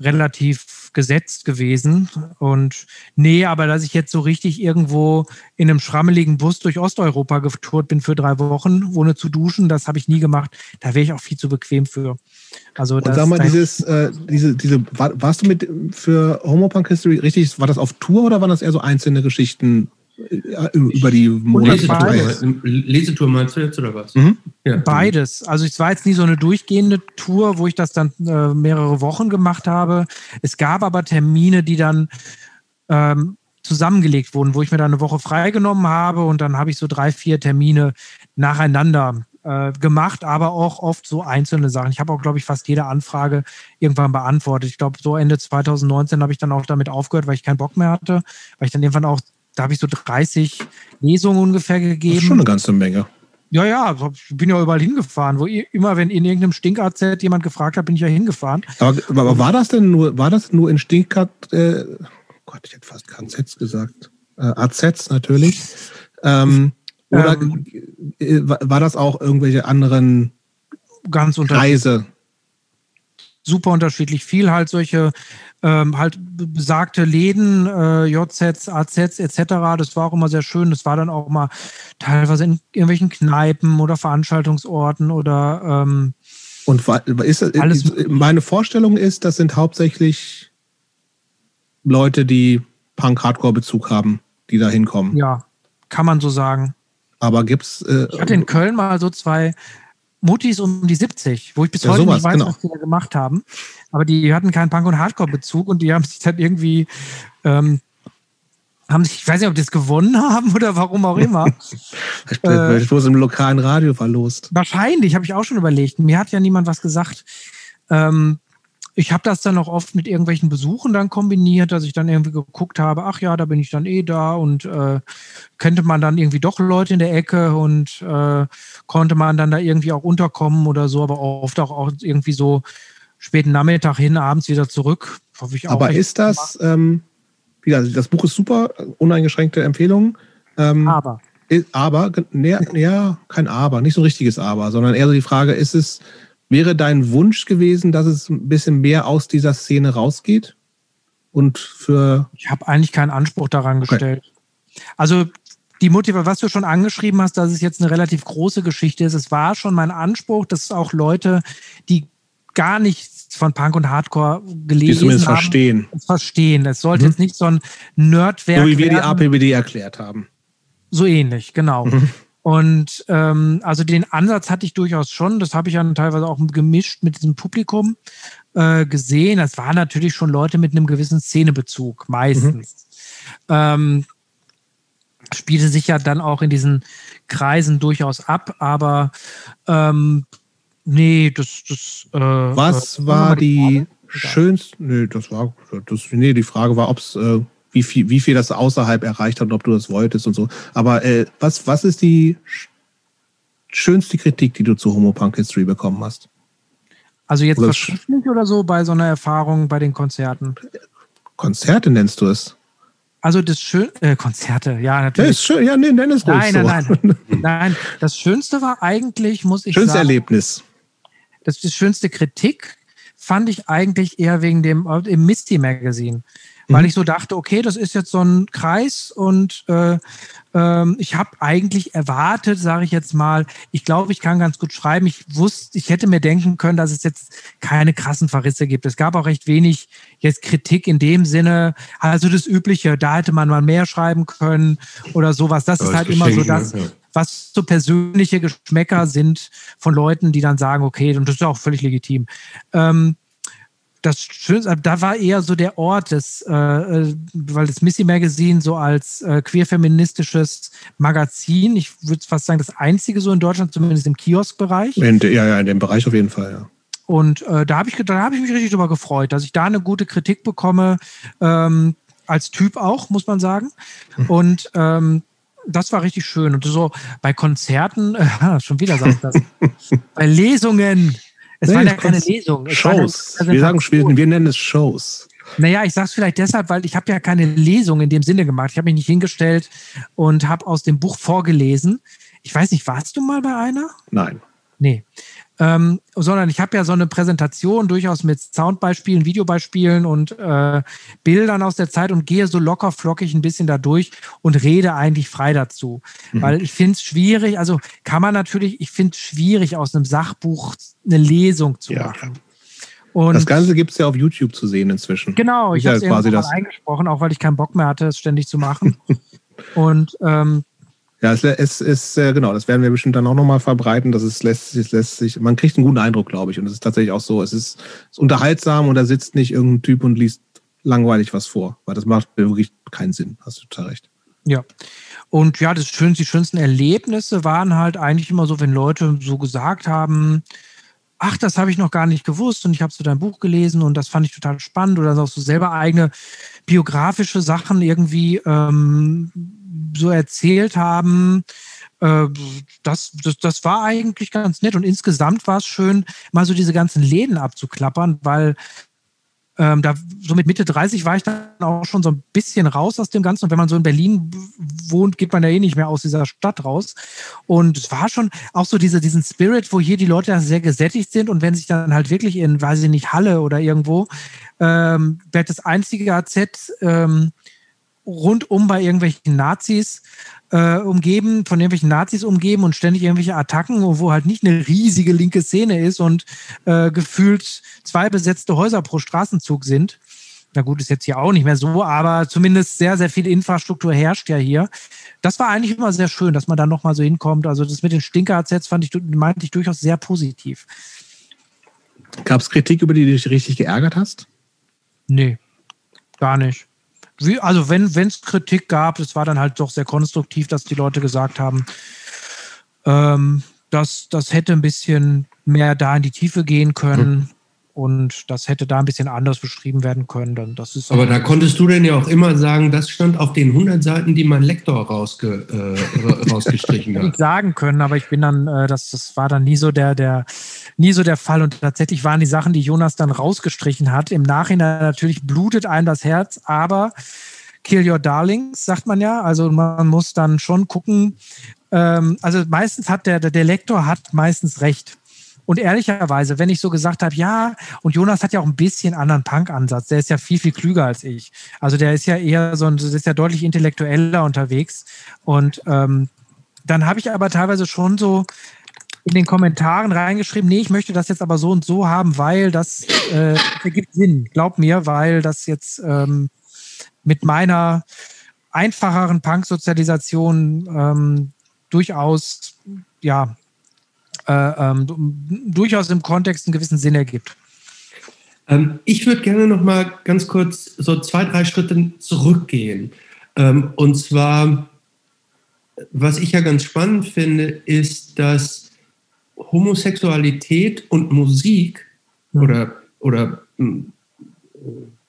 relativ gesetzt gewesen. Und nee, aber dass ich jetzt so richtig irgendwo in einem schrammeligen Bus durch Osteuropa getourt bin für drei Wochen, ohne zu duschen, das habe ich nie gemacht. Da wäre ich auch viel zu bequem für. Also und sag mal, dieses, äh, diese, diese, war, warst du mit für Homopunk History richtig, war das auf Tour oder waren das eher so einzelne Geschichten über die Monate? Lesetour, Lesetour meinst du jetzt oder was? Mhm. Ja. Beides. Also es war jetzt nie so eine durchgehende Tour, wo ich das dann äh, mehrere Wochen gemacht habe. Es gab aber Termine, die dann ähm, zusammengelegt wurden, wo ich mir dann eine Woche freigenommen habe und dann habe ich so drei, vier Termine nacheinander äh, gemacht, aber auch oft so einzelne Sachen. Ich habe auch, glaube ich, fast jede Anfrage irgendwann beantwortet. Ich glaube, so Ende 2019 habe ich dann auch damit aufgehört, weil ich keinen Bock mehr hatte, weil ich dann irgendwann auch, da habe ich so 30 Lesungen ungefähr gegeben. Das ist schon eine ganze Menge. Ja, ja, ich bin ja überall hingefahren. Wo immer, wenn in irgendeinem Stink-AZ jemand gefragt hat, bin ich ja hingefahren. Aber, aber war das denn nur, war das nur in Stink-AZ, äh, Gott, ich hätte fast KZs gesagt. Äh, AZs natürlich. Ähm, oder ähm, äh, war das auch irgendwelche anderen ganz Kreise? Super unterschiedlich. Viel halt solche ähm, halt besagte Läden, äh, JZs, AZs etc. Das war auch immer sehr schön. Das war dann auch mal teilweise in irgendwelchen Kneipen oder Veranstaltungsorten oder ähm, und ist, alles meine Vorstellung ist, das sind hauptsächlich Leute, die Punk-Hardcore-Bezug haben, die da hinkommen. Ja, kann man so sagen. Aber gibt's. Äh, ich hatte in Köln mal so zwei Muttis um die 70, wo ich bis ja, heute sowas, nicht weiß, genau. was die da gemacht haben. Aber die hatten keinen Punk- und Hardcore-Bezug und die haben sich dann irgendwie. Ähm, haben sich, ich weiß nicht, ob die es gewonnen haben oder warum auch immer. Vielleicht äh, wurde es im lokalen Radio verlost. Wahrscheinlich, habe ich auch schon überlegt. Mir hat ja niemand was gesagt. Ähm, ich habe das dann auch oft mit irgendwelchen Besuchen dann kombiniert, dass ich dann irgendwie geguckt habe, ach ja, da bin ich dann eh da und äh, könnte man dann irgendwie doch Leute in der Ecke und äh, konnte man dann da irgendwie auch unterkommen oder so, aber oft auch, auch irgendwie so späten Nachmittag hin, abends wieder zurück. Hoffe ich auch aber ist das, ähm, wie gesagt, das Buch ist super, uneingeschränkte Empfehlung. Ähm, aber. aber, ja, ja, kein Aber, nicht so ein richtiges Aber, sondern eher so die Frage, ist es Wäre dein Wunsch gewesen, dass es ein bisschen mehr aus dieser Szene rausgeht? Und für. Ich habe eigentlich keinen Anspruch daran gestellt. Also die Motivation, was du schon angeschrieben hast, dass es jetzt eine relativ große Geschichte ist. Es war schon mein Anspruch, dass auch Leute, die gar nichts von Punk und Hardcore gelesen haben, verstehen. verstehen. Es sollte mhm. jetzt nicht so ein Nerdwerk So wie wir werden. die APBD erklärt haben. So ähnlich, genau. Mhm. Und ähm, also den Ansatz hatte ich durchaus schon. Das habe ich dann teilweise auch gemischt mit diesem Publikum äh, gesehen. Das waren natürlich schon Leute mit einem gewissen Szenebezug, meistens. Mhm. Ähm, spielte sich ja dann auch in diesen Kreisen durchaus ab, aber ähm, nee, das, das äh, Was äh, war die schönste, nee, das war, das, nee, die Frage war, ob es, äh, wie viel, wie viel das außerhalb erreicht hat und ob du das wolltest und so. Aber äh, was, was ist die schönste Kritik, die du zu Homo Punk History bekommen hast? Also jetzt verschriftlich oder so bei so einer Erfahrung bei den Konzerten? Konzerte nennst du es? Also das schön äh, Konzerte, ja natürlich. Ja, ist schön. ja nee, nenn es ruhig nein, so. Nein, nein, nein. Das Schönste war eigentlich, muss ich Schönste sagen. Schönste Erlebnis. Das, das schönste Kritik fand ich eigentlich eher wegen dem im Misty Magazine weil mhm. ich so dachte, okay, das ist jetzt so ein Kreis und äh, ähm, ich habe eigentlich erwartet, sage ich jetzt mal, ich glaube, ich kann ganz gut schreiben. Ich wusste, ich hätte mir denken können, dass es jetzt keine krassen Verrisse gibt. Es gab auch recht wenig jetzt Kritik in dem Sinne, also das Übliche, da hätte man mal mehr schreiben können oder sowas. Das ist halt immer so das, was so persönliche Geschmäcker sind von Leuten, die dann sagen, okay, und das ist auch völlig legitim. Ähm, das Schönste, da war eher so der Ort des, äh, äh, weil das Missy Magazine so als äh, queerfeministisches Magazin, ich würde fast sagen, das einzige so in Deutschland, zumindest im Kioskbereich. In, ja, ja, in dem Bereich auf jeden Fall, ja. Und äh, da habe ich, hab ich mich richtig drüber gefreut, dass ich da eine gute Kritik bekomme, ähm, als Typ auch, muss man sagen. Mhm. Und ähm, das war richtig schön. Und so bei Konzerten, äh, schon wieder sagt das, bei Lesungen, es nee, war ja keine Lesung. Shows. Wir sagen Spielen, wir nennen es Shows. Naja, ich sage es vielleicht deshalb, weil ich habe ja keine Lesung in dem Sinne gemacht. Ich habe mich nicht hingestellt und habe aus dem Buch vorgelesen. Ich weiß nicht, warst du mal bei einer? Nein. Nee ähm, sondern ich habe ja so eine Präsentation durchaus mit Soundbeispielen, Videobeispielen und äh, Bildern aus der Zeit und gehe so locker flockig ein bisschen da durch und rede eigentlich frei dazu. Mhm. Weil ich finde es schwierig, also kann man natürlich, ich finde es schwierig, aus einem Sachbuch eine Lesung zu ja. machen. Und das Ganze gibt es ja auf YouTube zu sehen inzwischen. Genau, ich habe es quasi das eingesprochen, auch weil ich keinen Bock mehr hatte, es ständig zu machen. und ähm, ja, es, es ist, äh, genau, das werden wir bestimmt dann auch nochmal verbreiten. Das ist, lässt, sich, lässt sich, man kriegt einen guten Eindruck, glaube ich. Und es ist tatsächlich auch so, es ist, ist unterhaltsam und da sitzt nicht irgendein Typ und liest langweilig was vor, weil das macht wirklich keinen Sinn. Hast du total recht. Ja. Und ja, das schönste, die schönsten Erlebnisse waren halt eigentlich immer so, wenn Leute so gesagt haben, ach, das habe ich noch gar nicht gewusst und ich habe so dein Buch gelesen und das fand ich total spannend oder auch so selber eigene biografische Sachen irgendwie ähm, so erzählt haben, äh, das, das, das war eigentlich ganz nett. Und insgesamt war es schön, mal so diese ganzen Läden abzuklappern, weil ähm, da so mit Mitte 30 war ich dann auch schon so ein bisschen raus aus dem Ganzen. Und wenn man so in Berlin wohnt, geht man ja eh nicht mehr aus dieser Stadt raus. Und es war schon auch so diese, diesen Spirit, wo hier die Leute sehr gesättigt sind. Und wenn sich dann halt wirklich in, weiß ich nicht, Halle oder irgendwo, ähm, das einzige AZ, ähm, rundum bei irgendwelchen Nazis äh, umgeben, von irgendwelchen Nazis umgeben und ständig irgendwelche Attacken, wo halt nicht eine riesige linke Szene ist und äh, gefühlt zwei besetzte Häuser pro Straßenzug sind. Na gut, ist jetzt hier auch nicht mehr so, aber zumindest sehr, sehr viel Infrastruktur herrscht ja hier. Das war eigentlich immer sehr schön, dass man da nochmal so hinkommt. Also das mit den Stinker-AZs fand ich, meinte ich durchaus sehr positiv. Gab es Kritik, über die du dich richtig geärgert hast? Nee, gar nicht wie, also wenn es Kritik gab, es war dann halt doch sehr konstruktiv, dass die Leute gesagt haben, ähm, dass das hätte ein bisschen mehr da in die Tiefe gehen können. Und das hätte da ein bisschen anders beschrieben werden können. Dann das ist Aber da konntest du denn ja auch immer sagen, das stand auf den 100 Seiten, die mein Lektor rausge, äh, rausgestrichen hat. Ich sagen können, aber ich bin dann, äh, das, das war dann nie so der, der, nie so der Fall. Und tatsächlich waren die Sachen, die Jonas dann rausgestrichen hat, im Nachhinein natürlich blutet einem das Herz, aber Kill Your Darlings, sagt man ja. Also man muss dann schon gucken. Ähm, also meistens hat der, der Lektor hat meistens recht. Und ehrlicherweise, wenn ich so gesagt habe, ja, und Jonas hat ja auch ein bisschen anderen Punk-Ansatz, der ist ja viel, viel klüger als ich. Also der ist ja eher so ein, der ist ja deutlich intellektueller unterwegs. Und ähm, dann habe ich aber teilweise schon so in den Kommentaren reingeschrieben, nee, ich möchte das jetzt aber so und so haben, weil das äh, ergibt Sinn. Glaub mir, weil das jetzt ähm, mit meiner einfacheren Punk-Sozialisation ähm, durchaus, ja, äh, ähm, durchaus im Kontext einen gewissen Sinn ergibt. Ähm, ich würde gerne noch mal ganz kurz so zwei, drei Schritte zurückgehen. Ähm, und zwar, was ich ja ganz spannend finde, ist, dass Homosexualität und Musik mhm. oder, oder hm,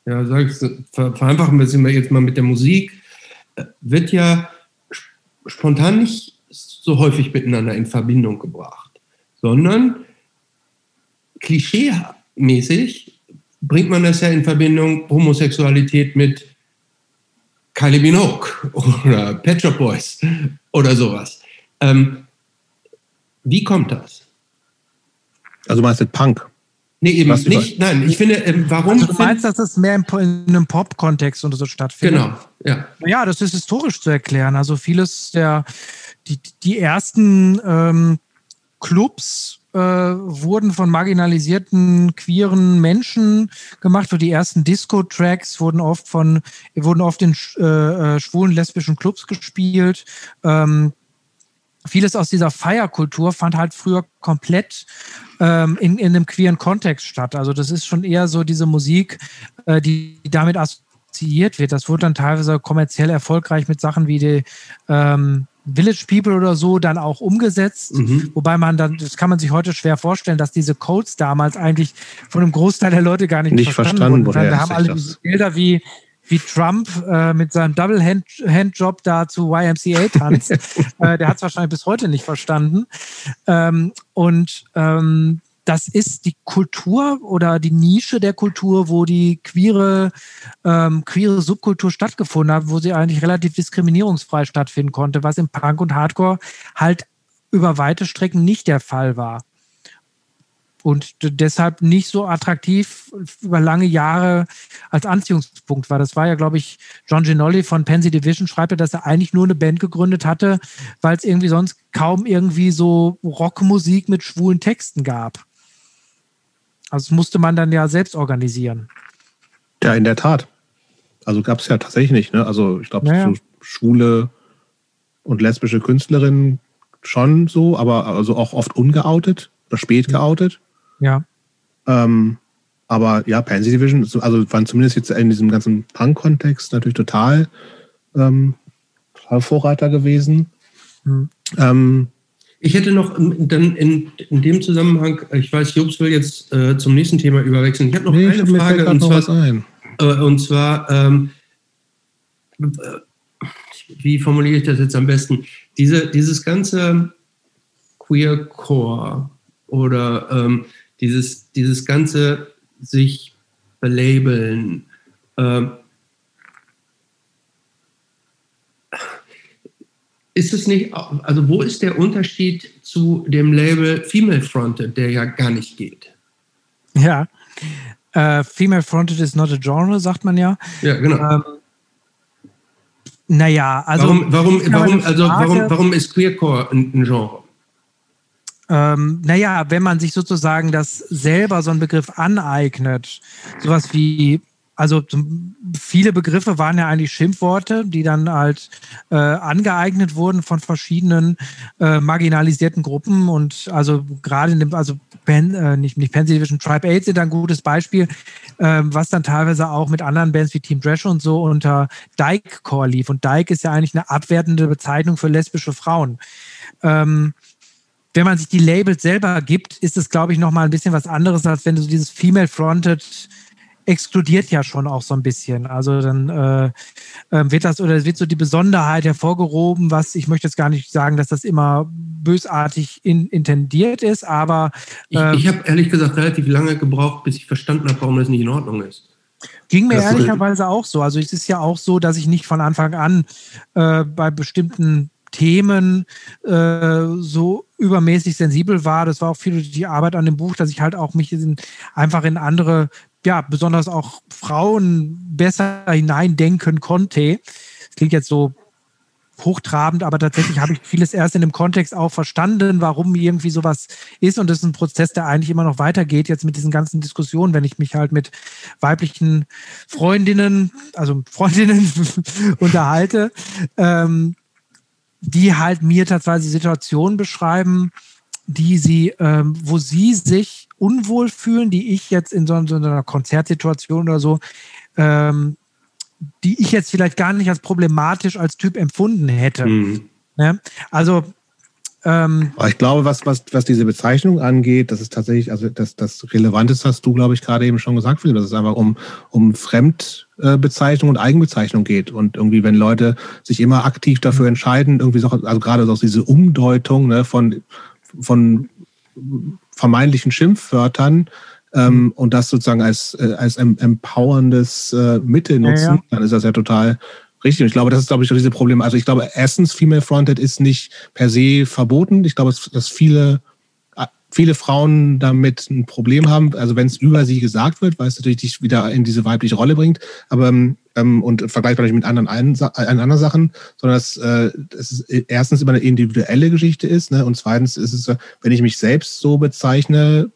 ja, sag ich, vereinfachen wir es jetzt mal mit der Musik, äh, wird ja spontan nicht so häufig miteinander in Verbindung gebracht, sondern klischee-mäßig bringt man das ja in Verbindung Homosexualität mit Kylie Minogue oder Pet Shop Boys oder sowas. Ähm, wie kommt das? Also meinst du Punk? Nee, eben Was nicht. Nein, ich finde, ähm, warum. Also du meinst, dass das mehr in, in einem Pop-Kontext und so stattfindet? Genau, ja. Ja, das ist historisch zu erklären. Also vieles der, die, die ersten ähm, Clubs äh, wurden von marginalisierten queeren Menschen gemacht. Die ersten Disco-Tracks wurden oft von, wurden oft in äh, äh, schwulen, lesbischen Clubs gespielt. Ähm, vieles aus dieser Feierkultur fand halt früher komplett ähm, in, in einem queeren Kontext statt. Also das ist schon eher so diese Musik, äh, die, die damit assoziiert wird. Das wurde dann teilweise kommerziell erfolgreich mit Sachen wie die ähm, Village People oder so dann auch umgesetzt. Mhm. Wobei man dann, das kann man sich heute schwer vorstellen, dass diese Codes damals eigentlich von einem Großteil der Leute gar nicht, nicht verstanden, wurden. Wir haben alle diese Bilder wie wie Trump äh, mit seinem Double-Hand-Job da zu YMCA tanzt. äh, der hat es wahrscheinlich bis heute nicht verstanden. Ähm, und ähm, das ist die Kultur oder die Nische der Kultur, wo die queere, ähm, queere Subkultur stattgefunden hat, wo sie eigentlich relativ diskriminierungsfrei stattfinden konnte, was im Punk und Hardcore halt über weite Strecken nicht der Fall war und deshalb nicht so attraktiv über lange Jahre als Anziehungspunkt war. Das war ja, glaube ich, John Ginolli von Pansy Division schreibt ja, dass er eigentlich nur eine Band gegründet hatte, weil es irgendwie sonst kaum irgendwie so Rockmusik mit schwulen Texten gab. Also das musste man dann ja selbst organisieren. Ja, in der Tat. Also gab es ja tatsächlich nicht. Ne? Also ich glaube, naja. so schwule und lesbische Künstlerinnen schon so, aber also auch oft ungeoutet oder spät geoutet. Ja. Ähm, aber ja, Pansy Division, also waren zumindest jetzt in diesem ganzen Punk-Kontext natürlich total, ähm, Vorreiter gewesen. Mhm. Ähm, ich hätte noch dann in, in dem Zusammenhang, ich weiß, Jobs will jetzt äh, zum nächsten Thema überwechseln. Ich habe noch nee, eine Frage. Und zwar, äh, und zwar ähm, äh, wie formuliere ich das jetzt am besten? Diese, dieses ganze Queer Core oder ähm, dieses, dieses ganze sich belabeln. Äh, ist es nicht, also wo ist der Unterschied zu dem Label Female Fronted, der ja gar nicht geht? Ja, äh, Female Fronted is not a genre, sagt man ja. Ja, genau. Ähm, naja, also. Warum, warum, warum, also warum, warum ist Queercore ein, ein Genre? ähm, naja, wenn man sich sozusagen das selber so einen Begriff aneignet, sowas wie, also viele Begriffe waren ja eigentlich Schimpfworte, die dann halt äh, angeeignet wurden von verschiedenen äh, marginalisierten Gruppen und also gerade in dem, also Pen, äh, nicht, nicht Pansy Division, Tribe 8 sind ein gutes Beispiel, äh, was dann teilweise auch mit anderen Bands wie Team Trash und so unter Dyke-Core lief. Und Dyke ist ja eigentlich eine abwertende Bezeichnung für lesbische Frauen. Ähm, wenn man sich die Labels selber gibt, ist es, glaube ich, nochmal ein bisschen was anderes, als wenn du so dieses Female-Fronted exkludiert ja schon auch so ein bisschen. Also dann äh, äh, wird das oder wird so die Besonderheit hervorgehoben, was ich möchte jetzt gar nicht sagen, dass das immer bösartig in, intendiert ist, aber äh, ich, ich habe ehrlich gesagt relativ lange gebraucht, bis ich verstanden habe, warum das nicht in Ordnung ist. Ging mir das ehrlicherweise auch so. Also es ist ja auch so, dass ich nicht von Anfang an äh, bei bestimmten Themen äh, so übermäßig sensibel war. Das war auch viel die Arbeit an dem Buch, dass ich halt auch mich in, einfach in andere, ja, besonders auch Frauen besser hineindenken konnte. Das klingt jetzt so hochtrabend, aber tatsächlich habe ich vieles erst in dem Kontext auch verstanden, warum irgendwie sowas ist. Und das ist ein Prozess, der eigentlich immer noch weitergeht, jetzt mit diesen ganzen Diskussionen, wenn ich mich halt mit weiblichen Freundinnen, also Freundinnen unterhalte, ähm, die halt mir tatsächlich Situationen beschreiben, die sie, ähm, wo sie sich unwohl fühlen, die ich jetzt in so, so einer Konzertsituation oder so ähm, die ich jetzt vielleicht gar nicht als problematisch als Typ empfunden hätte. Mhm. Ne? Also ähm, ich glaube, was, was, was diese Bezeichnung angeht, das ist tatsächlich, also das, das Relevanteste hast du, glaube ich, gerade eben schon gesagt, Philipp, dass es einfach um, um Fremdbezeichnung und Eigenbezeichnung geht. Und irgendwie, wenn Leute sich immer aktiv dafür entscheiden, irgendwie so, also gerade so diese Umdeutung ne, von, von vermeintlichen Schimpfwörtern, ähm, mhm. und das sozusagen als, äh, als empowerndes äh, Mittel nutzen, ja, ja. dann ist das ja total richtig. Und ich glaube, das ist, glaube ich, diese Probleme. Also ich glaube, erstens, Female Fronted ist nicht per se verboten. Ich glaube, dass viele viele Frauen damit ein Problem haben, also wenn es über sie gesagt wird, weil es natürlich dich wieder in diese weibliche Rolle bringt, aber ähm, und vergleichbar nicht mit anderen, anderen Sachen, sondern dass äh, es erstens immer eine individuelle Geschichte ist, ne? und zweitens ist es, wenn ich mich selbst so bezeichne,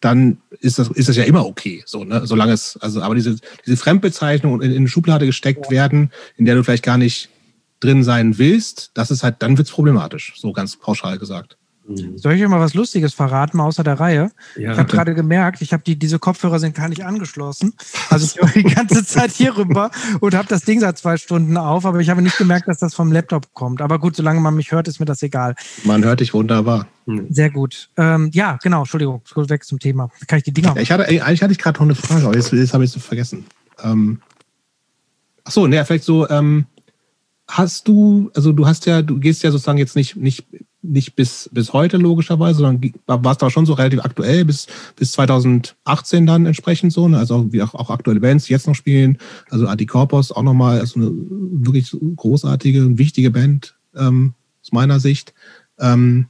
dann ist das, ist das ja immer okay, so, ne? Solange es, also, aber diese, diese Fremdbezeichnung in, in eine Schublade gesteckt ja. werden, in der du vielleicht gar nicht drin sein willst, das ist halt, dann wird's problematisch, so ganz pauschal gesagt. Mhm. Soll ich euch mal was Lustiges verraten, mal außer der Reihe? Ja, ich habe gerade gemerkt, ich habe die, diese Kopfhörer sind gar nicht angeschlossen. Also ich höre die ganze Zeit hier rüber und habe das Ding seit zwei Stunden auf, aber ich habe nicht gemerkt, dass das vom Laptop kommt. Aber gut, solange man mich hört, ist mir das egal. Man hört dich wunderbar. Hm. Sehr gut. Ähm, ja, genau, Entschuldigung, weg zum Thema. Kann ich die Dinger. Ich hatte, eigentlich hatte ich gerade noch eine Frage, aber jetzt, jetzt habe ich es vergessen. Ähm, ach so, ne, vielleicht so, ähm, hast du, also du hast ja, du gehst ja sozusagen jetzt nicht, nicht nicht bis, bis heute logischerweise, sondern war es da schon so relativ aktuell, bis, bis 2018 dann entsprechend so, ne? also wie auch, auch aktuelle Bands jetzt noch spielen, also Anticorpus auch nochmal, also eine wirklich großartige, wichtige Band ähm, aus meiner Sicht. Ähm,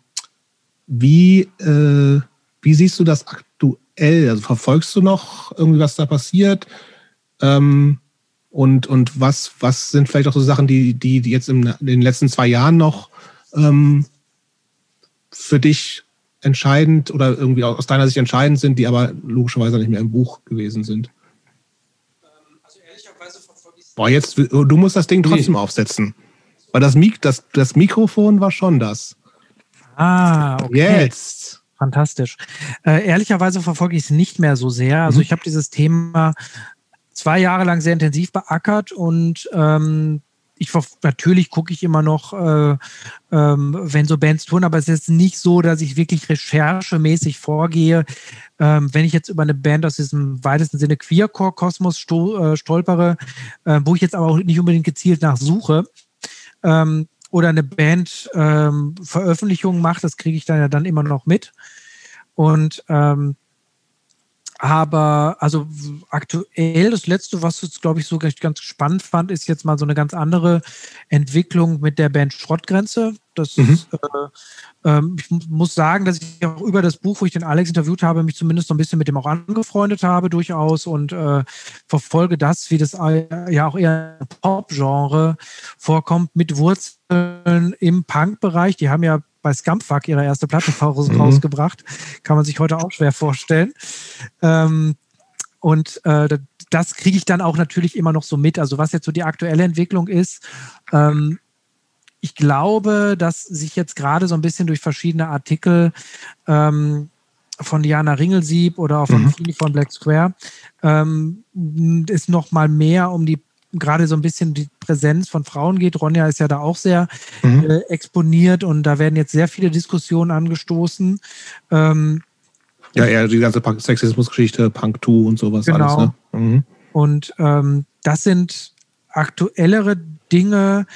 wie, äh, wie siehst du das aktuell? Also verfolgst du noch irgendwie, was da passiert? Ähm, und, und was, was sind vielleicht auch so Sachen, die, die, die jetzt in den letzten zwei Jahren noch ähm, für dich entscheidend oder irgendwie aus deiner Sicht entscheidend sind, die aber logischerweise nicht mehr im Buch gewesen sind? Also ehrlicherweise Boah, jetzt, du musst das Ding trotzdem nee. aufsetzen. Weil das, Mik das, das Mikrofon war schon das. Ah, okay. Jetzt. Fantastisch. Äh, ehrlicherweise verfolge ich es nicht mehr so sehr. Also mhm. ich habe dieses Thema zwei Jahre lang sehr intensiv beackert und ähm, ich natürlich gucke ich immer noch, äh, ähm, wenn so Bands tun, aber es ist nicht so, dass ich wirklich recherchemäßig vorgehe. Ähm, wenn ich jetzt über eine Band aus diesem weitesten Sinne Queercore-Kosmos äh, stolpere, äh, wo ich jetzt aber auch nicht unbedingt gezielt nach suche, ähm, oder eine Band ähm, Veröffentlichungen macht, das kriege ich dann ja dann immer noch mit. Und ähm, aber also aktuell, das letzte, was ich glaube ich so ganz spannend fand, ist jetzt mal so eine ganz andere Entwicklung mit der Band Schrottgrenze. Das mhm. ist, äh, äh, ich muss sagen, dass ich auch über das Buch, wo ich den Alex interviewt habe, mich zumindest so ein bisschen mit dem auch angefreundet habe durchaus und äh, verfolge das, wie das ja auch eher Pop-Genre vorkommt, mit Wurzeln im Punk-Bereich. Die haben ja bei Scumpfuck ihre erste Platte mhm. rausgebracht. Kann man sich heute auch schwer vorstellen. Ähm, und äh, das kriege ich dann auch natürlich immer noch so mit. Also was jetzt so die aktuelle Entwicklung ist, ähm, ich glaube, dass sich jetzt gerade so ein bisschen durch verschiedene Artikel ähm, von Diana Ringelsieb oder auch von mhm. von Black Square ähm, es noch mal mehr um die gerade so ein bisschen die Präsenz von Frauen geht. Ronja ist ja da auch sehr mhm. äh, exponiert und da werden jetzt sehr viele Diskussionen angestoßen. Ähm, ja, eher die ganze Sexismusgeschichte, Punk 2 und sowas genau. alles. Ne? Mhm. Und ähm, das sind aktuellere Dinge,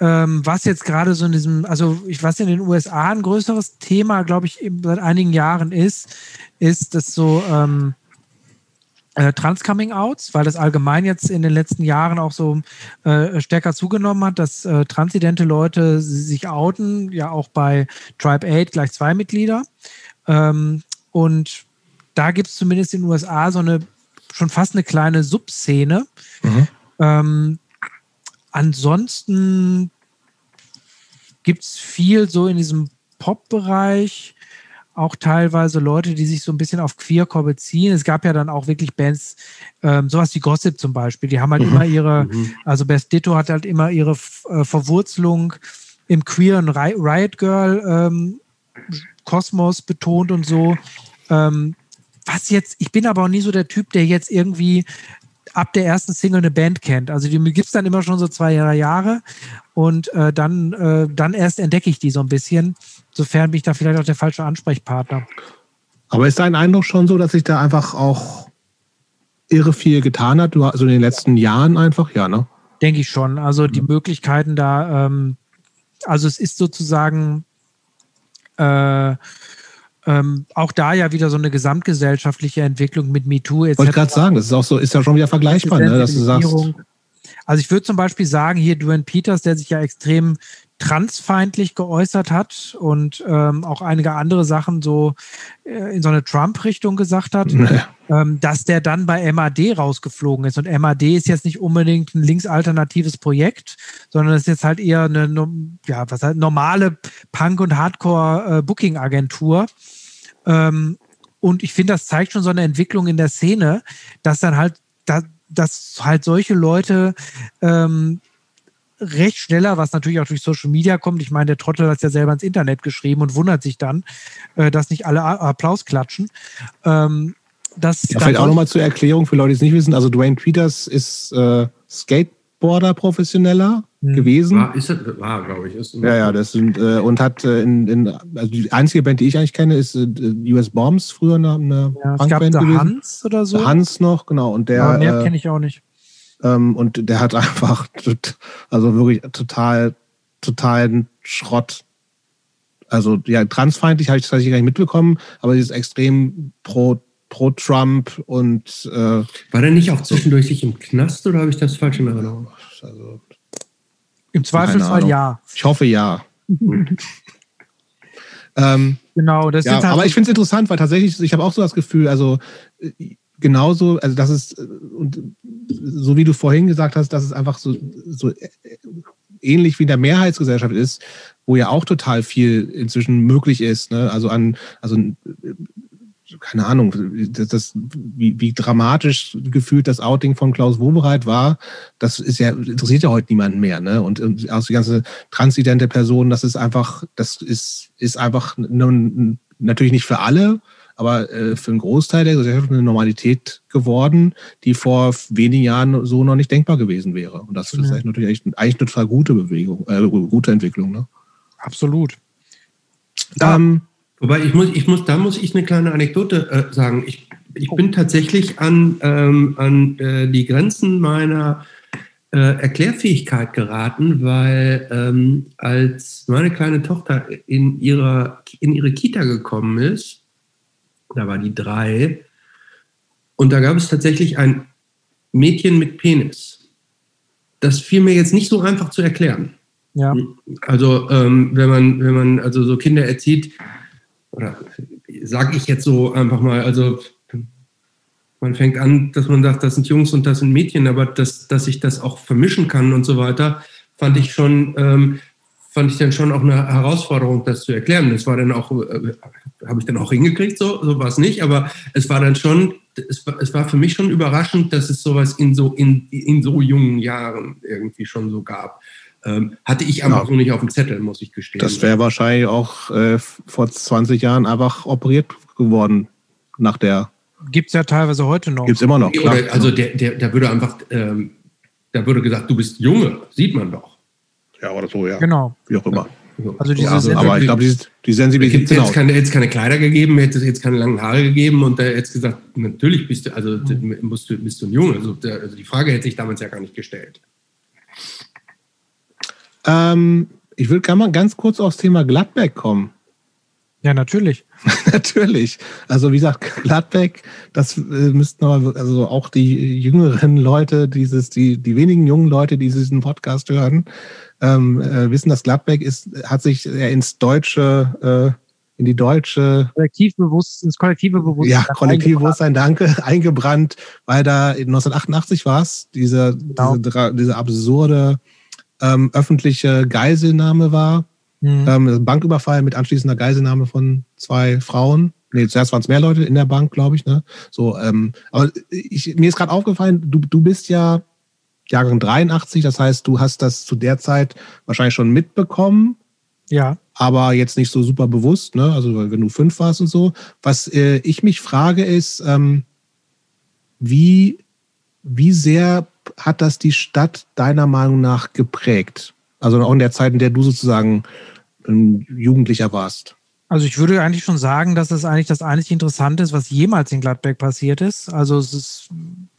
ähm, was jetzt gerade so in diesem, also ich weiß in den USA ein größeres Thema, glaube ich, seit einigen Jahren ist, ist, dass so ähm, äh, Trans-Coming-Outs, weil das allgemein jetzt in den letzten Jahren auch so äh, stärker zugenommen hat, dass äh, transidente Leute sich outen, ja auch bei Tribe 8 gleich zwei Mitglieder. Ähm, und da gibt es zumindest in den USA so eine schon fast eine kleine Subszene. Mhm. Ähm, ansonsten gibt es viel so in diesem Pop-Bereich auch teilweise Leute, die sich so ein bisschen auf Queercore beziehen. Es gab ja dann auch wirklich Bands, ähm, sowas wie Gossip zum Beispiel, die haben halt mhm. immer ihre, mhm. also Best Ditto hat halt immer ihre äh, Verwurzelung im queeren Riot Girl ähm, Kosmos betont und so. Ähm, was jetzt, ich bin aber auch nie so der Typ, der jetzt irgendwie ab der ersten Single eine Band kennt. Also die gibt es dann immer schon so zwei Jahre und äh, dann, äh, dann erst entdecke ich die so ein bisschen. Sofern bin ich da vielleicht auch der falsche Ansprechpartner. Aber ist dein Eindruck schon so, dass sich da einfach auch irre viel getan hat, also in den letzten Jahren einfach, ja, ne? Denke ich schon. Also die mhm. Möglichkeiten da, ähm, also es ist sozusagen äh, ähm, auch da ja wieder so eine gesamtgesellschaftliche Entwicklung mit MeToo. Etc. Wollte ich gerade sagen, das ist auch so, ist ja schon wieder vergleichbar, ne, dass du sagst. Also ich würde zum Beispiel sagen, hier Duane Peters, der sich ja extrem transfeindlich geäußert hat und ähm, auch einige andere Sachen so äh, in so eine Trump-Richtung gesagt hat, nee. ähm, dass der dann bei MAD rausgeflogen ist. Und MAD ist jetzt nicht unbedingt ein linksalternatives Projekt, sondern es ist jetzt halt eher eine ja, was halt, normale Punk- und Hardcore-Booking-Agentur. Äh, ähm, und ich finde, das zeigt schon so eine Entwicklung in der Szene, dass dann halt, da, dass halt solche Leute ähm, recht schneller, was natürlich auch durch Social Media kommt. Ich meine, der Trottel hat es ja selber ins Internet geschrieben und wundert sich dann, äh, dass nicht alle Applaus klatschen. Ähm, das ja, vielleicht auch nochmal zur Erklärung für Leute, die es nicht wissen. Also Dwayne Peters ist äh, Skateboarder-Professioneller hm. gewesen. War, ist das, war glaube ich. Ist ja, ja, das sind, äh, und hat äh, in, in, also die einzige Band, die ich eigentlich kenne, ist äh, US Bombs, früher eine, eine ja, Punkband gewesen. Hans oder so. Hans noch, genau. Und der, ja, mehr äh, kenne ich auch nicht. Ähm, und der hat einfach, also wirklich total, totalen Schrott. Also ja, transfeindlich habe ich das tatsächlich gar nicht mitbekommen, aber dieses extrem pro pro Trump und äh, war der nicht auch zwischendurch sich im Knast oder habe ich das falsch in Erinnerung? Also, Im Zweifelsfall ja. Ich hoffe ja. ähm, genau, das ja, halt aber ich finde es interessant, weil tatsächlich, ich habe auch so das Gefühl, also genauso, also das ist, und so wie du vorhin gesagt hast, dass es einfach so, so ähnlich wie in der Mehrheitsgesellschaft ist, wo ja auch total viel inzwischen möglich ist. Ne? Also an, also keine Ahnung, das, das, wie, wie dramatisch gefühlt das Outing von Klaus Wobereit war, das ist ja, interessiert ja heute niemanden mehr. Ne? Und, und auch die ganze transidente Person, das ist einfach, das ist, ist einfach natürlich nicht für alle, aber äh, für einen Großteil der Gesellschaft eine Normalität geworden, die vor wenigen Jahren so noch nicht denkbar gewesen wäre. Und das ist ja. natürlich eigentlich, eine total gute Bewegung, äh, gute Entwicklung. Ne? Absolut. Ähm, Wobei ich muss, ich muss, da muss ich eine kleine Anekdote äh, sagen. Ich, ich bin tatsächlich an, ähm, an äh, die Grenzen meiner äh, Erklärfähigkeit geraten, weil ähm, als meine kleine Tochter in, ihrer, in ihre Kita gekommen ist, da war die drei. Und da gab es tatsächlich ein Mädchen mit Penis. Das fiel mir jetzt nicht so einfach zu erklären. Ja. Also ähm, wenn man, wenn man also so Kinder erzieht, oder sage ich jetzt so einfach mal, also man fängt an, dass man sagt, das sind Jungs und das sind Mädchen, aber dass, dass ich das auch vermischen kann und so weiter, fand ich schon, ähm, fand ich dann schon auch eine Herausforderung, das zu erklären. Das war dann auch, äh, habe ich dann auch hingekriegt, so, so war es nicht, aber es war dann schon, es war, es war für mich schon überraschend, dass es sowas in so, in, in so jungen Jahren irgendwie schon so gab. Ähm, hatte ich einfach ja. so nicht auf dem Zettel, muss ich gestehen. Das wäre wahrscheinlich auch äh, vor 20 Jahren einfach operiert geworden nach der. Gibt es ja teilweise heute noch. Gibt es immer noch. Klar. Oder, also der, der, der würde einfach, ähm, da würde gesagt, du bist Junge, sieht man doch. Ja, oder so, ja. Genau. Wie auch immer. Also diese also, aber ich glaube, die, die Sensibilität. Hätte es keine, keine Kleider gegeben, hätte es jetzt keine langen Haare gegeben und er hätte gesagt, natürlich bist du, also mhm. musst du, bist du ein Junge. Also, der, also die Frage hätte sich damals ja gar nicht gestellt. Ähm, ich würde gerne mal ganz kurz aufs Thema Gladbeck kommen. Ja, natürlich. natürlich. Also wie gesagt, Gladbeck, das äh, müssten aber, also auch die jüngeren Leute, dieses, die, die wenigen jungen Leute, die diesen Podcast hören, ähm, äh, wissen, dass Gladbeck ist, hat sich ins deutsche, äh, in die deutsche Kollektivbewusstsein, ins kollektive Bewusstsein. Ja, kollektive Bewusstsein, danke, eingebrannt, weil da 1988 war es, diese, genau. diese, diese absurde ähm, öffentliche Geiselnahme war. Mhm. Ähm, Banküberfall mit anschließender Geiselnahme von zwei Frauen. Nee, zuerst waren es mehr Leute in der Bank, glaube ich. Ne? So, ähm, aber ich, mir ist gerade aufgefallen, du, du bist ja Jahrgang 83, das heißt, du hast das zu der Zeit wahrscheinlich schon mitbekommen. Ja. Aber jetzt nicht so super bewusst, ne? Also wenn du fünf warst und so. Was äh, ich mich frage ist, ähm, wie, wie sehr hat das die Stadt deiner Meinung nach geprägt? Also auch in der Zeit, in der du sozusagen ein Jugendlicher warst. Also ich würde eigentlich schon sagen, dass das eigentlich das einzig Interessante ist, was jemals in Gladbeck passiert ist. Also es ist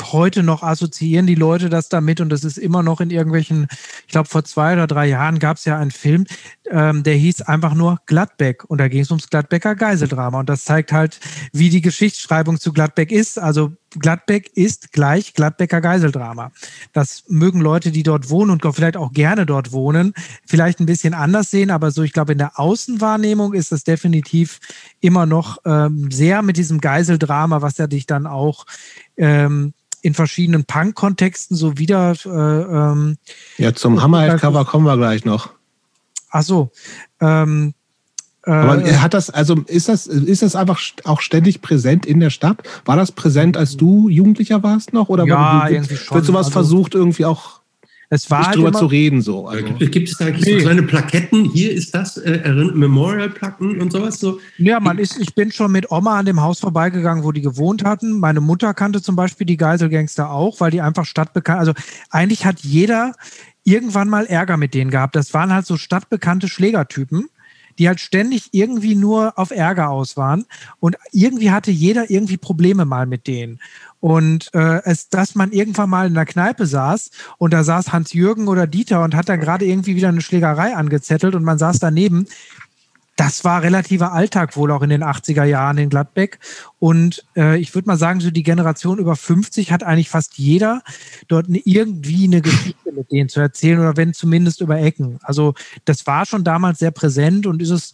heute noch assoziieren die Leute das damit und das ist immer noch in irgendwelchen, ich glaube vor zwei oder drei Jahren gab es ja einen Film, ähm, der hieß einfach nur Gladbeck und da ging es ums Gladbecker Geiseldrama und das zeigt halt, wie die Geschichtsschreibung zu Gladbeck ist. Also Gladbeck ist gleich Gladbecker Geiseldrama. Das mögen Leute, die dort wohnen und vielleicht auch gerne dort wohnen, vielleicht ein bisschen anders sehen, aber so, ich glaube, in der Außenwahrnehmung ist es definitiv immer noch ähm, sehr mit diesem Geiseldrama, was ja dich dann auch ähm, in verschiedenen Punk-Kontexten so wieder. Äh, ähm, ja, zum Hammerhead-Cover kommen wir gleich noch. Ach so. Ähm, aber äh, hat das, also ist das, ist das einfach auch ständig präsent in der Stadt? War das präsent, als du Jugendlicher warst noch? Oder ja, du, irgendwie schon. Wird sowas also, versucht, irgendwie auch es war halt drüber zu reden? So? Also. Gibt es da eigentlich nee. so kleine Plaketten? Hier ist das, äh, Memorial-Platten und sowas? So? Ja, man ist, ich bin schon mit Oma an dem Haus vorbeigegangen, wo die gewohnt hatten. Meine Mutter kannte zum Beispiel die Geiselgangster auch, weil die einfach stadtbekannt, also eigentlich hat jeder irgendwann mal Ärger mit denen gehabt. Das waren halt so stadtbekannte Schlägertypen die halt ständig irgendwie nur auf Ärger aus waren. Und irgendwie hatte jeder irgendwie Probleme mal mit denen. Und äh, es, dass man irgendwann mal in der Kneipe saß und da saß Hans-Jürgen oder Dieter und hat dann gerade irgendwie wieder eine Schlägerei angezettelt und man saß daneben, das war relativer Alltag wohl auch in den 80er Jahren in Gladbeck. Und äh, ich würde mal sagen, so die Generation über 50 hat eigentlich fast jeder dort eine, irgendwie eine Geschichte mit denen zu erzählen oder wenn zumindest über Ecken. Also das war schon damals sehr präsent und ist es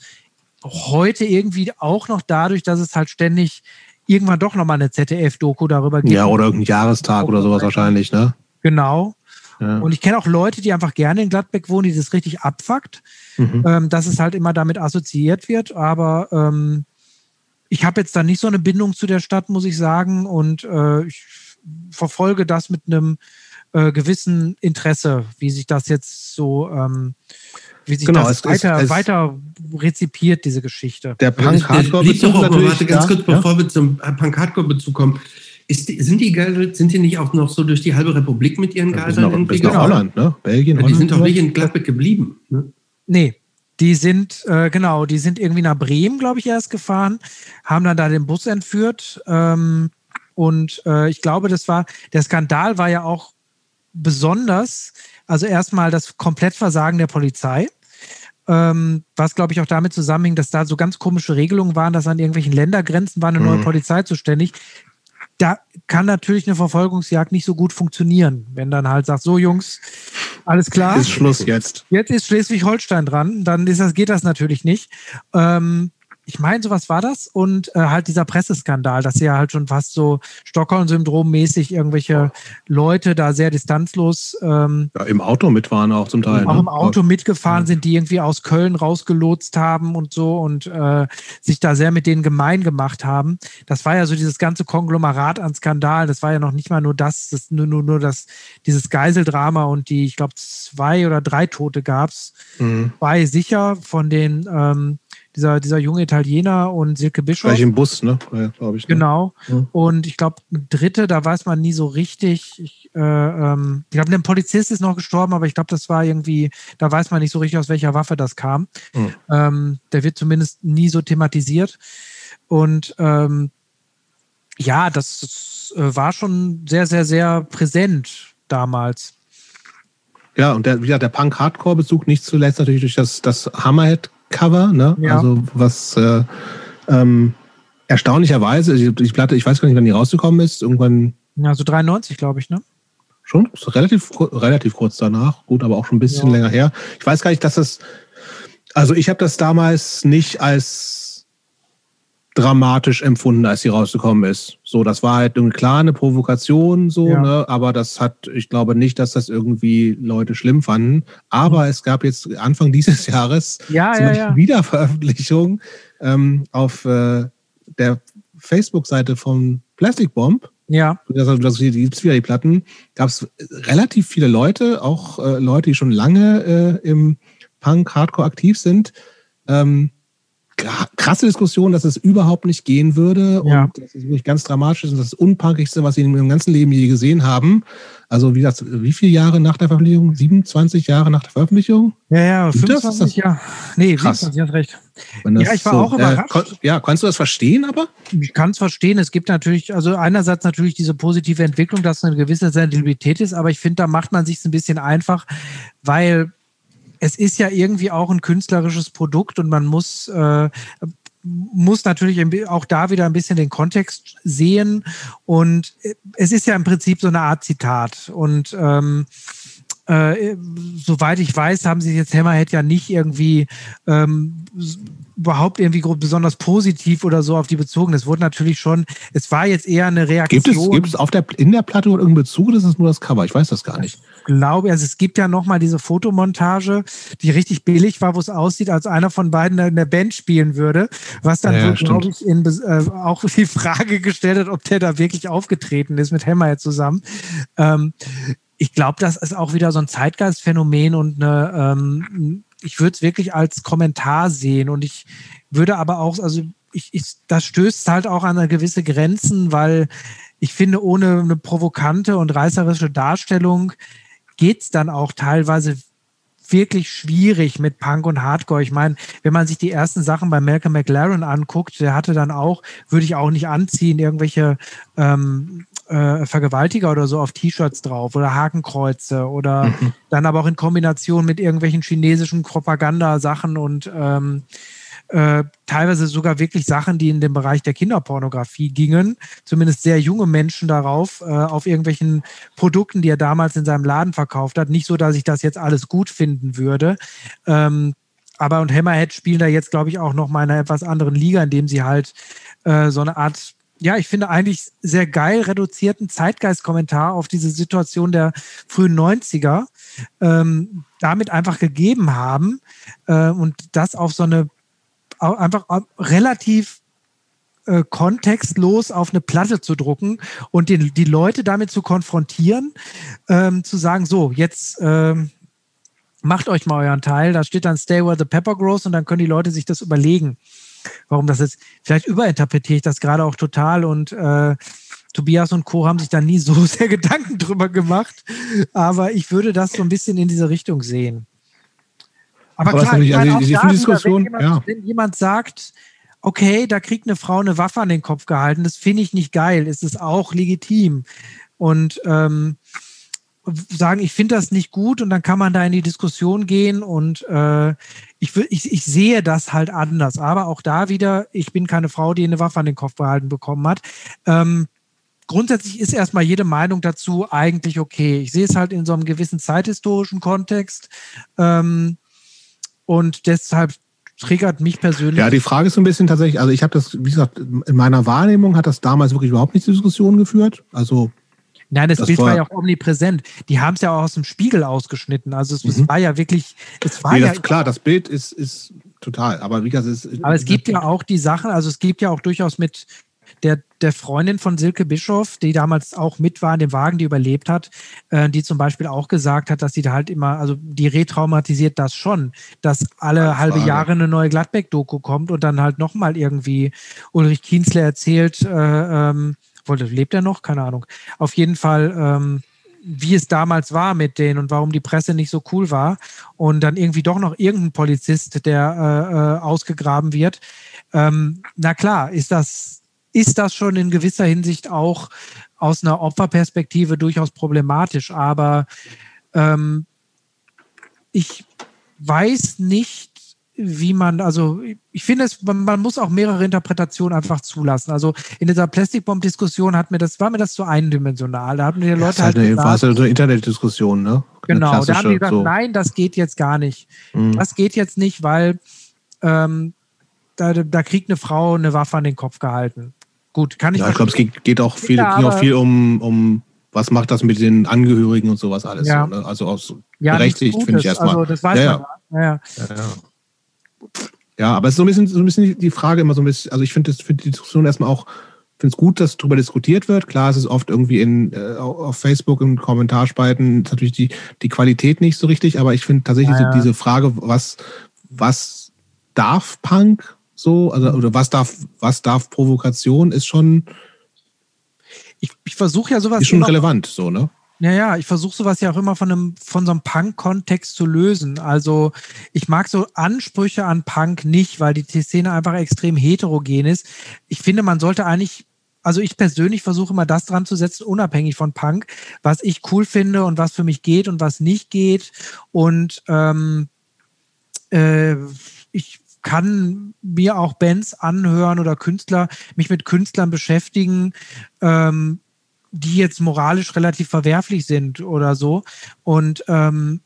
heute irgendwie auch noch dadurch, dass es halt ständig irgendwann doch nochmal eine ZDF-Doku darüber gibt. Ja, oder irgendein Jahrestag oder sowas wahrscheinlich, ne? Genau. Und ich kenne auch Leute, die einfach gerne in Gladbeck wohnen, die das richtig abfuckt, mhm. ähm, dass es halt immer damit assoziiert wird. Aber ähm, ich habe jetzt da nicht so eine Bindung zu der Stadt, muss ich sagen. Und äh, ich verfolge das mit einem äh, gewissen Interesse, wie sich das jetzt so, ähm, wie sich genau, das es, weiter, es, weiter rezipiert, diese Geschichte. Der Punk-Hardcore-Bezug natürlich. Warte, ganz kurz, ja? bevor wir zum Punk-Hardcore-Bezug kommen. Ist, sind die Geisel, sind die nicht auch noch so durch die halbe Republik mit ihren Geiseln? Ja, bis nach Holland, ne? Belgien, ja, Die sind doch nicht in Gladbeck geblieben. Ne? Nee, die sind, äh, genau, die sind irgendwie nach Bremen, glaube ich, erst gefahren, haben dann da den Bus entführt. Ähm, und äh, ich glaube, das war, der Skandal war ja auch besonders, also erstmal das Komplettversagen der Polizei. Ähm, was, glaube ich, auch damit zusammenhing, dass da so ganz komische Regelungen waren, dass an irgendwelchen Ländergrenzen war eine neue mhm. Polizei zuständig da kann natürlich eine Verfolgungsjagd nicht so gut funktionieren, wenn dann halt sagt, so Jungs, alles klar. Ist Schluss jetzt. Jetzt ist Schleswig-Holstein dran, dann ist das, geht das natürlich nicht. Ähm, ich meine, sowas war das. Und äh, halt dieser Presseskandal, dass ja halt schon fast so Stockholm-Syndrom-mäßig irgendwelche Leute da sehr distanzlos. Ähm, ja, im Auto mitfahren auch zum Teil. Auch ne? im Auto mitgefahren ja. sind, die irgendwie aus Köln rausgelotst haben und so und äh, sich da sehr mit denen gemein gemacht haben. Das war ja so dieses ganze Konglomerat an Skandalen. Das war ja noch nicht mal nur das, das nur, nur, nur das, dieses Geiseldrama und die, ich glaube, zwei oder drei Tote gab es. Mhm. Zwei sicher von den ähm, dieser, dieser junge Italiener und Silke Bischof. Gleich im Bus, ne? Ja, glaube ich. Ne? Genau. Ja. Und ich glaube, dritte, da weiß man nie so richtig. Ich, äh, ähm, ich glaube, ein Polizist ist noch gestorben, aber ich glaube, das war irgendwie, da weiß man nicht so richtig, aus welcher Waffe das kam. Mhm. Ähm, der wird zumindest nie so thematisiert. Und ähm, ja, das, das äh, war schon sehr, sehr, sehr präsent damals. Ja, und der, ja, der Punk-Hardcore-Bezug nicht zuletzt natürlich durch das, das Hammerhead Cover, ne? Ja. Also was äh, ähm, erstaunlicherweise, die Platte, ich weiß gar nicht, wann die rausgekommen ist, irgendwann. Ja, so 93, glaube ich, ne? Schon relativ, relativ kurz danach, gut, aber auch schon ein bisschen ja. länger her. Ich weiß gar nicht, dass das, also ich habe das damals nicht als dramatisch empfunden, als sie rausgekommen ist. So, das war halt eine klare Provokation, so, ja. ne? aber das hat, ich glaube nicht, dass das irgendwie Leute schlimm fanden. Aber mhm. es gab jetzt Anfang dieses Jahres ja, ja, ja. Wiederveröffentlichung ähm, auf äh, der Facebook-Seite von Plastic Bomb. Ja. Also, das gibt es wieder die Platten. Gab es relativ viele Leute, auch äh, Leute, die schon lange äh, im Punk, Hardcore aktiv sind. Ähm, krasse Diskussion, dass es überhaupt nicht gehen würde ja. und das ist wirklich ganz dramatisch ist und das Unpunkigste, was sie in ihrem ganzen Leben je gesehen haben. Also wie das, wie viele Jahre nach der Veröffentlichung? 27 Jahre nach der Veröffentlichung? Ja, ja, 25 Jahre. Nee, Krass. 27, hast recht. Ja, ich war so, auch überrascht. Äh, ja, kannst du das verstehen aber? Ich kann es verstehen. Es gibt natürlich, also einerseits natürlich diese positive Entwicklung, dass eine gewisse Sensibilität ist, aber ich finde, da macht man sich ein bisschen einfach, weil es ist ja irgendwie auch ein künstlerisches Produkt und man muss, äh, muss natürlich auch da wieder ein bisschen den Kontext sehen. Und es ist ja im Prinzip so eine Art Zitat. Und ähm, äh, soweit ich weiß, haben sie jetzt Hammerhead ja nicht irgendwie ähm, überhaupt irgendwie besonders positiv oder so auf die bezogen. Es wurde natürlich schon, es war jetzt eher eine Reaktion. Gibt es, gibt es auf der, in der Platte irgendeinen Bezug oder ist es nur das Cover? Ich weiß das gar nicht. Ich glaube, also es gibt ja nochmal diese Fotomontage, die richtig billig war, wo es aussieht, als einer von beiden in der Band spielen würde, was dann, ja, so, glaube ich, in, äh, auch die Frage gestellt hat, ob der da wirklich aufgetreten ist mit Hammerhead zusammen. Ähm, ich glaube, das ist auch wieder so ein Zeitgeistphänomen und eine, ähm, ich würde es wirklich als Kommentar sehen und ich würde aber auch, also ich, ich, das stößt halt auch an gewisse Grenzen, weil ich finde, ohne eine provokante und reißerische Darstellung geht es dann auch teilweise wirklich schwierig mit Punk und Hardcore. Ich meine, wenn man sich die ersten Sachen bei Malcolm McLaren anguckt, der hatte dann auch, würde ich auch nicht anziehen, irgendwelche ähm, äh, Vergewaltiger oder so auf T-Shirts drauf oder Hakenkreuze oder mhm. dann aber auch in Kombination mit irgendwelchen chinesischen Propagandasachen und ähm, äh, teilweise sogar wirklich Sachen, die in den Bereich der Kinderpornografie gingen, zumindest sehr junge Menschen darauf, äh, auf irgendwelchen Produkten, die er damals in seinem Laden verkauft hat. Nicht so, dass ich das jetzt alles gut finden würde. Ähm, aber und Hammerhead spielen da jetzt, glaube ich, auch noch mal in einer etwas anderen Liga, indem sie halt äh, so eine Art ja, ich finde eigentlich sehr geil reduzierten Zeitgeist-Kommentar auf diese Situation der frühen 90er ähm, damit einfach gegeben haben äh, und das auf so eine einfach relativ äh, kontextlos auf eine Platte zu drucken und den, die Leute damit zu konfrontieren, ähm, zu sagen, so, jetzt ähm, macht euch mal euren Teil, da steht dann Stay Where the Pepper Grows und dann können die Leute sich das überlegen warum das ist. Vielleicht überinterpretiere ich das gerade auch total und äh, Tobias und Co. haben sich da nie so sehr Gedanken drüber gemacht. Aber ich würde das so ein bisschen in diese Richtung sehen. Aber, Aber klar, ich meine, also, auch da Diskussion, wenn, jemand, ja. wenn jemand sagt, okay, da kriegt eine Frau eine Waffe an den Kopf gehalten, das finde ich nicht geil, ist es auch legitim. Und ähm, sagen, ich finde das nicht gut und dann kann man da in die Diskussion gehen und äh, ich, ich, ich sehe das halt anders. Aber auch da wieder, ich bin keine Frau, die eine Waffe an den Kopf behalten bekommen hat. Ähm, grundsätzlich ist erstmal jede Meinung dazu eigentlich okay. Ich sehe es halt in so einem gewissen zeithistorischen Kontext ähm, und deshalb triggert mich persönlich. Ja, die Frage ist so ein bisschen tatsächlich, also ich habe das, wie gesagt, in meiner Wahrnehmung hat das damals wirklich überhaupt nicht zur Diskussion geführt. Also Nein, das, das Bild war, war, ja auch omnipräsent. Die haben es ja auch aus dem Spiegel ausgeschnitten. Also es, mhm. es war ja wirklich, es war nee, ja. klar, das Bild ist, ist total. Aber wie gesagt, es ist. Aber es gibt ja auch die Sachen, also es gibt ja auch durchaus mit der, der Freundin von Silke Bischof, die damals auch mit war in dem Wagen, die überlebt hat, äh, die zum Beispiel auch gesagt hat, dass sie da halt immer, also die retraumatisiert das schon, dass alle halbe Jahre eine neue Gladbeck-Doku kommt und dann halt nochmal irgendwie Ulrich Kienzler erzählt, äh, ähm, wollte, lebt er noch? Keine Ahnung. Auf jeden Fall, ähm, wie es damals war mit denen und warum die Presse nicht so cool war und dann irgendwie doch noch irgendein Polizist, der äh, äh, ausgegraben wird. Ähm, na klar, ist das, ist das schon in gewisser Hinsicht auch aus einer Opferperspektive durchaus problematisch, aber ähm, ich weiß nicht, wie man, also ich finde es, man, muss auch mehrere Interpretationen einfach zulassen. Also in dieser Plastikbomb-Diskussion hat mir das, war mir das zu eindimensional. Da hatten die Leute ja, halt. Eine, gesagt, war es eine Internetdiskussion, ne? Genau, da haben die gesagt, so. nein, das geht jetzt gar nicht. Mhm. Das geht jetzt nicht, weil ähm, da, da kriegt eine Frau eine Waffe an den Kopf gehalten. Gut, kann ich. Ja, ich glaube, es geht, geht, auch viel, ging auch viel um, um was macht das mit den Angehörigen und sowas alles. Ja. So, ne? Also auch so ja, berechtigt, finde ich erstmal. Also, das weiß ja, man. Ja. Ja. ja, aber es ist so ein bisschen, so ein bisschen die Frage immer so ein bisschen, also ich finde find die Diskussion erstmal auch, finde es gut, dass darüber diskutiert wird. Klar, es ist oft irgendwie in, äh, auf Facebook im Kommentarspalten ist natürlich die, die Qualität nicht so richtig, aber ich finde tatsächlich ja, diese Frage, was, was darf Punk so, also oder was darf, was darf Provokation, ist schon. Ich, ich versuche ja sowas. Ist schon relevant, so, ne? Ja, ja, ich versuche sowas ja auch immer von einem von so einem Punk-Kontext zu lösen. Also ich mag so Ansprüche an Punk nicht, weil die Szene einfach extrem heterogen ist. Ich finde, man sollte eigentlich, also ich persönlich versuche immer das dran zu setzen, unabhängig von Punk, was ich cool finde und was für mich geht und was nicht geht. Und ähm, äh, ich kann mir auch Bands anhören oder Künstler, mich mit Künstlern beschäftigen, ähm, die jetzt moralisch relativ verwerflich sind oder so. Und ähm,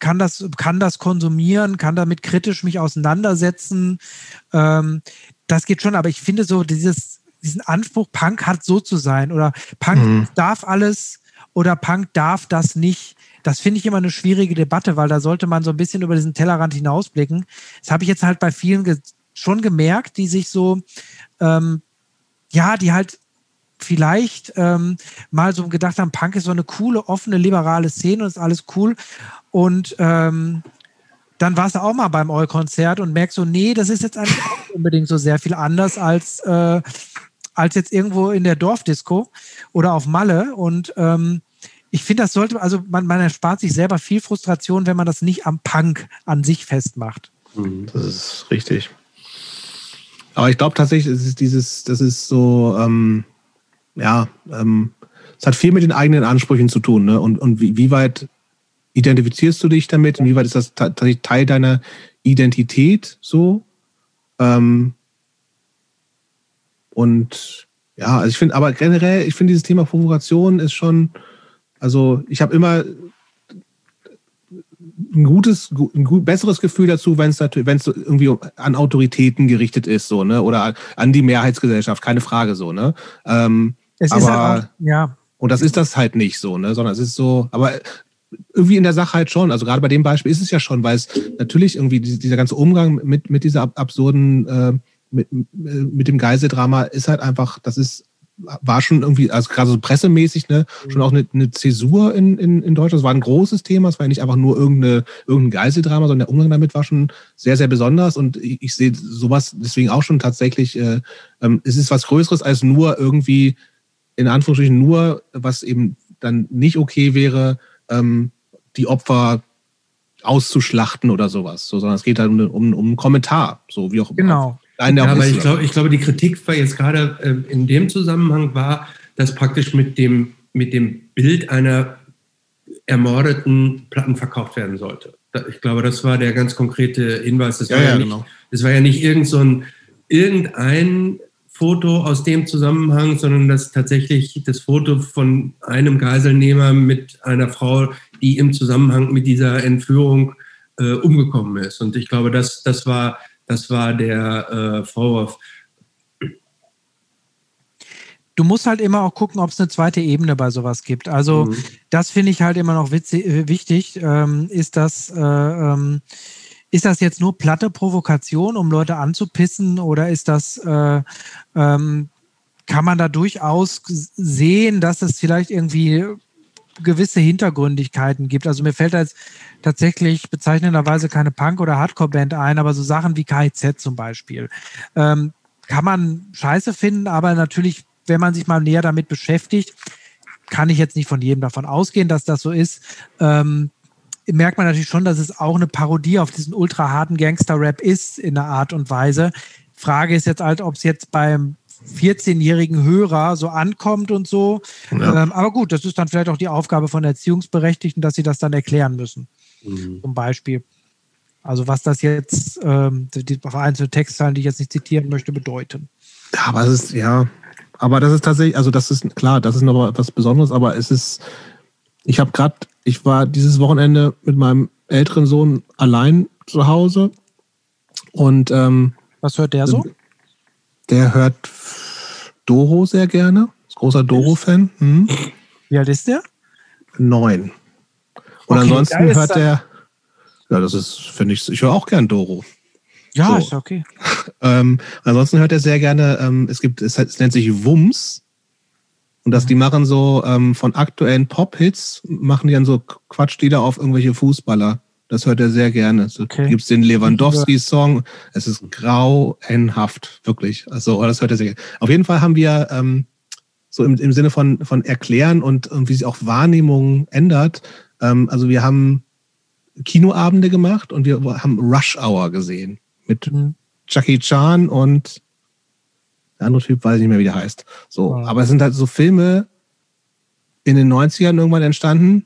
kann das, kann das konsumieren, kann damit kritisch mich auseinandersetzen. Ähm, das geht schon, aber ich finde so dieses, diesen Anspruch, Punk hat so zu sein oder Punk mhm. darf alles oder Punk darf das nicht. Das finde ich immer eine schwierige Debatte, weil da sollte man so ein bisschen über diesen Tellerrand hinausblicken. Das habe ich jetzt halt bei vielen ge schon gemerkt, die sich so, ähm, ja, die halt vielleicht ähm, mal so gedacht haben, Punk ist so eine coole, offene, liberale Szene und ist alles cool. Und ähm, dann warst du auch mal beim All-Konzert und merkst so, nee, das ist jetzt eigentlich auch unbedingt so sehr viel anders als, äh, als jetzt irgendwo in der Dorfdisco oder auf Malle. Und ähm, ich finde, das sollte, also man, man erspart sich selber viel Frustration, wenn man das nicht am Punk an sich festmacht. Mhm, das ist richtig. Aber ich glaube tatsächlich, es ist dieses, das ist so, ähm, ja, ähm, es hat viel mit den eigenen Ansprüchen zu tun. Ne? Und, und wie, wie weit identifizierst du dich damit? Inwieweit ist das tatsächlich Teil deiner Identität so? Ähm, und ja, also ich finde, aber generell, ich finde dieses Thema Provokation ist schon, also ich habe immer ein gutes, ein gut, besseres Gefühl dazu, wenn es wenn es irgendwie an Autoritäten gerichtet ist, so ne, oder an die Mehrheitsgesellschaft, keine Frage so ne. Ähm, es aber, ist halt auch, ja. Und das ist das halt nicht so, ne? Sondern es ist so, aber irgendwie in der Sache halt schon. Also gerade bei dem Beispiel ist es ja schon, weil es natürlich irgendwie dieser ganze Umgang mit, mit dieser absurden, äh, mit, mit dem Geiseldrama ist halt einfach, das ist, war schon irgendwie, also gerade so pressemäßig, ne, mhm. schon auch eine, eine Zäsur in, in, in Deutschland. Es war ein großes Thema, es war ja nicht einfach nur irgendeine, irgendein Geiseldrama, sondern der Umgang damit war schon sehr, sehr besonders und ich, ich sehe sowas deswegen auch schon tatsächlich, äh, ähm, es ist was Größeres als nur irgendwie in Anführungsstrichen nur, was eben dann nicht okay wäre, ähm, die Opfer auszuschlachten oder sowas, so, sondern es geht halt um, um, um einen Kommentar, so wie auch immer. Genau. Ja, aber ich glaube, ich glaube, die Kritik war jetzt gerade äh, in dem Zusammenhang war, dass praktisch mit dem, mit dem Bild einer ermordeten Platten verkauft werden sollte. Ich glaube, das war der ganz konkrete Hinweis. Das, ja, war, ja, ja nicht, genau. das war ja nicht irgend so ein, irgendein Foto aus dem Zusammenhang, sondern das tatsächlich das Foto von einem Geiselnehmer mit einer Frau, die im Zusammenhang mit dieser Entführung äh, umgekommen ist. Und ich glaube, das, das, war, das war der äh, Vorwurf. Du musst halt immer auch gucken, ob es eine zweite Ebene bei sowas gibt. Also mhm. das finde ich halt immer noch witzig, wichtig, ähm, ist das äh, ähm, ist das jetzt nur platte Provokation, um Leute anzupissen, oder ist das, äh, ähm, kann man da durchaus sehen, dass es vielleicht irgendwie gewisse Hintergründigkeiten gibt? Also mir fällt da jetzt tatsächlich bezeichnenderweise keine Punk- oder Hardcore-Band ein, aber so Sachen wie KIZ zum Beispiel. Ähm, kann man scheiße finden, aber natürlich, wenn man sich mal näher damit beschäftigt, kann ich jetzt nicht von jedem davon ausgehen, dass das so ist. Ähm, merkt man natürlich schon, dass es auch eine Parodie auf diesen ultra harten Gangster-Rap ist in einer Art und Weise. Frage ist jetzt halt, ob es jetzt beim 14-jährigen Hörer so ankommt und so. Ja. Ähm, aber gut, das ist dann vielleicht auch die Aufgabe von Erziehungsberechtigten, dass sie das dann erklären müssen. Mhm. Zum Beispiel. Also was das jetzt, ähm, die vereinzelte Textzeilen, die ich jetzt nicht zitieren möchte, bedeuten. Ja, aber es ist, ja, aber das ist tatsächlich, also das ist klar, das ist noch was Besonderes, aber es ist, ich habe gerade, ich war dieses Wochenende mit meinem älteren Sohn allein zu Hause und ähm, was hört der so? Der hört Doro sehr gerne, ist großer Doro-Fan. Hm. Wie alt ist der? Neun. Und okay, ansonsten hört der, ja, das ist, finde ich, ich höre auch gern Doro. Ja, so. ist okay. ähm, ansonsten hört er sehr gerne, ähm, es gibt, es, es, nennt sich Wums. Und das, die machen so ähm, von aktuellen Pop-Hits, machen die dann so Quatschlieder auf irgendwelche Fußballer. Das hört er sehr gerne. So okay. gibt es den Lewandowski-Song. Es ist grauenhaft, wirklich. Also, das hört er sehr gerne. Auf jeden Fall haben wir ähm, so im, im Sinne von, von erklären und, und wie sich auch Wahrnehmung ändert. Ähm, also, wir haben Kinoabende gemacht und wir haben Rush Hour gesehen mit mhm. Jackie Chan und der andere Typ weiß ich nicht mehr, wie der heißt. So, oh. aber es sind halt so Filme in den 90ern irgendwann entstanden,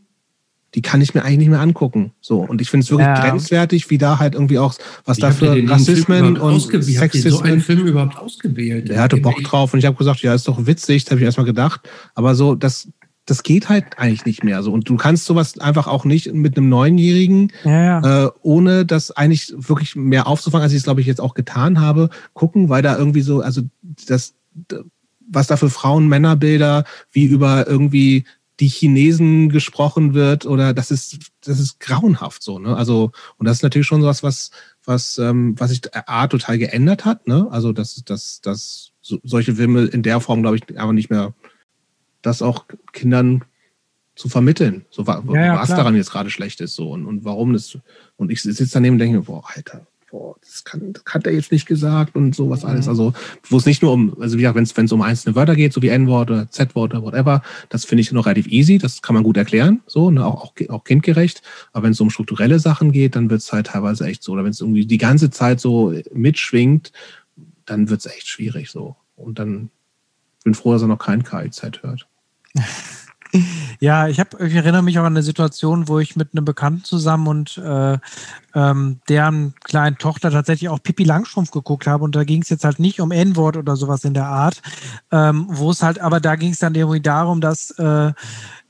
die kann ich mir eigentlich nicht mehr angucken. So, und ich finde es wirklich ja. grenzwertig, wie da halt irgendwie auch, was da für Rassismen und Sexismen. so einen Film überhaupt ausgewählt? Der hatte Bock drauf und ich habe gesagt, ja, ist doch witzig, das habe ich erstmal gedacht. Aber so, das, das geht halt eigentlich nicht mehr so. Und du kannst sowas einfach auch nicht mit einem Neunjährigen, ja, ja. Äh, ohne das eigentlich wirklich mehr aufzufangen, als ich es, glaube ich, jetzt auch getan habe, gucken, weil da irgendwie so, also das, was da für Frauen-Männerbilder wie über irgendwie die Chinesen gesprochen wird oder das ist, das ist grauenhaft so, ne? Also, und das ist natürlich schon sowas, was, was, ähm, was sich A total geändert hat, ne? Also, dass, dass, dass solche Filme in der Form, glaube ich, aber nicht mehr das auch Kindern zu vermitteln. So ja, ja, was klar. daran jetzt gerade schlecht ist so und, und warum das. Und ich sitze daneben und denke mir, boah, Alter, boah, das, kann, das hat er jetzt nicht gesagt und sowas mhm. alles. Also, wo es nicht nur um, also wie gesagt, wenn es um einzelne Wörter geht, so wie N-Wort oder Z-Wort oder whatever, das finde ich noch relativ easy, das kann man gut erklären, so, ne, auch, auch, auch kindgerecht. Aber wenn es um strukturelle Sachen geht, dann wird es halt teilweise echt so. Oder wenn es irgendwie die ganze Zeit so mitschwingt, dann wird es echt schwierig so. Und dann bin froh, dass er noch kein KIZ hört. Ja, ich, hab, ich erinnere mich auch an eine Situation, wo ich mit einem Bekannten zusammen und äh, ähm, deren kleinen Tochter tatsächlich auch Pippi Langstrumpf geguckt habe. Und da ging es jetzt halt nicht um N-Wort oder sowas in der Art, ähm, wo es halt, aber da ging es dann irgendwie darum, dass äh,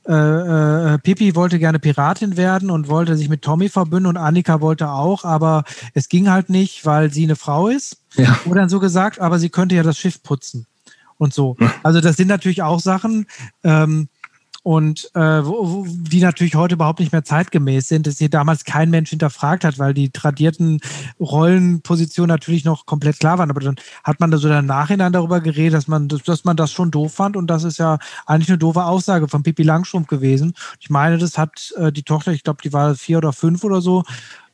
äh, äh, Pippi wollte gerne Piratin werden und wollte sich mit Tommy verbünden und Annika wollte auch, aber es ging halt nicht, weil sie eine Frau ist. Ja. Wurde dann so gesagt, aber sie könnte ja das Schiff putzen und so. Also das sind natürlich auch Sachen, ähm, und äh, wo, wo, die natürlich heute überhaupt nicht mehr zeitgemäß sind, dass hier damals kein Mensch hinterfragt hat, weil die tradierten Rollenpositionen natürlich noch komplett klar waren. Aber dann hat man da so im Nachhinein darüber geredet, dass man, dass man das schon doof fand und das ist ja eigentlich eine doofe Aussage von Pippi Langstrumpf gewesen. Ich meine, das hat äh, die Tochter, ich glaube, die war vier oder fünf oder so,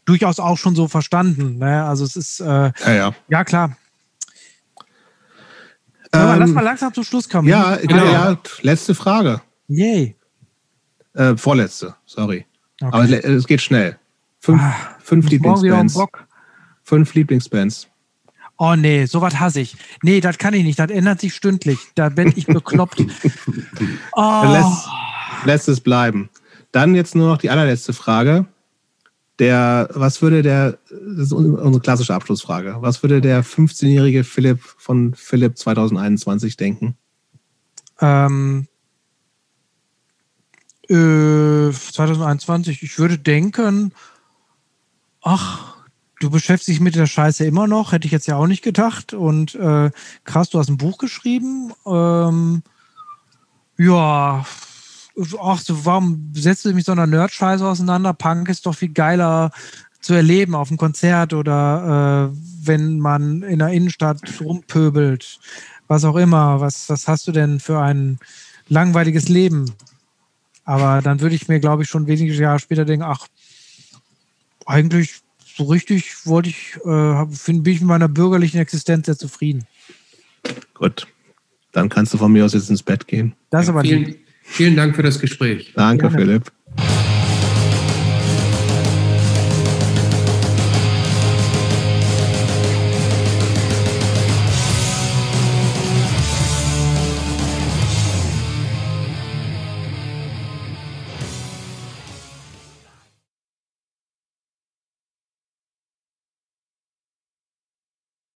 durchaus auch schon so verstanden. Ne? Also es ist äh, ja, ja. ja klar. Ähm, lass mal langsam zum Schluss kommen. Ja, genau. ja, letzte Frage. Yay. Äh, vorletzte, sorry. Okay. Aber es geht schnell. Fünf, ah, fünf Lieblingsbands. Fünf Lieblingsbands. Oh nee, sowas hasse ich. Nee, das kann ich nicht. Das ändert sich stündlich. Da bin ich bekloppt. oh. Lässt, lässt es bleiben. Dann jetzt nur noch die allerletzte Frage. Der, was würde der, das ist unsere klassische Abschlussfrage, was würde der 15-jährige Philipp von Philipp 2021 denken? Ähm, äh, 2021, ich würde denken, ach, du beschäftigst dich mit der Scheiße immer noch, hätte ich jetzt ja auch nicht gedacht. Und äh, krass, du hast ein Buch geschrieben. Ähm, ja, ach, so, warum setzt du mich so einer Nerd-Scheiße auseinander? Punk ist doch viel geiler zu erleben auf einem Konzert oder äh, wenn man in der Innenstadt rumpöbelt, was auch immer. Was, was hast du denn für ein langweiliges Leben? Aber dann würde ich mir, glaube ich, schon wenige Jahre später denken, ach, eigentlich so richtig wollte ich, äh, bin ich mit meiner bürgerlichen Existenz sehr zufrieden. Gut. Dann kannst du von mir aus jetzt ins Bett gehen. Das aber vielen, Vielen Dank für das Gespräch. Danke, Gerne. Philipp.